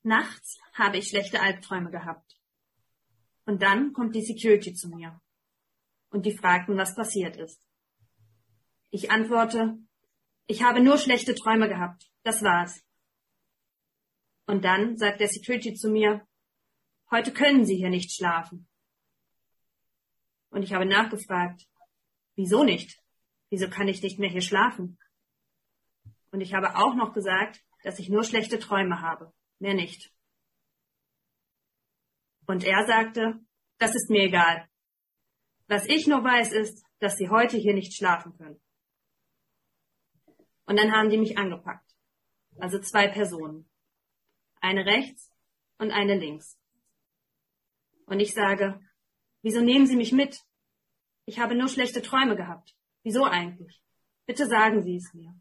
[SPEAKER 9] Nachts habe ich schlechte Albträume gehabt. Und dann kommt die Security zu mir. Und die fragten, was passiert ist. Ich antworte, ich habe nur schlechte Träume gehabt. Das war's. Und dann sagt der Security zu mir, heute können Sie hier nicht schlafen. Und ich habe nachgefragt, wieso nicht? Wieso kann ich nicht mehr hier schlafen? Und ich habe auch noch gesagt, dass ich nur schlechte Träume habe, mehr nicht. Und er sagte, das ist mir egal. Was ich nur weiß ist, dass Sie heute hier nicht schlafen können. Und dann haben die mich angepackt. Also zwei Personen. Eine rechts und eine links. Und ich sage, wieso nehmen Sie mich mit? Ich habe nur schlechte Träume gehabt. Wieso eigentlich? Bitte sagen Sie es mir.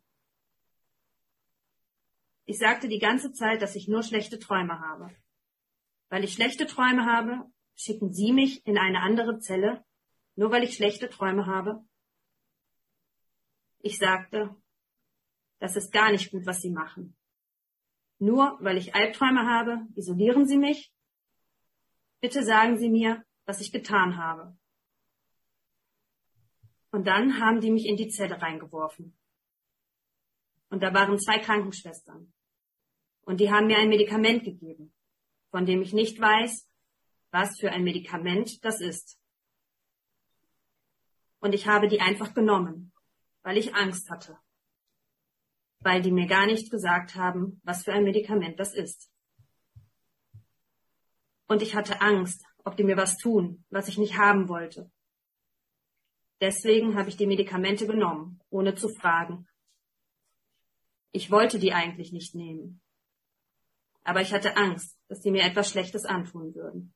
[SPEAKER 9] Ich sagte die ganze Zeit, dass ich nur schlechte Träume habe. Weil ich schlechte Träume habe, schicken Sie mich in eine andere Zelle, nur weil ich schlechte Träume habe? Ich sagte, das ist gar nicht gut, was Sie machen. Nur weil ich Albträume habe, isolieren Sie mich bitte sagen Sie mir, was ich getan habe. Und dann haben die mich in die Zelle reingeworfen. Und da waren zwei Krankenschwestern. Und die haben mir ein Medikament gegeben, von dem ich nicht weiß, was für ein Medikament das ist. Und ich habe die einfach genommen, weil ich Angst hatte. Weil die mir gar nicht gesagt haben, was für ein Medikament das ist. Und ich hatte Angst, ob die mir was tun, was ich nicht haben wollte. Deswegen habe ich die Medikamente genommen, ohne zu fragen. Ich wollte die eigentlich nicht nehmen. Aber ich hatte Angst, dass die mir etwas Schlechtes antun würden.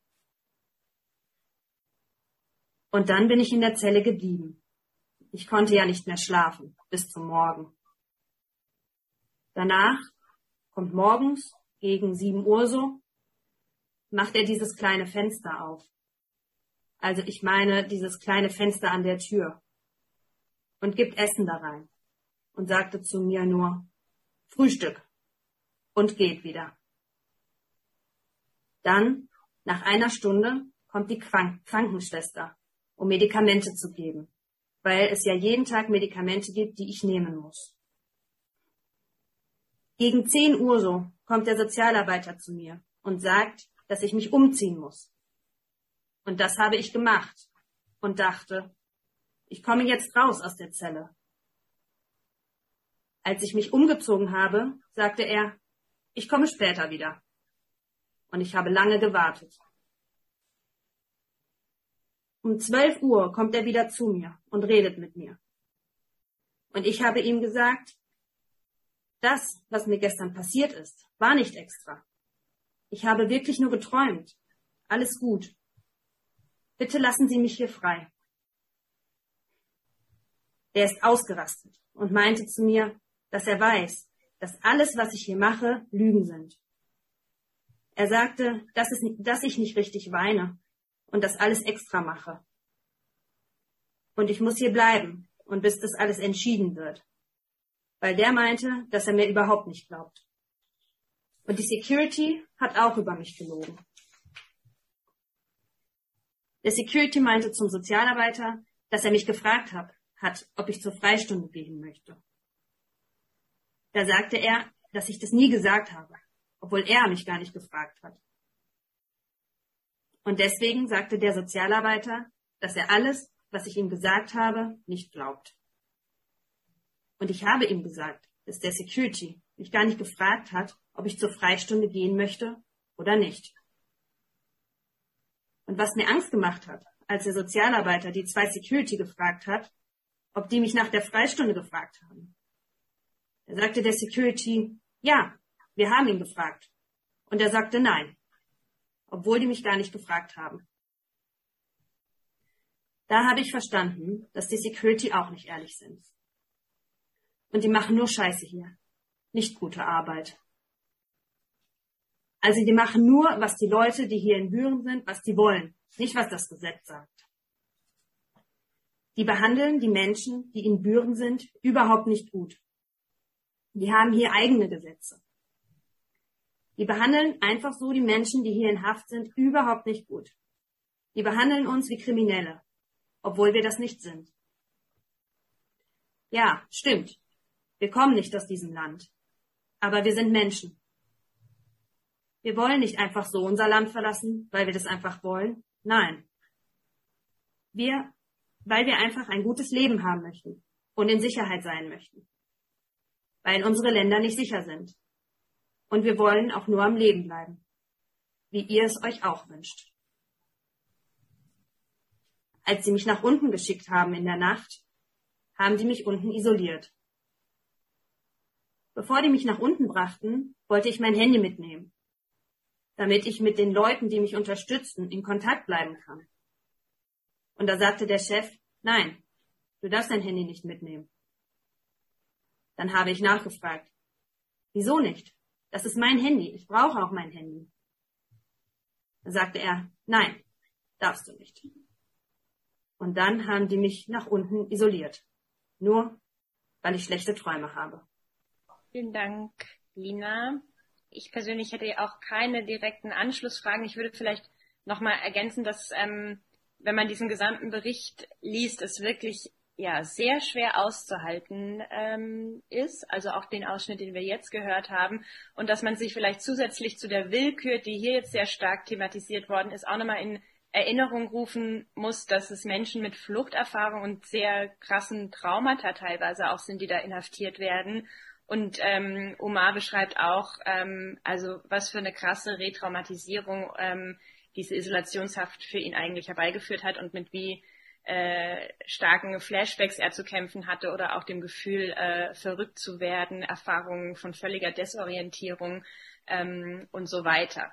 [SPEAKER 9] Und dann bin ich in der Zelle geblieben. Ich konnte ja nicht mehr schlafen, bis zum Morgen. Danach kommt morgens gegen sieben Uhr so, macht er dieses kleine Fenster auf. Also ich meine dieses kleine Fenster an der Tür und gibt Essen da rein und sagte zu mir nur Frühstück und geht wieder. Dann, nach einer Stunde, kommt die Krankenschwester, um Medikamente zu geben, weil es ja jeden Tag Medikamente gibt, die ich nehmen muss. Gegen 10 Uhr so kommt der Sozialarbeiter zu mir und sagt, dass ich mich umziehen muss. Und das habe ich gemacht und dachte, ich komme jetzt raus aus der Zelle. Als ich mich umgezogen habe, sagte er, ich komme später wieder. Und ich habe lange gewartet. Um zwölf Uhr kommt er wieder zu mir und redet mit mir. Und ich habe ihm gesagt, das, was mir gestern passiert ist, war nicht extra. Ich habe wirklich nur geträumt. Alles gut. Bitte lassen Sie mich hier frei. Er ist ausgerastet und meinte zu mir, dass er weiß, dass alles, was ich hier mache, Lügen sind. Er sagte, dass, es, dass ich nicht richtig weine und das alles extra mache. Und ich muss hier bleiben und bis das alles entschieden wird. Weil der meinte, dass er mir überhaupt nicht glaubt. Und die Security hat auch über mich gelogen. Der Security meinte zum Sozialarbeiter, dass er mich gefragt hat, hat, ob ich zur Freistunde gehen möchte. Da sagte er, dass ich das nie gesagt habe, obwohl er mich gar nicht gefragt hat. Und deswegen sagte der Sozialarbeiter, dass er alles, was ich ihm gesagt habe, nicht glaubt. Und ich habe ihm gesagt, dass der Security mich gar nicht gefragt hat, ob ich zur Freistunde gehen möchte oder nicht. Und was mir Angst gemacht hat, als der Sozialarbeiter die zwei Security gefragt hat, ob die mich nach der Freistunde gefragt haben. Da sagte der Security, ja, wir haben ihn gefragt. Und er sagte nein, obwohl die mich gar nicht gefragt haben. Da habe ich verstanden, dass die Security auch nicht ehrlich sind. Und die machen nur Scheiße hier. Nicht gute Arbeit. Also die machen nur, was die Leute, die hier in Büren sind, was die wollen, nicht was das Gesetz sagt. Die behandeln die Menschen, die in Büren sind, überhaupt nicht gut. Die haben hier eigene Gesetze. Die behandeln einfach so die Menschen, die hier in Haft sind, überhaupt nicht gut. Die behandeln uns wie Kriminelle, obwohl wir das nicht sind. Ja, stimmt. Wir kommen nicht aus diesem Land. Aber wir sind Menschen. Wir wollen nicht einfach so unser Land verlassen, weil wir das einfach wollen. Nein. Wir, weil wir einfach ein gutes Leben haben möchten und in Sicherheit sein möchten. Weil unsere Länder nicht sicher sind. Und wir wollen auch nur am Leben bleiben. Wie ihr es euch auch wünscht. Als sie mich nach unten geschickt haben in der Nacht, haben die mich unten isoliert. Bevor die mich nach unten brachten, wollte ich mein Handy mitnehmen damit ich mit den Leuten, die mich unterstützen, in Kontakt bleiben kann. Und da sagte der Chef, nein, du darfst dein Handy nicht mitnehmen. Dann habe ich nachgefragt, wieso nicht? Das ist mein Handy, ich brauche auch mein Handy. Dann sagte er, nein, darfst du nicht. Und dann haben die mich nach unten isoliert. Nur, weil ich schlechte Träume habe.
[SPEAKER 1] Vielen Dank, Lina ich persönlich hätte auch keine direkten Anschlussfragen. Ich würde vielleicht nochmal ergänzen, dass ähm, wenn man diesen gesamten Bericht liest, es wirklich ja sehr schwer auszuhalten ähm, ist, also auch den Ausschnitt, den wir jetzt gehört haben, und dass man sich vielleicht zusätzlich zu der Willkür, die hier jetzt sehr stark thematisiert worden ist, auch nochmal in Erinnerung rufen muss, dass es Menschen mit Fluchterfahrung und sehr krassen Traumata teilweise auch sind, die da inhaftiert werden. Und ähm, Omar beschreibt auch, ähm, also was für eine krasse Retraumatisierung ähm, diese Isolationshaft für ihn eigentlich herbeigeführt hat und mit wie äh, starken Flashbacks er zu kämpfen hatte oder auch dem Gefühl, äh, verrückt zu werden, Erfahrungen von völliger Desorientierung ähm, und so weiter.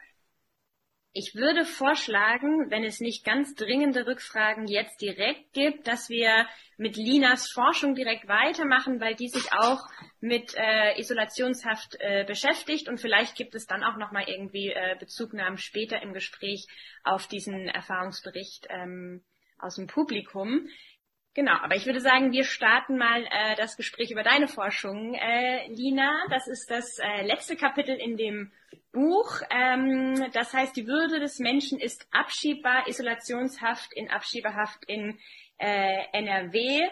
[SPEAKER 1] Ich würde vorschlagen, wenn es nicht ganz dringende Rückfragen jetzt direkt gibt, dass wir mit Linas Forschung direkt weitermachen, weil die sich auch mit äh, Isolationshaft äh, beschäftigt und vielleicht gibt es dann auch noch mal irgendwie äh, Bezugnahmen später im Gespräch auf diesen Erfahrungsbericht ähm, aus dem Publikum. Genau, aber ich würde sagen, wir starten mal äh, das Gespräch über deine Forschung, äh, Lina. Das ist das äh, letzte Kapitel in dem Buch. Ähm, das heißt, die Würde des Menschen ist abschiebbar, Isolationshaft in Abschiebehaft in äh, NRW.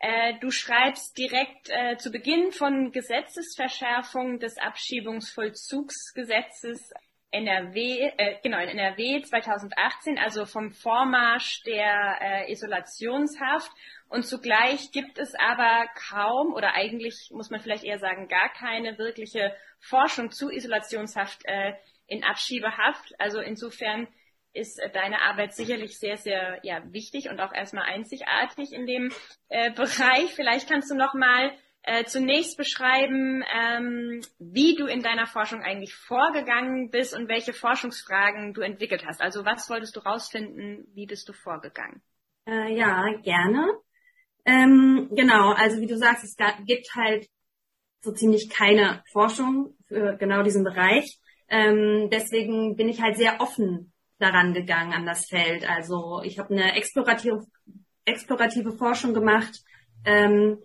[SPEAKER 1] Äh, du schreibst direkt äh, zu Beginn von Gesetzesverschärfung des Abschiebungsvollzugsgesetzes NRW, äh, genau, in NRW 2018, also vom Vormarsch der äh, Isolationshaft. Und zugleich gibt es aber kaum oder eigentlich muss man vielleicht eher sagen gar keine wirkliche Forschung zu Isolationshaft äh, in Abschiebehaft. Also insofern ist deine Arbeit sicherlich sehr, sehr ja, wichtig und auch erstmal einzigartig in dem äh, Bereich. Vielleicht kannst du noch mal äh, zunächst beschreiben, ähm, wie du in deiner Forschung eigentlich vorgegangen bist und welche Forschungsfragen du entwickelt hast. Also was wolltest du rausfinden, wie bist du vorgegangen?
[SPEAKER 9] Äh, ja, gerne. Ähm, genau, also wie du sagst, es gibt halt so ziemlich keine Forschung für genau diesen Bereich. Ähm, deswegen bin ich halt sehr offen daran gegangen an das Feld. Also ich habe eine explorative, explorative Forschung gemacht. Ähm,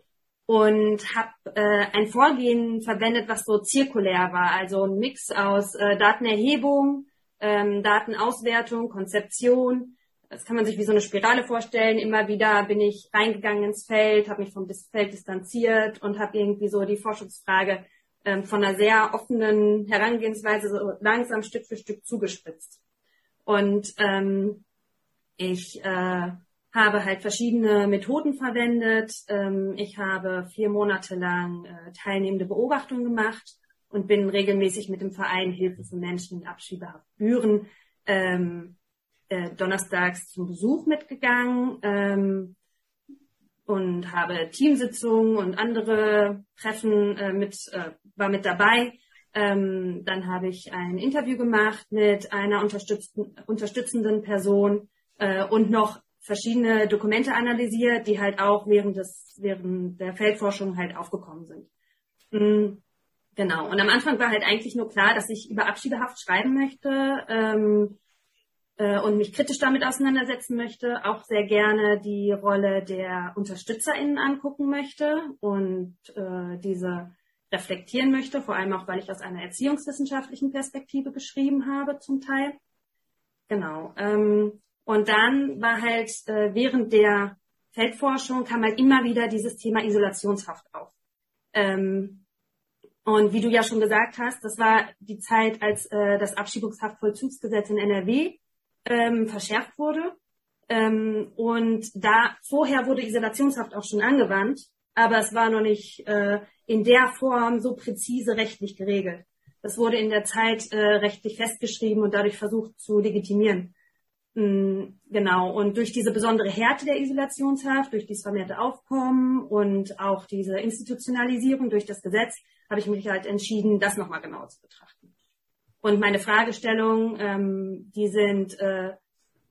[SPEAKER 9] und habe äh, ein Vorgehen verwendet, was so zirkulär war, also ein Mix aus äh, Datenerhebung, ähm, Datenauswertung, Konzeption. Das kann man sich wie so eine Spirale vorstellen. Immer wieder bin ich reingegangen ins Feld, habe mich vom Feld distanziert und habe irgendwie so die Forschungsfrage ähm, von einer sehr offenen Herangehensweise so langsam Stück für Stück zugespitzt. Und ähm, ich äh, habe halt verschiedene Methoden verwendet. Ähm, ich habe vier Monate lang äh, teilnehmende Beobachtungen gemacht und bin regelmäßig mit dem Verein Hilfe für Menschen in Abschiebehaft Büren ähm, äh, donnerstags zum Besuch mitgegangen ähm, und habe Teamsitzungen und andere Treffen äh, mit, äh, war mit dabei. Ähm, dann habe ich ein Interview gemacht mit einer unterstützenden Person äh, und noch verschiedene Dokumente analysiert, die halt auch während des, während der Feldforschung halt aufgekommen sind. Mhm. Genau. Und am Anfang war halt eigentlich nur klar, dass ich über Abschiebehaft schreiben möchte ähm, äh, und mich kritisch damit auseinandersetzen möchte, auch sehr gerne die Rolle der UnterstützerInnen angucken möchte und äh, diese reflektieren möchte, vor allem auch, weil ich aus einer erziehungswissenschaftlichen Perspektive geschrieben habe zum Teil. Genau. Ähm, und dann war halt äh, während der Feldforschung kam halt immer wieder dieses Thema Isolationshaft auf. Ähm, und wie du ja schon gesagt hast, das war die Zeit, als äh, das Abschiebungshaftvollzugsgesetz in NRW ähm, verschärft wurde. Ähm, und da vorher wurde Isolationshaft auch schon angewandt, aber es war noch nicht äh, in der Form so präzise rechtlich geregelt. Das wurde in der Zeit äh, rechtlich festgeschrieben und dadurch versucht zu legitimieren. Mm, genau, und durch diese besondere Härte der Isolationshaft, durch dieses vermehrte Aufkommen und auch diese Institutionalisierung durch das Gesetz, habe ich mich halt entschieden, das nochmal genauer zu betrachten. Und meine Fragestellungen, ähm, die sind, äh,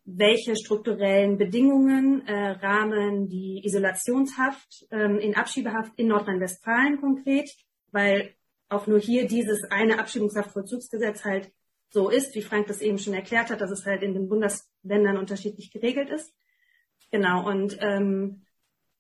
[SPEAKER 9] welche strukturellen Bedingungen äh, rahmen die Isolationshaft ähm, in Abschiebehaft in Nordrhein-Westfalen konkret, weil auch nur hier dieses eine Abschiebungshaftvollzugsgesetz halt so ist, wie Frank das eben schon erklärt hat, dass es halt in den Bundesländern unterschiedlich geregelt ist. Genau, und ähm,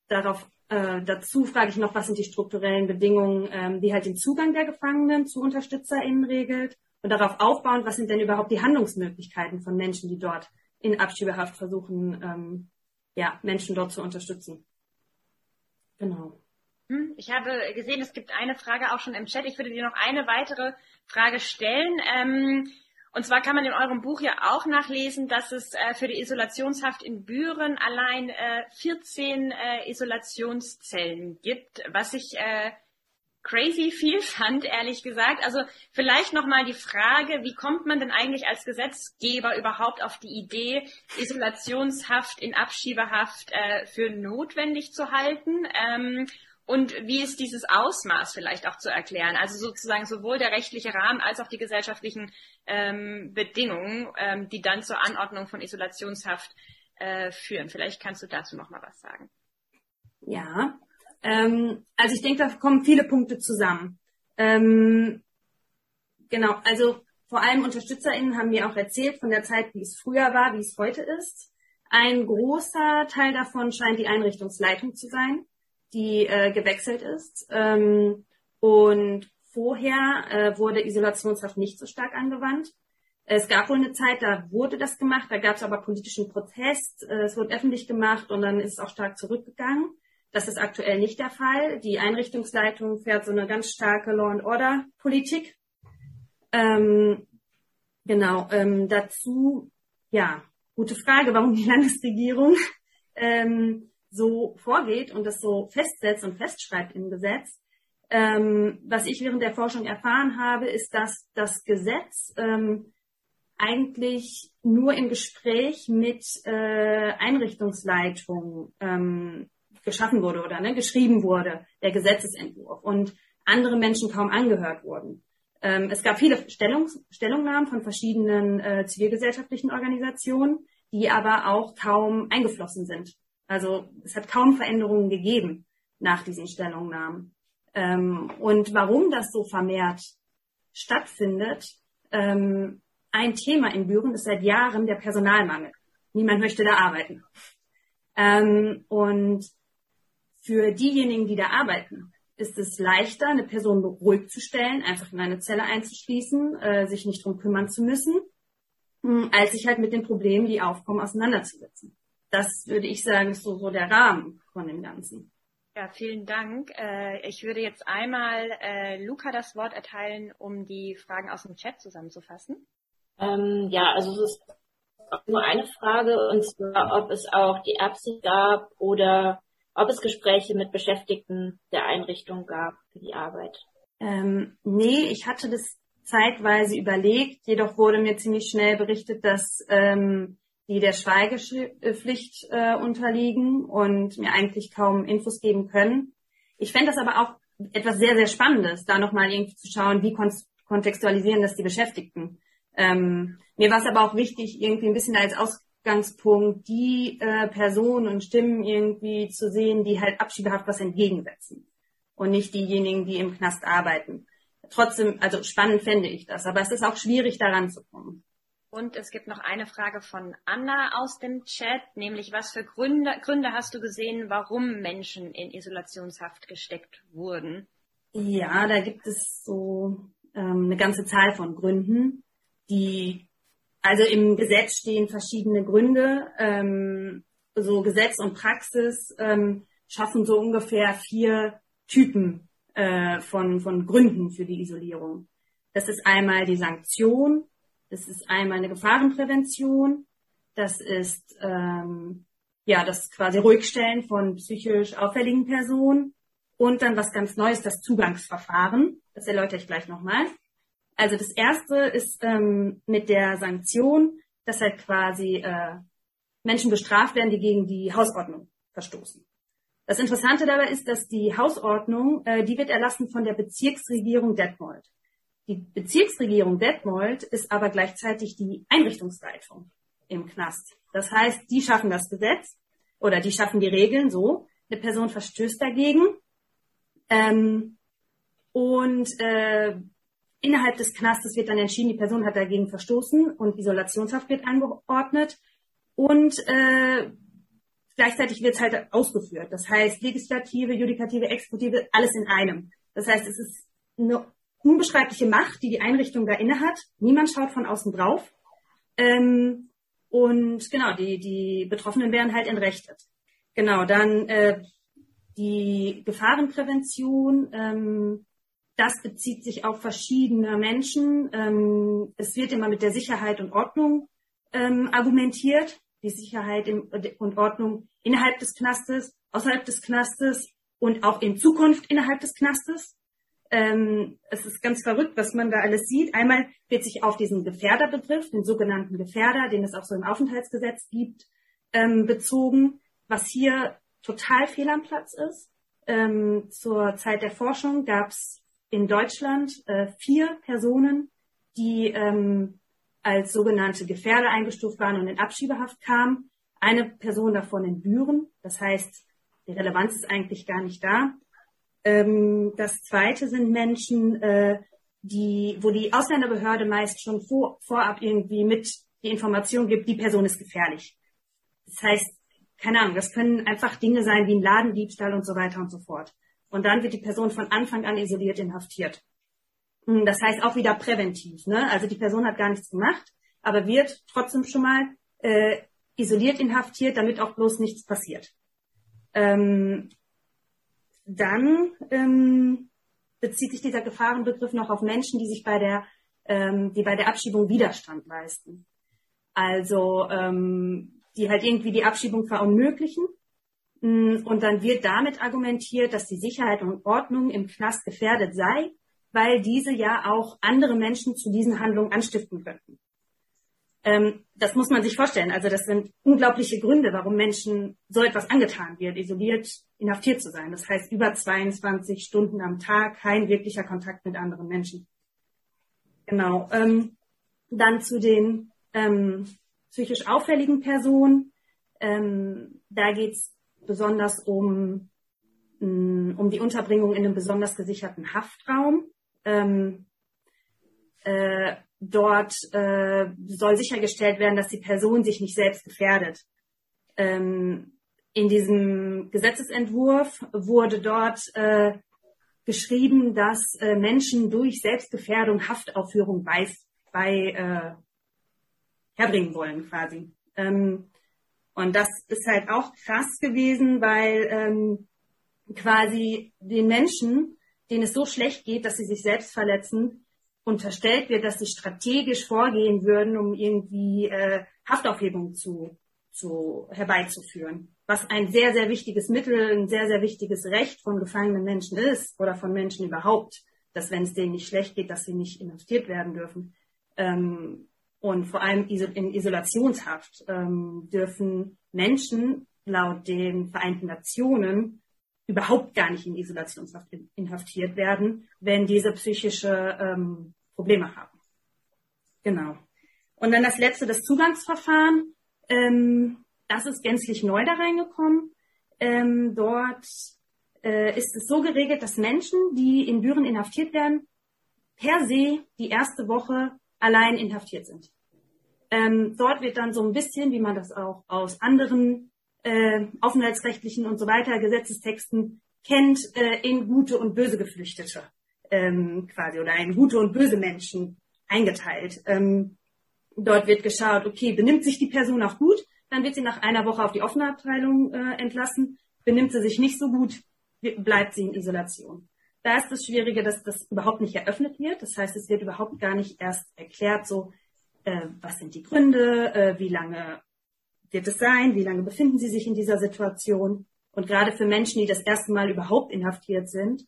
[SPEAKER 9] darauf äh, dazu frage ich noch, was sind die strukturellen Bedingungen, ähm, die halt den Zugang der Gefangenen zu UnterstützerInnen regelt Und darauf aufbauend, was sind denn überhaupt die Handlungsmöglichkeiten von Menschen, die dort in Abschiebehaft versuchen, ähm, ja, Menschen dort zu unterstützen. Genau.
[SPEAKER 1] Hm, ich habe gesehen, es gibt eine Frage auch schon im Chat. Ich würde dir noch eine weitere Frage stellen. Ähm, und zwar kann man in eurem Buch ja auch nachlesen, dass es äh, für die Isolationshaft in Büren allein äh, 14 äh, Isolationszellen gibt, was ich äh, crazy viel fand, ehrlich gesagt. Also vielleicht nochmal die Frage, wie kommt man denn eigentlich als Gesetzgeber überhaupt auf die Idee, Isolationshaft in Abschiebehaft äh, für notwendig zu halten? Ähm, und wie ist dieses Ausmaß vielleicht auch zu erklären? Also sozusagen sowohl der rechtliche Rahmen als auch die gesellschaftlichen ähm, Bedingungen, ähm, die dann zur Anordnung von Isolationshaft äh, führen. Vielleicht kannst du dazu noch mal was sagen.
[SPEAKER 9] Ja, ähm, also ich denke, da kommen viele Punkte zusammen. Ähm, genau, also vor allem UnterstützerInnen haben mir auch erzählt von der Zeit, wie es früher war, wie es heute ist. Ein großer Teil davon scheint die Einrichtungsleitung zu sein, die äh, gewechselt ist. Ähm, und vorher äh, wurde Isolationshaft nicht so stark angewandt. Es gab wohl eine Zeit, da wurde das gemacht, da gab es aber politischen Protest, äh, es wurde öffentlich gemacht und dann ist es auch stark zurückgegangen. Das ist aktuell nicht der Fall. Die Einrichtungsleitung fährt so eine ganz starke Law and Order Politik. Ähm, genau. Ähm, dazu, ja, gute Frage, warum die Landesregierung (laughs) ähm, so vorgeht und das so festsetzt und festschreibt im Gesetz. Ähm, was ich während der Forschung erfahren habe, ist, dass das Gesetz ähm, eigentlich nur im Gespräch mit äh, Einrichtungsleitung ähm, geschaffen wurde oder ne, geschrieben wurde, der Gesetzesentwurf, und andere Menschen kaum angehört wurden. Ähm, es gab viele Stellungs Stellungnahmen von verschiedenen äh, zivilgesellschaftlichen Organisationen, die aber auch kaum eingeflossen sind. Also es hat kaum Veränderungen gegeben nach diesen Stellungnahmen. Ähm, und warum das so vermehrt stattfindet, ähm, ein Thema in Büren ist seit Jahren der Personalmangel. Niemand möchte da arbeiten. Ähm, und für diejenigen, die da arbeiten, ist es leichter, eine Person ruhig zu stellen, einfach in eine Zelle einzuschließen, äh, sich nicht drum kümmern zu müssen, mh, hm, als sich halt mit den Problemen, die aufkommen, auseinanderzusetzen. Das würde ich sagen, ist so, so der Rahmen von dem Ganzen.
[SPEAKER 1] Ja, vielen Dank. Äh, ich würde jetzt einmal äh, Luca das Wort erteilen, um die Fragen aus dem Chat zusammenzufassen.
[SPEAKER 6] Ähm, ja, also es ist nur eine Frage, und zwar, ob es auch die Absicht gab oder ob es Gespräche mit Beschäftigten der Einrichtung gab für die Arbeit.
[SPEAKER 9] Ähm, nee, ich hatte das zeitweise überlegt, jedoch wurde mir ziemlich schnell berichtet, dass ähm, die der Schweigepflicht äh, unterliegen und mir eigentlich kaum Infos geben können. Ich fände das aber auch etwas sehr, sehr Spannendes, da nochmal irgendwie zu schauen, wie kontextualisieren das die Beschäftigten. Ähm, mir war es aber auch wichtig, irgendwie ein bisschen als Aus Ausgangspunkt, die äh, Personen und Stimmen irgendwie zu sehen, die halt abschiebehaft was entgegensetzen und nicht diejenigen, die im Knast arbeiten. Trotzdem, also spannend fände ich das, aber es ist auch schwierig, daran zu kommen.
[SPEAKER 1] Und es gibt noch eine Frage von Anna aus dem Chat, nämlich was für Gründe, Gründe hast du gesehen, warum Menschen in Isolationshaft gesteckt wurden?
[SPEAKER 9] Ja, da gibt es so ähm, eine ganze Zahl von Gründen, die also im Gesetz stehen verschiedene Gründe. Ähm, so Gesetz und Praxis ähm, schaffen so ungefähr vier Typen äh, von, von Gründen für die Isolierung. Das ist einmal die Sanktion, das ist einmal eine Gefahrenprävention, das ist ähm, ja das quasi Ruhigstellen von psychisch auffälligen Personen und dann was ganz Neues, das Zugangsverfahren. Das erläutere ich gleich nochmal. Also das erste ist ähm, mit der Sanktion, dass halt quasi äh, Menschen bestraft werden, die gegen die Hausordnung verstoßen. Das Interessante dabei ist, dass die Hausordnung, äh, die wird erlassen von der Bezirksregierung Detmold. Die Bezirksregierung Detmold ist aber gleichzeitig die Einrichtungsleitung im Knast. Das heißt, die schaffen das Gesetz oder die schaffen die Regeln so. Eine Person verstößt dagegen ähm, und äh, Innerhalb des Knastes wird dann entschieden, die Person hat dagegen verstoßen und Isolationshaft wird angeordnet. Und äh, gleichzeitig wird es halt ausgeführt. Das heißt, Legislative, Judikative, Exekutive, alles in einem. Das heißt, es ist eine unbeschreibliche Macht, die die Einrichtung da innehat. Niemand schaut von außen drauf. Ähm, und genau, die, die Betroffenen werden halt entrechtet. Genau, dann äh, die Gefahrenprävention, ähm, das bezieht sich auf verschiedene Menschen. Ähm, es wird immer mit der Sicherheit und Ordnung ähm, argumentiert. Die Sicherheit im, und Ordnung innerhalb des Knastes, außerhalb des Knastes und auch in Zukunft innerhalb des Knastes. Ähm, es ist ganz verrückt, was man da alles sieht. Einmal wird sich auf diesen Gefährderbegriff, den sogenannten Gefährder, den es auch so im Aufenthaltsgesetz gibt, ähm, bezogen, was hier total fehl am Platz ist. Ähm, zur Zeit der Forschung gab es in Deutschland äh, vier Personen, die ähm, als sogenannte Gefährder eingestuft waren und in Abschiebehaft kamen. Eine Person davon in Büren. Das heißt, die Relevanz ist eigentlich gar nicht da. Ähm, das zweite sind Menschen, äh, die, wo die Ausländerbehörde meist schon vor, vorab irgendwie mit die Information gibt, die Person ist gefährlich. Das heißt, keine Ahnung, das können einfach Dinge sein wie ein Ladendiebstahl und so weiter und so fort. Und dann wird die Person von Anfang an isoliert inhaftiert. Hm, das heißt auch wieder präventiv. Ne? Also die Person hat gar nichts gemacht, aber wird trotzdem schon mal äh, isoliert inhaftiert, damit auch bloß nichts passiert. Ähm, dann ähm, bezieht sich dieser Gefahrenbegriff noch auf Menschen, die sich bei der, ähm, die bei der Abschiebung Widerstand leisten. Also ähm, die halt irgendwie die Abschiebung verunmöglichen. Mm, und dann wird damit argumentiert, dass die Sicherheit und Ordnung im Knast gefährdet sei, weil diese ja auch andere Menschen zu diesen Handlungen anstiften könnten. Ähm, das muss man sich vorstellen. Also das sind unglaubliche Gründe, warum Menschen so etwas angetan wird, isoliert, inhaftiert zu sein. Das heißt, über 22 Stunden am Tag kein wirklicher Kontakt mit anderen Menschen. Genau. Ähm, dann zu den ähm, psychisch auffälligen Personen. Ähm, da geht es besonders um, mm, um die Unterbringung in einem besonders gesicherten Haftraum. Ähm, äh, dort äh, soll sichergestellt werden, dass die Person sich nicht selbst gefährdet. Ähm, in diesem Gesetzesentwurf wurde dort äh, geschrieben, dass äh, Menschen durch Selbstgefährdung Haftaufführung bei, bei äh, herbringen wollen quasi. Ähm, und das ist halt auch krass gewesen, weil ähm, quasi den Menschen, denen es so schlecht geht, dass sie sich selbst verletzen, unterstellt wird, dass sie strategisch vorgehen würden, um irgendwie äh, Haftaufhebung zu, zu herbeizuführen. Was ein sehr, sehr wichtiges Mittel, ein sehr, sehr wichtiges Recht von gefangenen Menschen ist oder von Menschen überhaupt, dass wenn es denen nicht schlecht geht, dass sie nicht inhaftiert werden dürfen. Ähm, und vor allem in Isolationshaft ähm, dürfen Menschen laut den Vereinten Nationen überhaupt gar nicht in Isolationshaft inhaftiert werden, wenn diese psychische ähm, Probleme haben. Genau. Und dann das letzte, das Zugangsverfahren. Ähm, das ist gänzlich neu da reingekommen. Ähm, dort äh, ist es so geregelt, dass Menschen, die in Büren inhaftiert werden, per se die erste Woche allein inhaftiert sind. Ähm, dort wird dann so ein bisschen, wie man das auch aus anderen äh, aufenthaltsrechtlichen und so weiter Gesetzestexten kennt, äh, in gute und böse Geflüchtete ähm, quasi oder in gute und böse Menschen eingeteilt. Ähm, dort wird geschaut, okay, benimmt sich die Person auch gut, dann wird sie nach einer Woche auf die offene Abteilung äh, entlassen. Benimmt sie sich nicht so gut, bleibt sie in Isolation. Da ist das Schwierige, dass das überhaupt nicht eröffnet wird. Das heißt, es wird überhaupt gar nicht erst erklärt, so, äh, was sind die Gründe, äh, wie lange wird es sein, wie lange befinden sie sich in dieser Situation. Und gerade für Menschen, die das erste Mal überhaupt inhaftiert sind,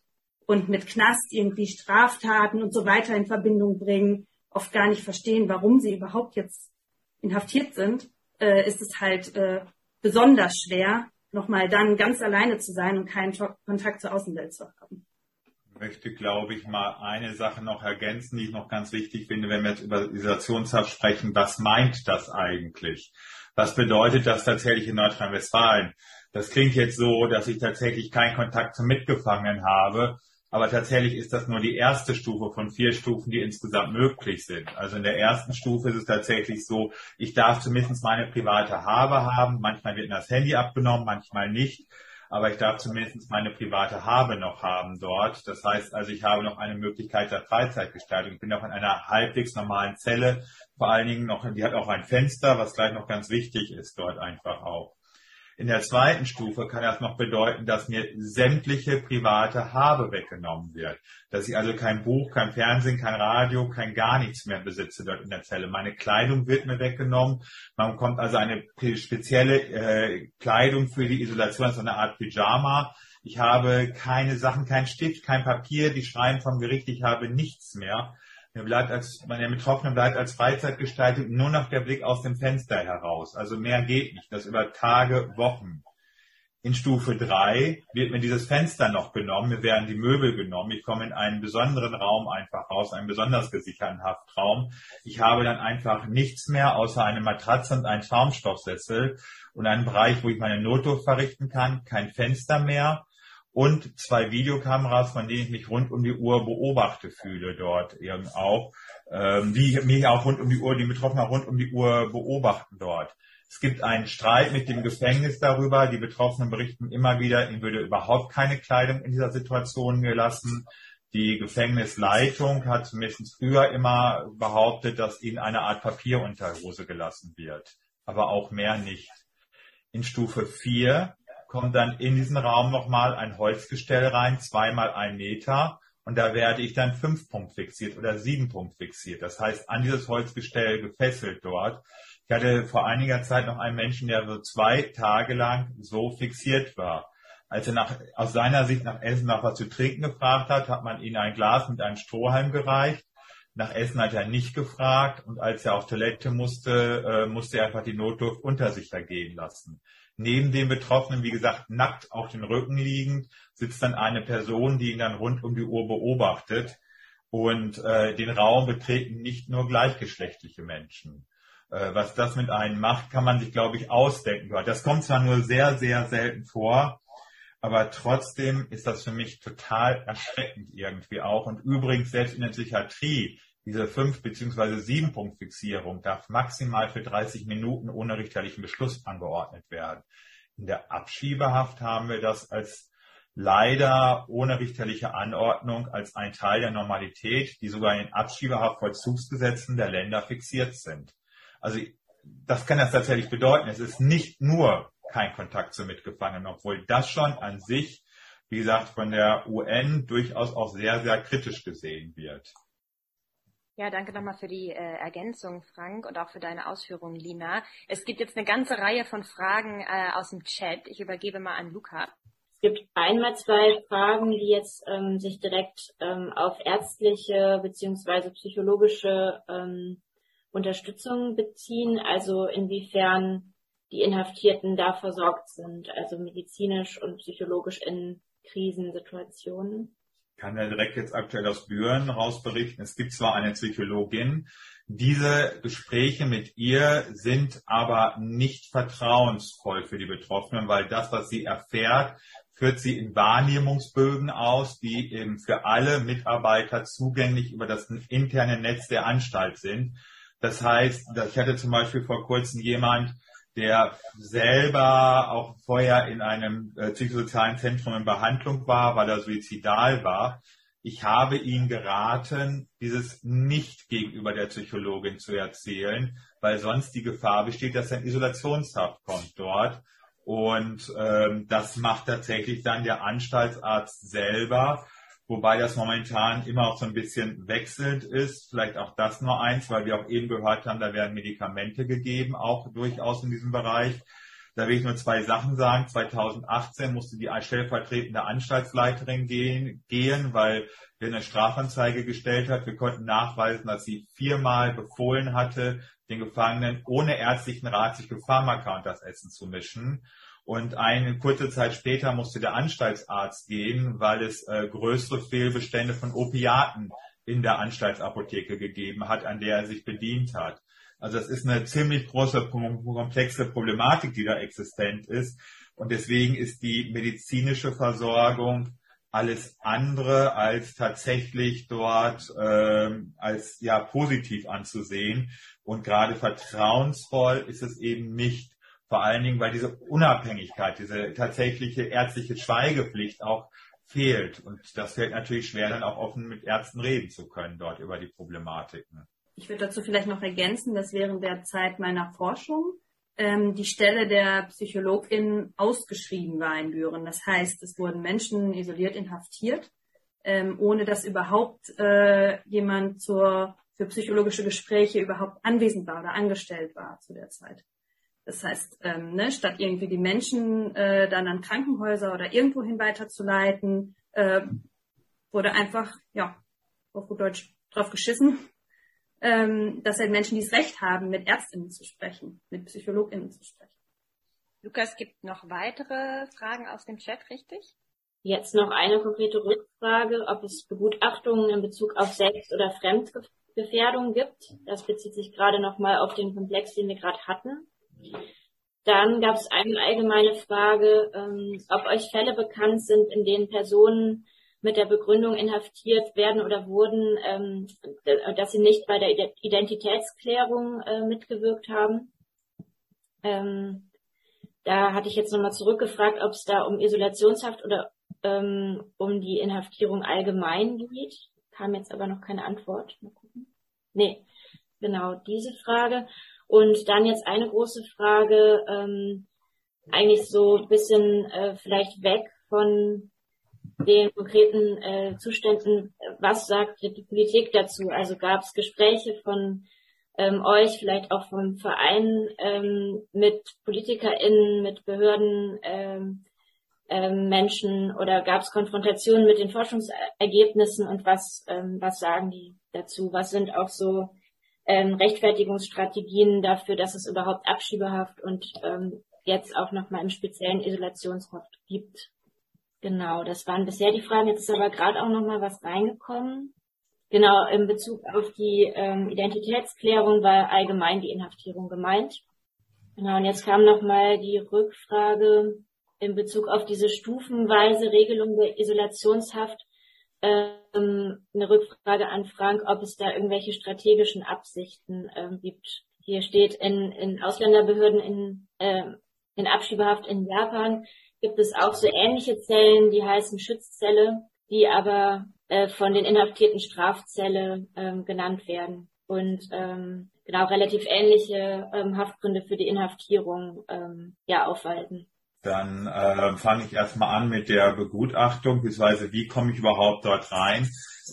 [SPEAKER 9] und mit Knast irgendwie Straftaten und so weiter in Verbindung bringen, oft gar nicht verstehen, warum sie überhaupt jetzt inhaftiert sind, äh, ist es halt äh, besonders schwer, nochmal dann ganz alleine zu sein und keinen Kontakt zur Außenwelt zu haben.
[SPEAKER 5] Ich möchte, glaube ich, mal eine Sache noch ergänzen, die ich noch ganz wichtig finde, wenn wir jetzt über Isolationshaft sprechen. Was meint das eigentlich? Was bedeutet das tatsächlich in Nordrhein-Westfalen? Das klingt jetzt so, dass ich tatsächlich keinen Kontakt zum Mitgefangenen habe, aber tatsächlich ist das nur die erste Stufe von vier Stufen, die insgesamt möglich sind. Also in der ersten Stufe ist es tatsächlich so, ich darf zumindest meine private Habe haben. Manchmal wird das Handy abgenommen, manchmal nicht. aber ich darf zumindest meine private Habe noch haben dort. Das heißt also, ich habe noch eine Möglichkeit der Freizeitgestaltung. Ich bin auch in einer halbwegs normalen Zelle, vor allen Dingen noch, die hat auch ein Fenster, was gleich noch ganz wichtig ist dort einfach auch. In der zweiten Stufe kann das noch bedeuten, dass mir sämtliche private Habe weggenommen wird. Dass ich also kein Buch, kein Fernsehen, kein Radio, kein gar nichts mehr besitze dort in der Zelle. Meine Kleidung wird mir weggenommen. Man bekommt also eine spezielle äh, Kleidung für die Isolation, so eine Art Pyjama. Ich habe keine Sachen, kein Stift, kein Papier, die schreiben vom Gericht, ich habe nichts mehr. Mir bleibt als, meine Betroffenen bleibt als Freizeitgestaltung nur noch der Blick aus dem Fenster heraus. Also mehr geht nicht. Das über Tage, Wochen. In Stufe 3 wird mir dieses Fenster noch genommen, mir werden die Möbel genommen, ich komme in einen besonderen Raum einfach raus, einen besonders gesicherten Haftraum. Ich habe dann einfach nichts mehr außer eine Matratze und einen Schaumstoffsessel und einen Bereich, wo ich meine Notdurft verrichten kann, kein Fenster mehr und zwei Videokameras, von denen ich mich rund um die Uhr beobachte fühle dort eben auch, ähm, die mich auch rund um die Uhr, die Betroffenen rund um die Uhr beobachten dort. Es gibt einen Streit mit dem Gefängnis darüber. Die Betroffenen berichten immer wieder, ihnen würde überhaupt keine Kleidung in dieser Situation gelassen. Die Gefängnisleitung hat zumindest früher immer behauptet, dass ihnen eine Art Papierunterhose gelassen wird. Aber auch mehr nicht. In Stufe 4 kommt dann in diesen Raum nochmal ein Holzgestell rein, zweimal ein Meter. Und da werde ich dann fünf Punkt fixiert oder sieben Punkt fixiert. Das heißt, an dieses Holzgestell gefesselt dort. Ich hatte vor einiger Zeit noch einen Menschen, der so zwei Tage lang so fixiert war. Als er nach, aus seiner Sicht nach Essen nach was zu trinken gefragt hat, hat man ihm ein Glas mit einem Strohhalm gereicht. Nach Essen hat er nicht gefragt und als er auf Toilette musste, äh, musste er einfach die Notdurft unter sich ergehen lassen. Neben dem Betroffenen, wie gesagt, nackt auf den Rücken liegend, sitzt dann eine Person, die ihn dann rund um die Uhr beobachtet. Und äh, den Raum betreten nicht nur gleichgeschlechtliche Menschen. Äh, was das mit einem macht, kann man sich, glaube ich, ausdenken. Das kommt zwar nur sehr, sehr selten vor, aber trotzdem ist das für mich total erschreckend irgendwie auch. Und übrigens, selbst in der Psychiatrie diese fünf beziehungsweise sieben Punkt Fixierung darf maximal für 30 Minuten ohne richterlichen Beschluss angeordnet werden. In der Abschiebehaft haben wir das als leider ohne richterliche Anordnung als ein Teil der Normalität, die sogar in den Abschiebehaftvollzugsgesetzen der Länder fixiert sind. Also das kann das tatsächlich bedeuten. Es ist nicht nur kein Kontakt zu Mitgefangenen, obwohl das schon an sich, wie gesagt, von der UN durchaus auch sehr, sehr kritisch gesehen wird.
[SPEAKER 1] Ja, danke nochmal für die äh, Ergänzung, Frank, und auch für deine Ausführungen, Lina. Es gibt jetzt eine ganze Reihe von Fragen äh, aus dem Chat. Ich übergebe mal an Luca.
[SPEAKER 6] Es gibt einmal zwei Fragen, die jetzt ähm, sich direkt ähm, auf ärztliche beziehungsweise psychologische ähm, Unterstützung beziehen, also inwiefern die Inhaftierten da versorgt sind, also medizinisch und psychologisch in Krisensituationen
[SPEAKER 5] kann ja direkt jetzt aktuell aus Büren raus berichten. Es gibt zwar eine Psychologin, diese Gespräche mit ihr sind aber nicht vertrauensvoll für die Betroffenen, weil das, was sie erfährt, führt sie in Wahrnehmungsbögen aus, die eben für alle Mitarbeiter zugänglich über das interne Netz der Anstalt sind. Das heißt, ich hatte zum Beispiel vor kurzem jemand, der selber auch vorher in einem äh, psychosozialen Zentrum in Behandlung war, weil er suizidal war. Ich habe ihn geraten, dieses nicht gegenüber der Psychologin zu erzählen, weil sonst die Gefahr besteht, dass er in Isolationshaft kommt dort. Und ähm, das macht tatsächlich dann der Anstaltsarzt selber wobei das momentan immer auch so ein bisschen wechselnd ist. Vielleicht auch das nur eins, weil wir auch eben gehört haben, da werden Medikamente gegeben, auch durchaus in diesem Bereich. Da will ich nur zwei Sachen sagen. 2018 musste die stellvertretende Anstaltsleiterin gehen, gehen, weil wir eine Strafanzeige gestellt hat. Wir konnten nachweisen, dass sie viermal befohlen hatte, den Gefangenen ohne ärztlichen Rat sich Pharmaka und das Essen zu mischen. Und eine kurze Zeit später musste der Anstaltsarzt gehen, weil es äh, größere Fehlbestände von Opiaten in der Anstaltsapotheke gegeben hat, an der er sich bedient hat. Also das ist eine ziemlich große, komplexe Problematik, die da existent ist. Und deswegen ist die medizinische Versorgung alles andere als tatsächlich dort ähm, als ja positiv anzusehen. Und gerade vertrauensvoll ist es eben nicht Vor allen Dingen, weil diese Unabhängigkeit, diese tatsächliche ärztliche Schweigepflicht auch fehlt. Und das fällt natürlich schwer, dann auch offen mit Ärzten reden zu können dort über die Problematiken.
[SPEAKER 9] Ich würde dazu vielleicht noch ergänzen, dass während der Zeit meiner Forschung ähm, die Stelle der Psychologin ausgeschrieben war in Büren. Das heißt, es wurden Menschen isoliert inhaftiert, ähm, ohne dass überhaupt äh, jemand zur, für psychologische Gespräche überhaupt anwesend war oder angestellt war zu der Zeit. Das heißt, ähm, ne, statt irgendwie die Menschen äh, dann an Krankenhäuser oder irgendwohin weiterzuleiten, äh, wurde einfach, ja, auf gut Deutsch drauf geschissen ähm, dass halt Menschen dieses Recht haben, mit Ärztinnen zu sprechen, mit PsychologInnen zu sprechen.
[SPEAKER 1] Lukas, gibt noch weitere Fragen aus dem Chat, richtig?
[SPEAKER 6] Jetzt noch eine konkrete Rückfrage, ob es Begutachtungen in Bezug auf Selbst- oder Fremdgefährdung gibt. Das bezieht sich gerade nochmal auf den Komplex, den wir gerade hatten. Dann gab es eine allgemeine Frage, ähm, ob euch Fälle bekannt sind, in denen Personen mit der Begründung inhaftiert werden oder wurden, ähm, dass sie nicht bei der Identitätsklärung äh, mitgewirkt haben. Ähm, da hatte ich jetzt nochmal zurückgefragt, ob es da um Isolationshaft oder ähm, um die Inhaftierung allgemein geht. Kam jetzt aber noch keine Antwort. Mal gucken. Nee, genau diese Frage. Und dann jetzt eine große Frage, ähm, eigentlich so ein bisschen äh, vielleicht weg von den konkreten äh, Zuständen, was sagt die Politik dazu? Also gab es Gespräche von ähm, euch, vielleicht auch vom Verein ähm, mit PolitikerInnen, mit Behörden, ähm, ähm, Menschen oder gab es Konfrontationen mit den Forschungsergebnissen und was, ähm, was sagen die dazu? Was sind auch so ähm, Rechtfertigungsstrategien dafür, dass es überhaupt Abschiebehaft und ähm, jetzt auch nochmal im speziellen Isolationshaft gibt? Genau, das waren bisher die Fragen. Jetzt ist aber gerade auch noch mal was reingekommen. Genau, in Bezug auf die ähm, Identitätsklärung war allgemein die Inhaftierung gemeint. Genau, und jetzt kam noch mal die Rückfrage in Bezug auf diese stufenweise Regelung der Isolationshaft. Ähm, eine Rückfrage an Frank, ob es da irgendwelche strategischen Absichten ähm, gibt. Hier steht in, in Ausländerbehörden in, äh, in Abschiebehaft in Japan gibt es auch so ähnliche Zellen, die heißen Schutzzelle, die aber äh, von den inhaftierten Strafzelle ähm, genannt werden und ähm, genau relativ ähnliche ähm, Haftgründe für die Inhaftierung ähm, ja aufweisen.
[SPEAKER 5] Dann äh, fange ich erstmal an mit der Begutachtung, beziehungsweise wie komme ich überhaupt dort rein.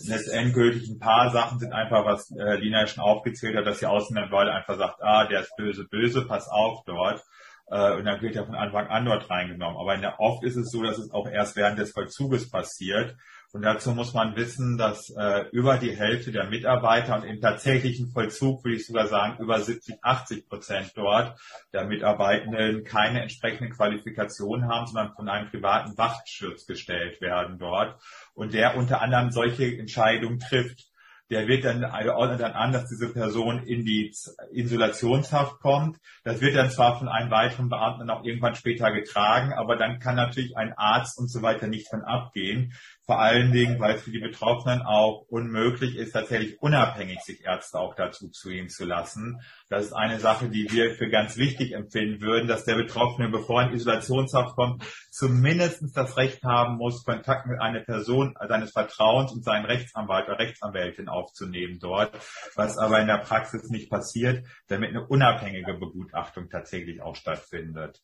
[SPEAKER 5] Letztendgültig ein paar Sachen sind einfach, was äh, Lina schon aufgezählt hat, dass die Ausländerbehörde einfach sagt, ah, der ist böse, böse, pass auf dort äh, und dann wird er von Anfang an dort reingenommen. Aber in der, oft ist es so, dass es auch erst während des Vollzuges passiert. Und dazu muss man wissen, dass äh, über die Hälfte der Mitarbeiter und im tatsächlichen Vollzug würde ich sogar sagen über 70, 80 Prozent dort der Mitarbeitenden keine entsprechende Qualifikation haben, sondern von einem privaten Wachschutz gestellt werden dort und der unter anderem solche Entscheidungen trifft der wird dann, also ordnet dann an, dass diese Person in die Isolationshaft kommt. Das wird dann zwar von einem weiteren Beamten auch irgendwann später getragen, aber dann kann natürlich ein Arzt und so weiter nicht von abgehen. Vor allen Dingen, weil es für die Betroffenen auch unmöglich ist, tatsächlich unabhängig sich Ärzte auch dazu zu ihm zu lassen. Das ist eine Sache, die wir für ganz wichtig empfinden würden, dass der Betroffene, bevor er in Isolationshaft kommt, zumindest das Recht haben muss, Kontakt mit einer Person seines Vertrauens und seinen Rechtsanwalt oder Rechtsanwältin aufzunehmen dort, was aber in der Praxis nicht passiert, damit eine unabhängige Begutachtung tatsächlich auch stattfindet.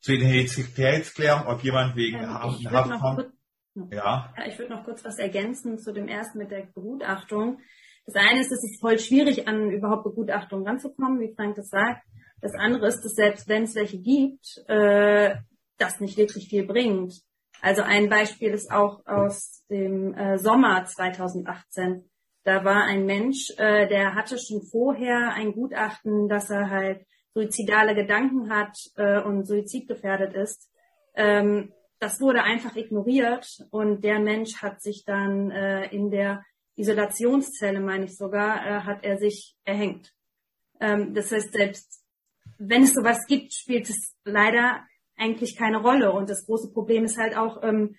[SPEAKER 5] Zu Identitätsklärung, ob jemand wegen ähm, Haft kommt.
[SPEAKER 9] Ja. ich würde noch kurz was ergänzen zu dem ersten mit der Begutachtung. Das eine ist, es ist voll schwierig, an überhaupt Begutachtungen ranzukommen, wie Frank das sagt. Das andere ist, dass selbst wenn es welche gibt, äh, das nicht wirklich viel bringt. Also ein Beispiel ist auch aus dem äh, Sommer 2018. Da war ein Mensch, äh, der hatte schon vorher ein Gutachten, dass er halt suizidale Gedanken hat äh, und suizidgefährdet ist. Ähm, das wurde einfach ignoriert und der Mensch hat sich dann äh, in der Isolationszelle, meine ich sogar, äh, hat er sich erhängt. Ähm, das heißt, selbst wenn es sowas gibt, spielt es leider eigentlich keine Rolle. Und das große Problem ist halt auch ähm,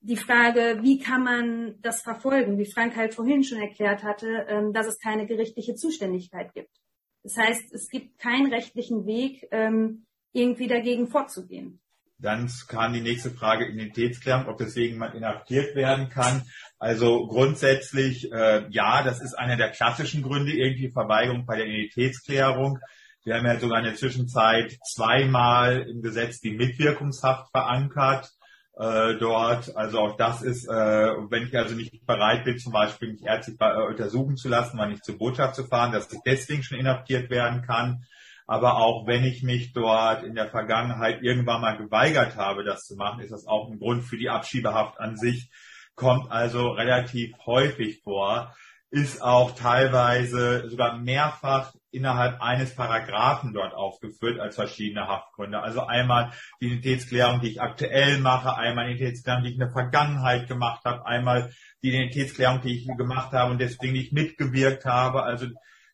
[SPEAKER 9] die Frage, wie kann man das verfolgen? Wie Frank halt vorhin schon erklärt hatte, ähm, dass es keine gerichtliche Zuständigkeit gibt. Das heißt, es gibt keinen rechtlichen Weg, ähm, irgendwie dagegen vorzugehen.
[SPEAKER 5] Dann kam die nächste Frage Identitätsklärung, ob deswegen man inhaftiert werden kann. Also grundsätzlich, äh, ja, das ist einer der klassischen Gründe, irgendwie Verweigerung bei der Identitätsklärung. Wir haben ja sogar in der Zwischenzeit zweimal im Gesetz die Mitwirkungshaft verankert äh, dort. Also auch das ist, äh, wenn ich also nicht bereit bin, zum Beispiel mich ärztlich äh, untersuchen zu lassen, mal nicht zur Botschaft zu fahren, dass ich deswegen schon inhaftiert werden kann aber auch wenn ich mich dort in der Vergangenheit irgendwann mal geweigert habe, das zu machen, ist das auch ein Grund für die Abschiebehaft an sich, kommt also relativ häufig vor, ist auch teilweise sogar mehrfach innerhalb eines Paragraphen dort aufgeführt als verschiedene Haftgründe. Also einmal die Identitätsklärung, die ich aktuell mache, einmal die Identitätsklärung, die ich in der Vergangenheit gemacht habe, einmal die Identitätsklärung, die ich gemacht habe und deswegen nicht mitgewirkt habe. Also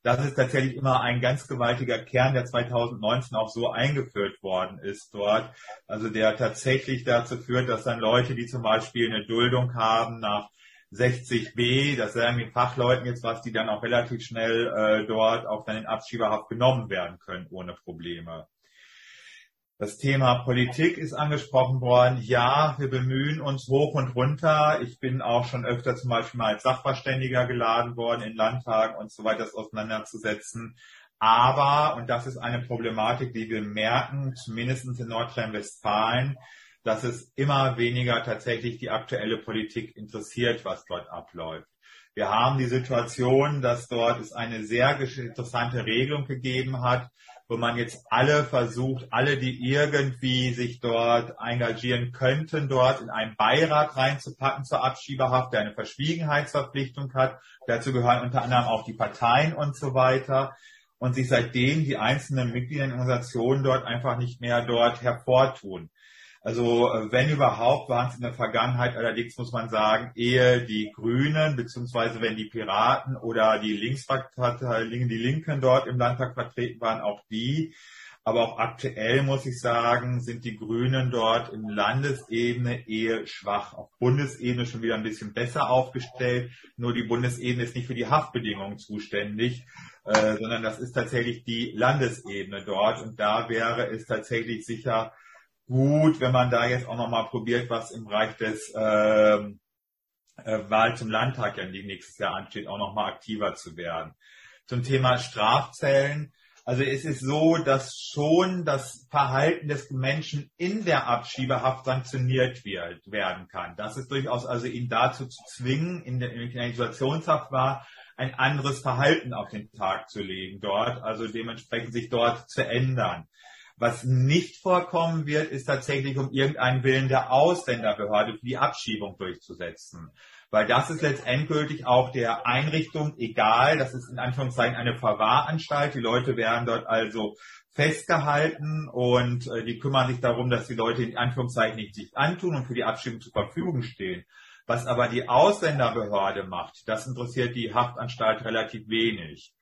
[SPEAKER 5] das ist tatsächlich immer ein ganz gewaltiger Kern, der 2019 auch so eingeführt worden ist dort. Also der tatsächlich dazu führt, dass dann Leute, die zum Beispiel eine Duldung haben nach 60b, das sagen den Fachleuten jetzt was, die dann auch relativ schnell äh, dort auch dann in Abschiebehaft genommen werden können ohne Probleme. Das Thema Politik ist angesprochen worden. Ja, wir bemühen uns hoch und runter. Ich bin auch schon öfter zum Beispiel mal als Sachverständiger geladen worden in Landtagen und so weiter, das auseinanderzusetzen. Aber, und das ist eine Problematik, die wir merken, zumindest in Nordrhein-Westfalen, dass es immer weniger tatsächlich die aktuelle Politik interessiert, was dort abläuft. Wir haben die Situation, dass dort es eine sehr interessante Regelung gegeben hat, wo man jetzt alle versucht, alle, die irgendwie sich dort engagieren könnten, dort in einen Beirat reinzupacken zur Abschiebehaft, der eine Verschwiegenheitsverpflichtung hat. Dazu gehören unter anderem auch die Parteien und so weiter. Und sich seitdem die einzelnen Mitglieder in Organisationen dort einfach nicht mehr dort hervortun. Also äh, wenn überhaupt, waren es in der Vergangenheit allerdings, muss man sagen, eher die Grünen, beziehungsweise wenn die Piraten oder die Linkspartei, die Linken dort im Landtag vertreten waren, auch die. Aber auch aktuell muss ich sagen, sind die Grünen dort in Landesebene eher schwach. Auf Bundesebene schon wieder ein bisschen besser aufgestellt. Nur die Bundesebene ist nicht für die Haftbedingungen zuständig, äh, sondern das ist tatsächlich die Landesebene dort. Und da wäre es tatsächlich sicher gut, wenn man da jetzt auch nochmal probiert, was im Bereich des ähm, äh, Wahl zum Landtag ja nächstes Jahr ansteht, auch nochmal aktiver zu werden. Zum Thema Strafzellen. Also es ist so, dass schon das Verhalten des Menschen in der Abschiebehaft sanktioniert wird, werden kann. Das ist durchaus also ihn dazu zu zwingen, in der, in der Isolationshaft war, ein anderes Verhalten auf den Tag zu legen dort, also dementsprechend sich dort zu ändern. Was nicht vorkommen wird, ist tatsächlich um irgendeinen Willen der Ausländerbehörde für die Abschiebung durchzusetzen. Weil das ist letztendgültig auch der Einrichtung egal. Das ist in Anführungszeichen eine Verwahranstalt. Die Leute werden dort also festgehalten und äh, die kümmern sich darum, dass die Leute in Anführungszeichen nicht sich antun und für die Abschiebung zur Verfügung stehen. Was aber die Ausländerbehörde macht, das interessiert die Haftanstalt relativ wenig.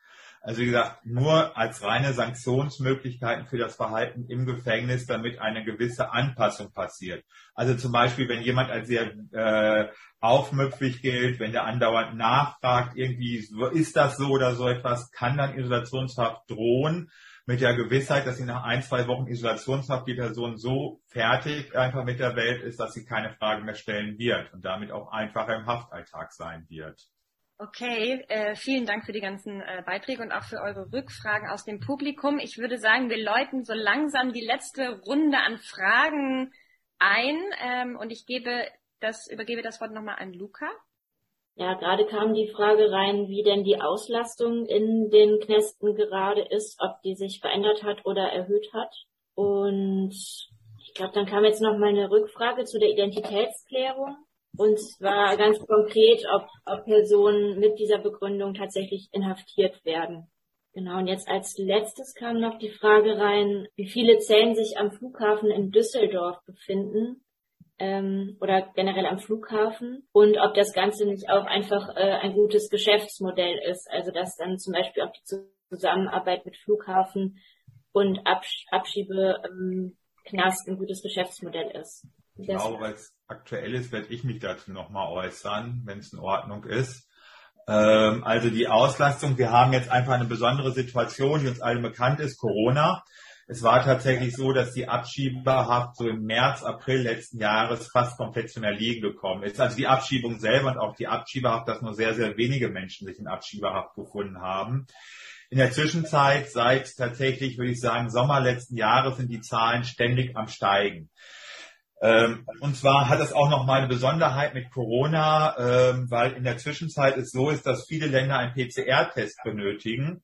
[SPEAKER 5] Also wie gesagt, nur als reine Sanktionsmöglichkeiten für das Verhalten im Gefängnis, damit eine gewisse Anpassung passiert. Also zum Beispiel, wenn jemand als sehr äh, aufmüpfig gilt, wenn der andauernd nachfragt, irgendwie ist das so oder so etwas, kann dann Isolationshaft drohen mit der Gewissheit, dass sie nach ein, zwei Wochen Isolationshaft die Person so fertig einfach mit der Welt ist, dass sie keine Fragen mehr stellen wird und damit auch einfacher im Haftalltag sein wird.
[SPEAKER 1] Okay, äh, vielen Dank für die ganzen äh, Beiträge und auch für eure Rückfragen aus dem Publikum. Ich würde sagen, wir läuten so langsam die letzte Runde an Fragen ein ähm, und ich gebe das, übergebe das Wort nochmal an Luca.
[SPEAKER 6] Ja, gerade kam die Frage rein, wie denn die Auslastung in den Knästen gerade ist, ob die sich verändert hat oder erhöht hat. Und ich glaube, dann kam jetzt noch mal eine Rückfrage zu der Identitätsklärung. Und zwar ganz konkret, ob, ob Personen mit dieser Begründung tatsächlich inhaftiert werden. Genau, und jetzt als letztes kam noch die Frage rein, wie viele Zellen sich am Flughafen in Düsseldorf befinden ähm, oder generell am Flughafen und ob das Ganze nicht auch einfach äh, ein gutes Geschäftsmodell ist. Also dass dann zum Beispiel auch die Zusammenarbeit mit Flughafen und Absch Abschiebeknast ähm, ein gutes Geschäftsmodell ist.
[SPEAKER 5] Ich glaube, weil es aktuell ist, werde ich mich dazu nochmal äußern, wenn es in Ordnung ist. Ähm, also die Auslastung, wir haben jetzt einfach eine besondere Situation, die uns allen bekannt ist, Corona. Es war tatsächlich so, dass die Abschiebehaft so im März, April letzten Jahres fast komplett zum Erliegen gekommen ist. Also die Abschiebung selber und auch die Abschiebehaft, dass nur sehr, sehr wenige Menschen sich in Abschiebehaft gefunden haben. In der Zwischenzeit, seit tatsächlich, würde ich sagen, Sommer letzten Jahres sind die Zahlen ständig am Steigen. Ähm, und zwar hat es auch noch mal eine Besonderheit mit Corona, ähm, weil in der Zwischenzeit es so ist, dass viele Länder einen PCR-Test benötigen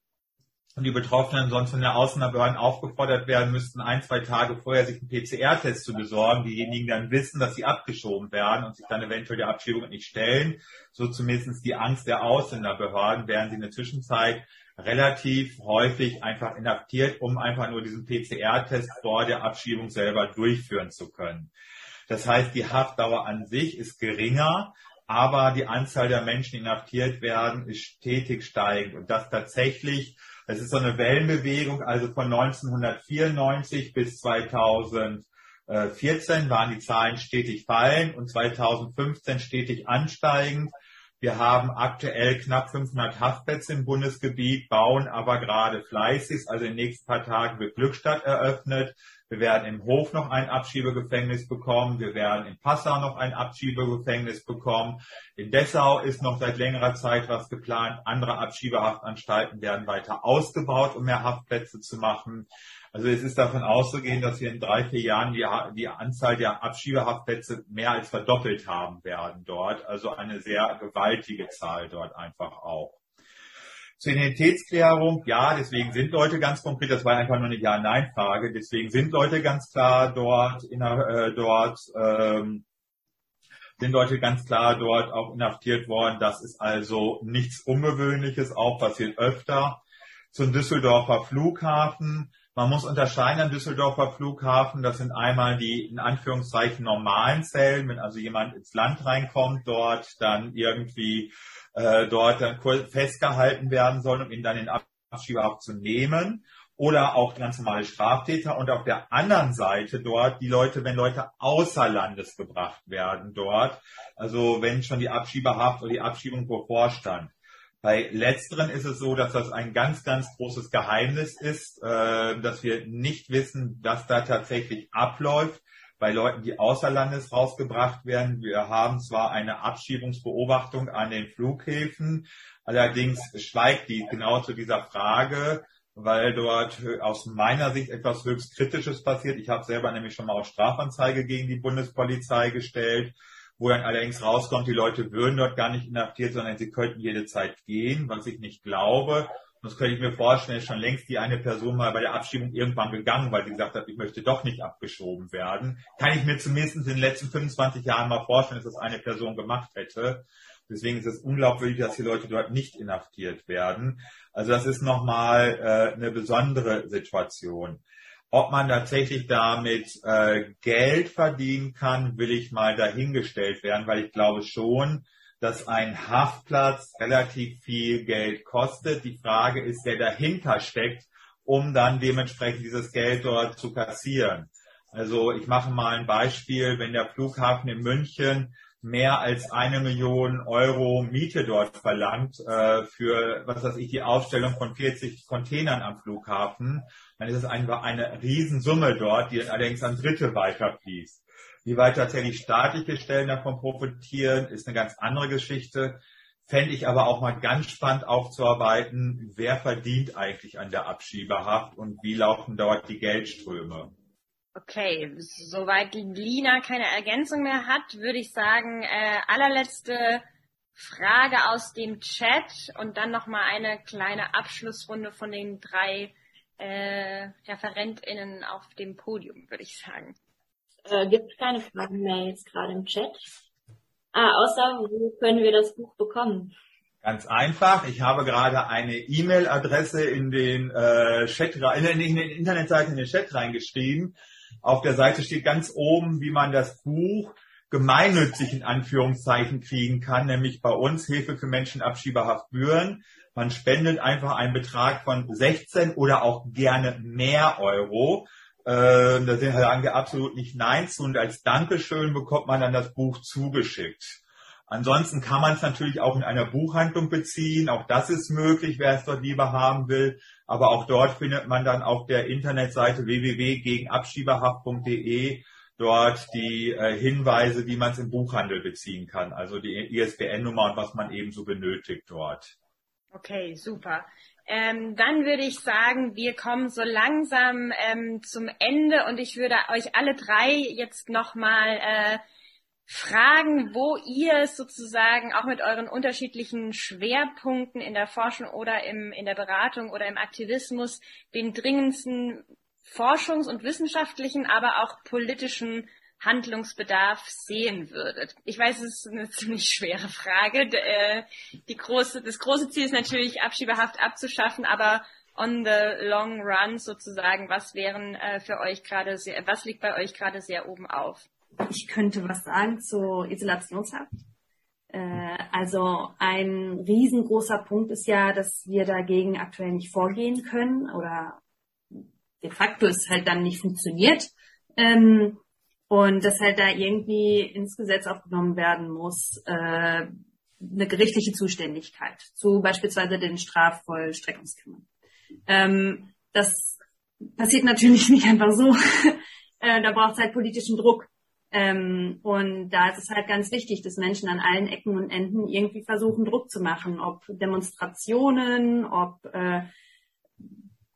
[SPEAKER 5] und die Betroffenen sonst von der Außenbehörden aufgefordert werden müssten, ein, zwei Tage vorher sich einen PCR-Test zu besorgen. Diejenigen dann wissen, dass sie abgeschoben werden und sich dann eventuell der Abschiebung nicht stellen. So zumindest die Angst der Ausländerbehörden, während sie in der Zwischenzeit relativ häufig einfach inhaftiert, um einfach nur diesen PCR-Test vor der Abschiebung selber durchführen zu können. Das heißt, die Haftdauer an sich ist geringer, aber die Anzahl der Menschen, die inhaftiert werden, ist stetig steigend und das tatsächlich es ist so eine Wellenbewegung, also von 1994 bis 2014 waren die Zahlen stetig fallen und 2015 stetig ansteigend. Wir haben aktuell knapp 500 Haftplätze im Bundesgebiet, bauen aber gerade fleißig. Also in den nächsten paar Tagen wird Glückstadt eröffnet. Wir werden im Hof noch ein Abschiebegefängnis bekommen. Wir werden in Passau noch ein Abschiebegefängnis bekommen. In Dessau ist noch seit längerer Zeit was geplant. Andere Abschiebehaftanstalten werden weiter ausgebaut, um mehr Haftplätze zu machen. Also es ist davon auszugehen, dass wir in drei, vier Jahren die, die Anzahl der Abschiebehaftplätze mehr als verdoppelt haben werden dort. Also eine sehr gewaltige Zahl dort einfach auch. Zur Identitätsklärung, ja, deswegen sind Leute ganz konkret, das war einfach nur eine Ja-Nein-Frage, deswegen sind Leute ganz klar dort, in, äh, dort ähm, sind Leute ganz klar dort auch inhaftiert worden. Das ist also nichts Ungewöhnliches, auch passiert öfter. Zum Düsseldorfer Flughafen. Man muss unterscheiden am Düsseldorfer Flughafen. Das sind einmal die in Anführungszeichen normalen Zellen, wenn also jemand ins Land reinkommt, dort dann irgendwie äh, dort dann festgehalten werden sollen, um ihn dann in Abschiebehaft zu nehmen. Oder auch ganz normale Straftäter und auf der anderen Seite dort die Leute, wenn Leute außer Landes gebracht werden dort, also wenn schon die Abschiebehaft oder die Abschiebung bevorstand. Bei letzteren ist es so, dass das ein ganz, ganz großes Geheimnis ist, äh, dass wir nicht wissen, was da tatsächlich abläuft bei Leuten, die außer Landes rausgebracht werden. Wir haben zwar eine Abschiebungsbeobachtung an den Flughäfen, allerdings schweigt die genau zu dieser Frage, weil dort aus meiner Sicht etwas höchst Kritisches passiert. Ich habe selber nämlich schon mal auch Strafanzeige gegen die Bundespolizei gestellt, wo dann allerdings rauskommt, die Leute würden dort gar nicht inhaftiert, sondern sie könnten jede Zeit gehen, was ich nicht glaube. Und das könnte ich mir vorstellen, ist schon längst die eine Person mal bei der Abschiebung irgendwann gegangen, weil sie gesagt hat, ich möchte doch nicht abgeschoben werden. Kann ich mir zumindest in den letzten 25 Jahren mal vorstellen, dass das eine Person gemacht hätte. Deswegen ist es unglaubwürdig, dass die Leute dort nicht inhaftiert werden. Also das ist nochmal äh, eine besondere Situation. Ob man tatsächlich damit äh, Geld verdienen kann, will ich mal dahingestellt werden, weil ich glaube schon, dass ein Haftplatz relativ viel Geld kostet. Die Frage ist, wer dahinter steckt, um dann dementsprechend dieses Geld dort zu kassieren. Also ich mache mal ein Beispiel, wenn der Flughafen in München mehr als eine Million Euro Miete dort verlangt äh, für, was weiß ich, die Aufstellung von 40 Containern am Flughafen, dann ist es einfach eine Riesensumme dort, die allerdings an Dritte weiterfließt. Wie weit tatsächlich staatliche Stellen davon profitieren, ist eine ganz andere Geschichte. Fände ich aber auch mal ganz spannend aufzuarbeiten, wer verdient eigentlich an der Abschiebehaft und wie laufen dort die Geldströme.
[SPEAKER 1] Okay, soweit Lina keine Ergänzung mehr hat, würde ich sagen, äh, allerletzte Frage aus dem Chat und dann nochmal eine kleine Abschlussrunde von den drei äh, ReferentInnen auf dem Podium, würde ich sagen
[SPEAKER 6] äh, gibt keine Fragen mehr jetzt gerade im Chat. Ah, außer wo können wir das Buch bekommen?
[SPEAKER 5] Ganz einfach. Ich habe gerade eine E-Mail-Adresse in den äh, Chat, in, in, in den Internetseiten in den Chat reingeschrieben. Auf der Seite steht ganz oben, wie man das Buch gemeinnützig in Anführungszeichen kriegen kann, nämlich bei uns Hilfe für Menschen Abschiebehaft Büren. Man spendet einfach einen Betrag von 16 oder auch gerne mehr Euro. Ähm, da sagen wir absolut nicht Nein zu und als Dankeschön bekommt man dann das Buch zugeschickt. Ansonsten kann man es natürlich auch in einer Buchhandlung beziehen. Auch das ist möglich, wer es dort lieber haben will. Aber auch dort findet man dann auf der Internetseite www.gegenabschiebehaft.de dort die äh, Hinweise, wie man es im Buchhandel beziehen kann. Also die ISBN-Nummer und was man eben so benötigt dort.
[SPEAKER 1] Okay, super. Ähm, dann würde ich sagen, wir kommen so langsam ähm, zum Ende und ich würde euch alle drei jetzt nochmal äh, fragen, wo ihr sozusagen auch mit euren unterschiedlichen Schwerpunkten in der Forschung oder im, in der Beratung oder im Aktivismus den dringendsten forschungs- und wissenschaftlichen, aber auch politischen Handlungsbedarf sehen würdet? Ich weiß, es ist eine (laughs) ziemlich schwere Frage. Äh, die große, das große Ziel ist natürlich, Abschiebehaft abzuschaffen, aber on the long run sozusagen, was wären äh, für euch gerade sehr, was liegt bei euch gerade sehr oben auf?
[SPEAKER 9] Ich könnte was sagen zur Isolationshaft. Äh, also ein riesengroßer Punkt ist ja, dass wir dagegen aktuell nicht vorgehen können oder de facto es halt dann nicht funktioniert. Ähm, und dass halt da irgendwie ins Gesetz aufgenommen werden muss, äh, eine gerichtliche Zuständigkeit zu beispielsweise den Strafvollstreckungskammern. Ähm, das passiert natürlich (laughs) nicht einfach so. äh, da braucht es halt politischen Druck. Ähm, und da ist es halt ganz wichtig, dass Menschen an allen Ecken und Enden irgendwie versuchen, Druck zu machen, ob Demonstrationen, ob äh,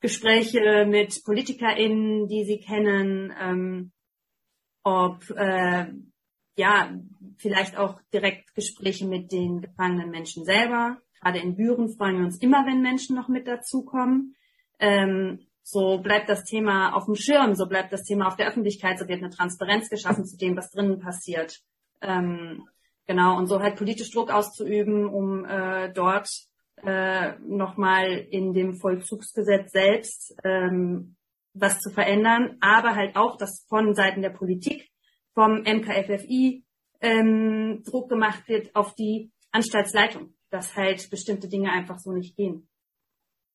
[SPEAKER 9] Gespräche mit PolitikerInnen, die sie kennen, ähm, ob äh, ja vielleicht auch direkt Gespräche mit den gefangenen Menschen selber. Gerade in Büren freuen wir uns immer, wenn Menschen noch mit dazukommen. Ähm, so bleibt das Thema auf dem Schirm, so bleibt das Thema auf der Öffentlichkeit, so wird eine Transparenz geschaffen zu dem, was drinnen passiert. Ähm, genau, und so halt politisch Druck auszuüben, um äh, dort äh, nochmal in dem Vollzugsgesetz selbst ähm, was zu verändern, aber halt auch, dass von Seiten der Politik, vom MKFFI ähm, Druck gemacht wird auf die Anstaltsleitung, dass halt bestimmte Dinge einfach so nicht gehen.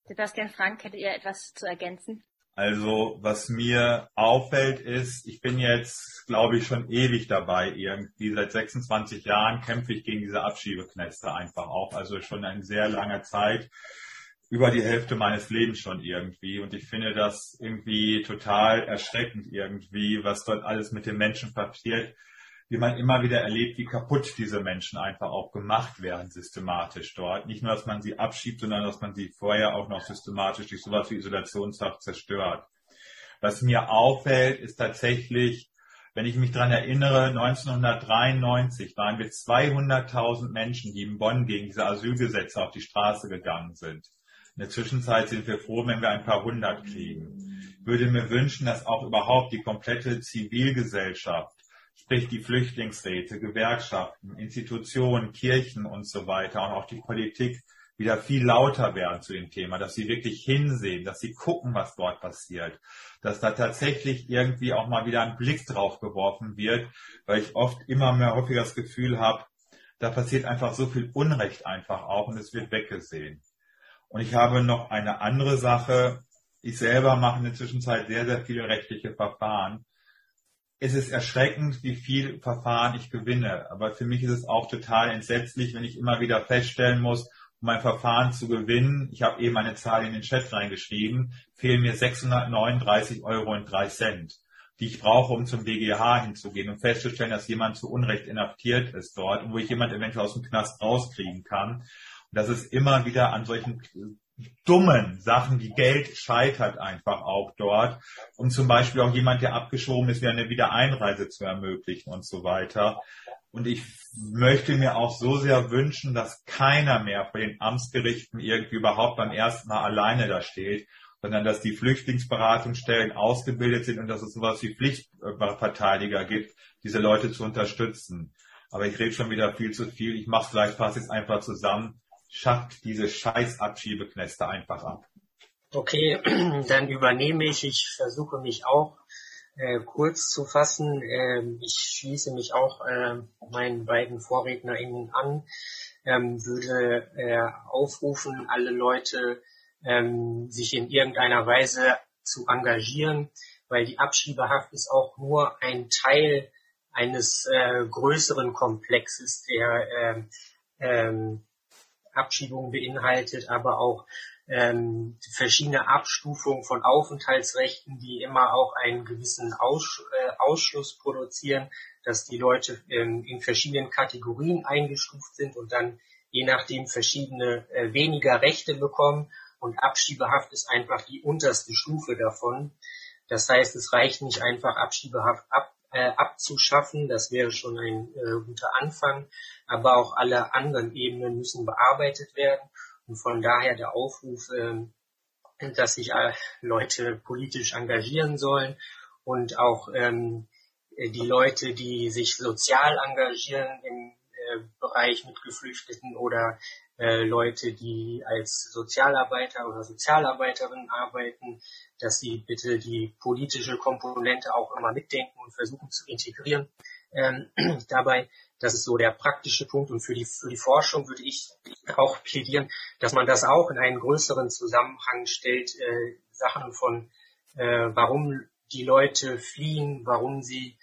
[SPEAKER 1] Sebastian Frank, hättet ihr etwas zu ergänzen?
[SPEAKER 5] Also was mir auffällt ist, ich bin jetzt, glaube ich, schon ewig dabei. Irgendwie seit 26 Jahren kämpfe ich gegen diese Abschiebeknäste einfach auch. Also schon eine sehr lange Zeit, über die Hälfte meines Lebens schon irgendwie. Und ich finde das irgendwie total erschreckend irgendwie, was dort alles mit den Menschen passiert wie man immer wieder erlebt, wie kaputt diese Menschen einfach auch gemacht werden, systematisch dort. Nicht nur, dass man sie abschiebt, sondern dass man sie vorher auch noch systematisch durch sowas wie Isolationshaft zerstört. Was mir auffällt, ist tatsächlich, wenn ich mich daran erinnere, 1993 waren wir 200.000 Menschen, die in Bonn gegen diese Asylgesetze auf die Straße gegangen sind. In der Zwischenzeit sind wir froh, wenn wir ein paar hundert kriegen. Ich würde mir wünschen, dass auch überhaupt die komplette Zivilgesellschaft sprich die Flüchtlingsräte, Gewerkschaften, Institutionen, Kirchen und so weiter und auch die Politik wieder viel lauter werden zu dem Thema, dass sie wirklich hinsehen, dass sie gucken, was dort passiert, dass da tatsächlich irgendwie auch mal wieder ein Blick drauf geworfen wird, weil ich oft immer mehr häufiger das Gefühl habe, da passiert einfach so viel Unrecht einfach auch und es wird weggesehen. Und ich habe noch eine andere Sache. Ich selber mache in der Zwischenzeit sehr, sehr viele rechtliche Verfahren es ist erschreckend, wie viel Verfahren ich gewinne. Aber für mich ist es auch total entsetzlich, wenn ich immer wieder feststellen muss, um ein Verfahren zu gewinnen, ich habe eben eine Zahl in den Chat reingeschrieben, fehlen mir 639 Euro und 3 Cent, die ich brauche, um zum BGH hinzugehen und festzustellen, dass jemand zu Unrecht inhaftiert ist dort und wo ich jemand eventuell aus dem Knast rauskriegen kann. Und das ist immer wieder an solchen dummen Sachen wie Geld scheitert einfach auch dort. Und zum Beispiel auch jemand, der abgeschoben ist, wieder eine Wiedereinreise zu ermöglichen und so weiter. Und ich möchte mir auch so sehr wünschen, dass keiner mehr vor den Amtsgerichten irgendwie überhaupt beim ersten Mal alleine da steht, sondern dass die Flüchtlingsberatungsstellen ausgebildet sind und dass es sowas wie Pflichtverteidiger gibt, diese Leute zu unterstützen. Aber ich rede schon wieder viel zu viel. Ich mache es gleich fast jetzt einfach zusammen schafft diese scheiß Abschiebeknäste einfach ab.
[SPEAKER 2] Okay, (clears throat) dann übernehme ich. Ich versuche mich auch äh, kurz zu fassen. Ähm, ich schließe mich auch äh, meinen beiden VorrednerInnen an, ähm, würde äh, aufrufen, alle Leute ähm, sich in irgendeiner Weise zu engagieren, weil die Abschiebehaft ist auch nur ein Teil eines äh, größeren Komplexes, der ähm, ähm, Abschiebungen beinhaltet, aber auch ähm, verschiedene Abstufungen von Aufenthaltsrechten, die immer auch einen gewissen Aus, äh, Ausschluss produzieren, dass die Leute ähm, in verschiedenen Kategorien eingestuft sind und dann je nachdem verschiedene äh, weniger Rechte bekommen und Abschiebehaft ist einfach die unterste Stufe davon. Das heißt, es reicht nicht einfach Abschiebehaft ab, äh, abzuschaffen, das wäre schon ein äh, guter Anfang, aber auch alle anderen Ebenen müssen bearbeitet werden. Und von daher der Aufruf, ähm, dass sich äh, Leute politisch engagieren sollen und auch ähm, die Leute, die sich sozial engagieren im äh, Bereich mit Geflüchteten oder äh, Leute, die als Sozialarbeiter oder Sozialarbeiterin arbeiten, dass sie bitte die politische Komponente auch immer mitdenken und versuchen zu integrieren. Ähm, (clears throat) dabei das ist so der praktische Punkt. Und für die, für die Forschung würde ich auch plädieren, dass man das auch in einen größeren Zusammenhang stellt, äh, Sachen von, äh, warum die Leute fliehen, warum sie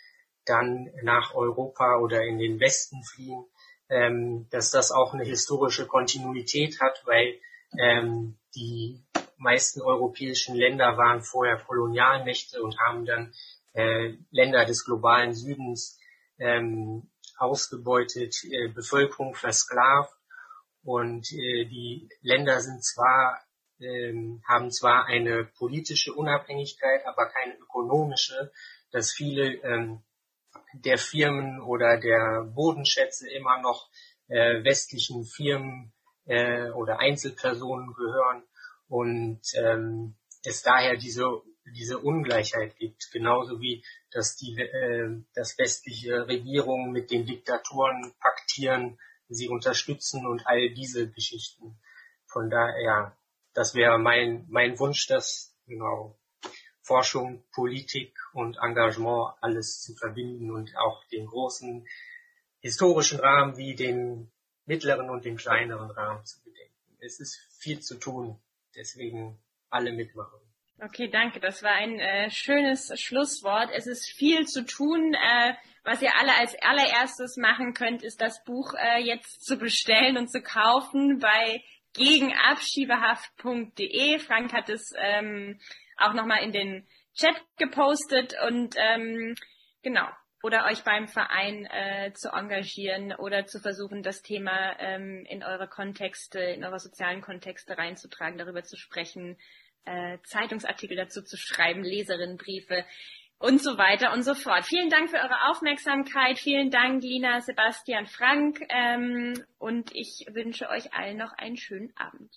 [SPEAKER 2] dann nach Europa oder in den Westen fliehen, ähm, dass das auch eine historische Kontinuität hat, weil ähm, die meisten europäischen Länder waren vorher Kolonialmächte und haben dann äh, Länder des globalen Südens ähm, ausgebeutet, äh, Bevölkerung versklavt. Und äh, die Länder sind zwar ähm, haben zwar eine politische Unabhängigkeit, aber keine ökonomische, dass viele ähm, der Firmen oder der Bodenschätze immer noch äh, westlichen Firmen äh, oder Einzelpersonen gehören und ähm, es daher diese diese Ungleichheit gibt, genauso wie dass die äh, dass westliche Regierungen mit den Diktatoren paktieren, sie unterstützen und all diese Geschichten. Von daher, das wäre mein mein Wunsch, dass genau Forschung, Politik und Engagement alles zu verbinden und auch den großen historischen Rahmen wie den mittleren und den kleineren Rahmen zu bedenken. Es ist viel zu tun, deswegen alle mitmachen.
[SPEAKER 1] Okay, danke. Das war ein äh, schönes Schlusswort. Es ist viel zu tun. Äh, was ihr alle als allererstes machen könnt, ist das Buch äh, jetzt zu bestellen und zu kaufen bei gegenabschiebehaft.de. Frank hat es ähm, auch nochmal in den Chat gepostet und ähm, genau. Oder euch beim Verein äh, zu engagieren oder zu versuchen, das Thema ähm, in eure Kontexte, in eure sozialen Kontexte reinzutragen, darüber zu sprechen, äh, Zeitungsartikel dazu zu schreiben, Leserinnenbriefe und so weiter und so fort. Vielen Dank für eure Aufmerksamkeit. Vielen Dank, Lina, Sebastian, Frank. Ähm, und ich wünsche euch allen noch einen schönen Abend.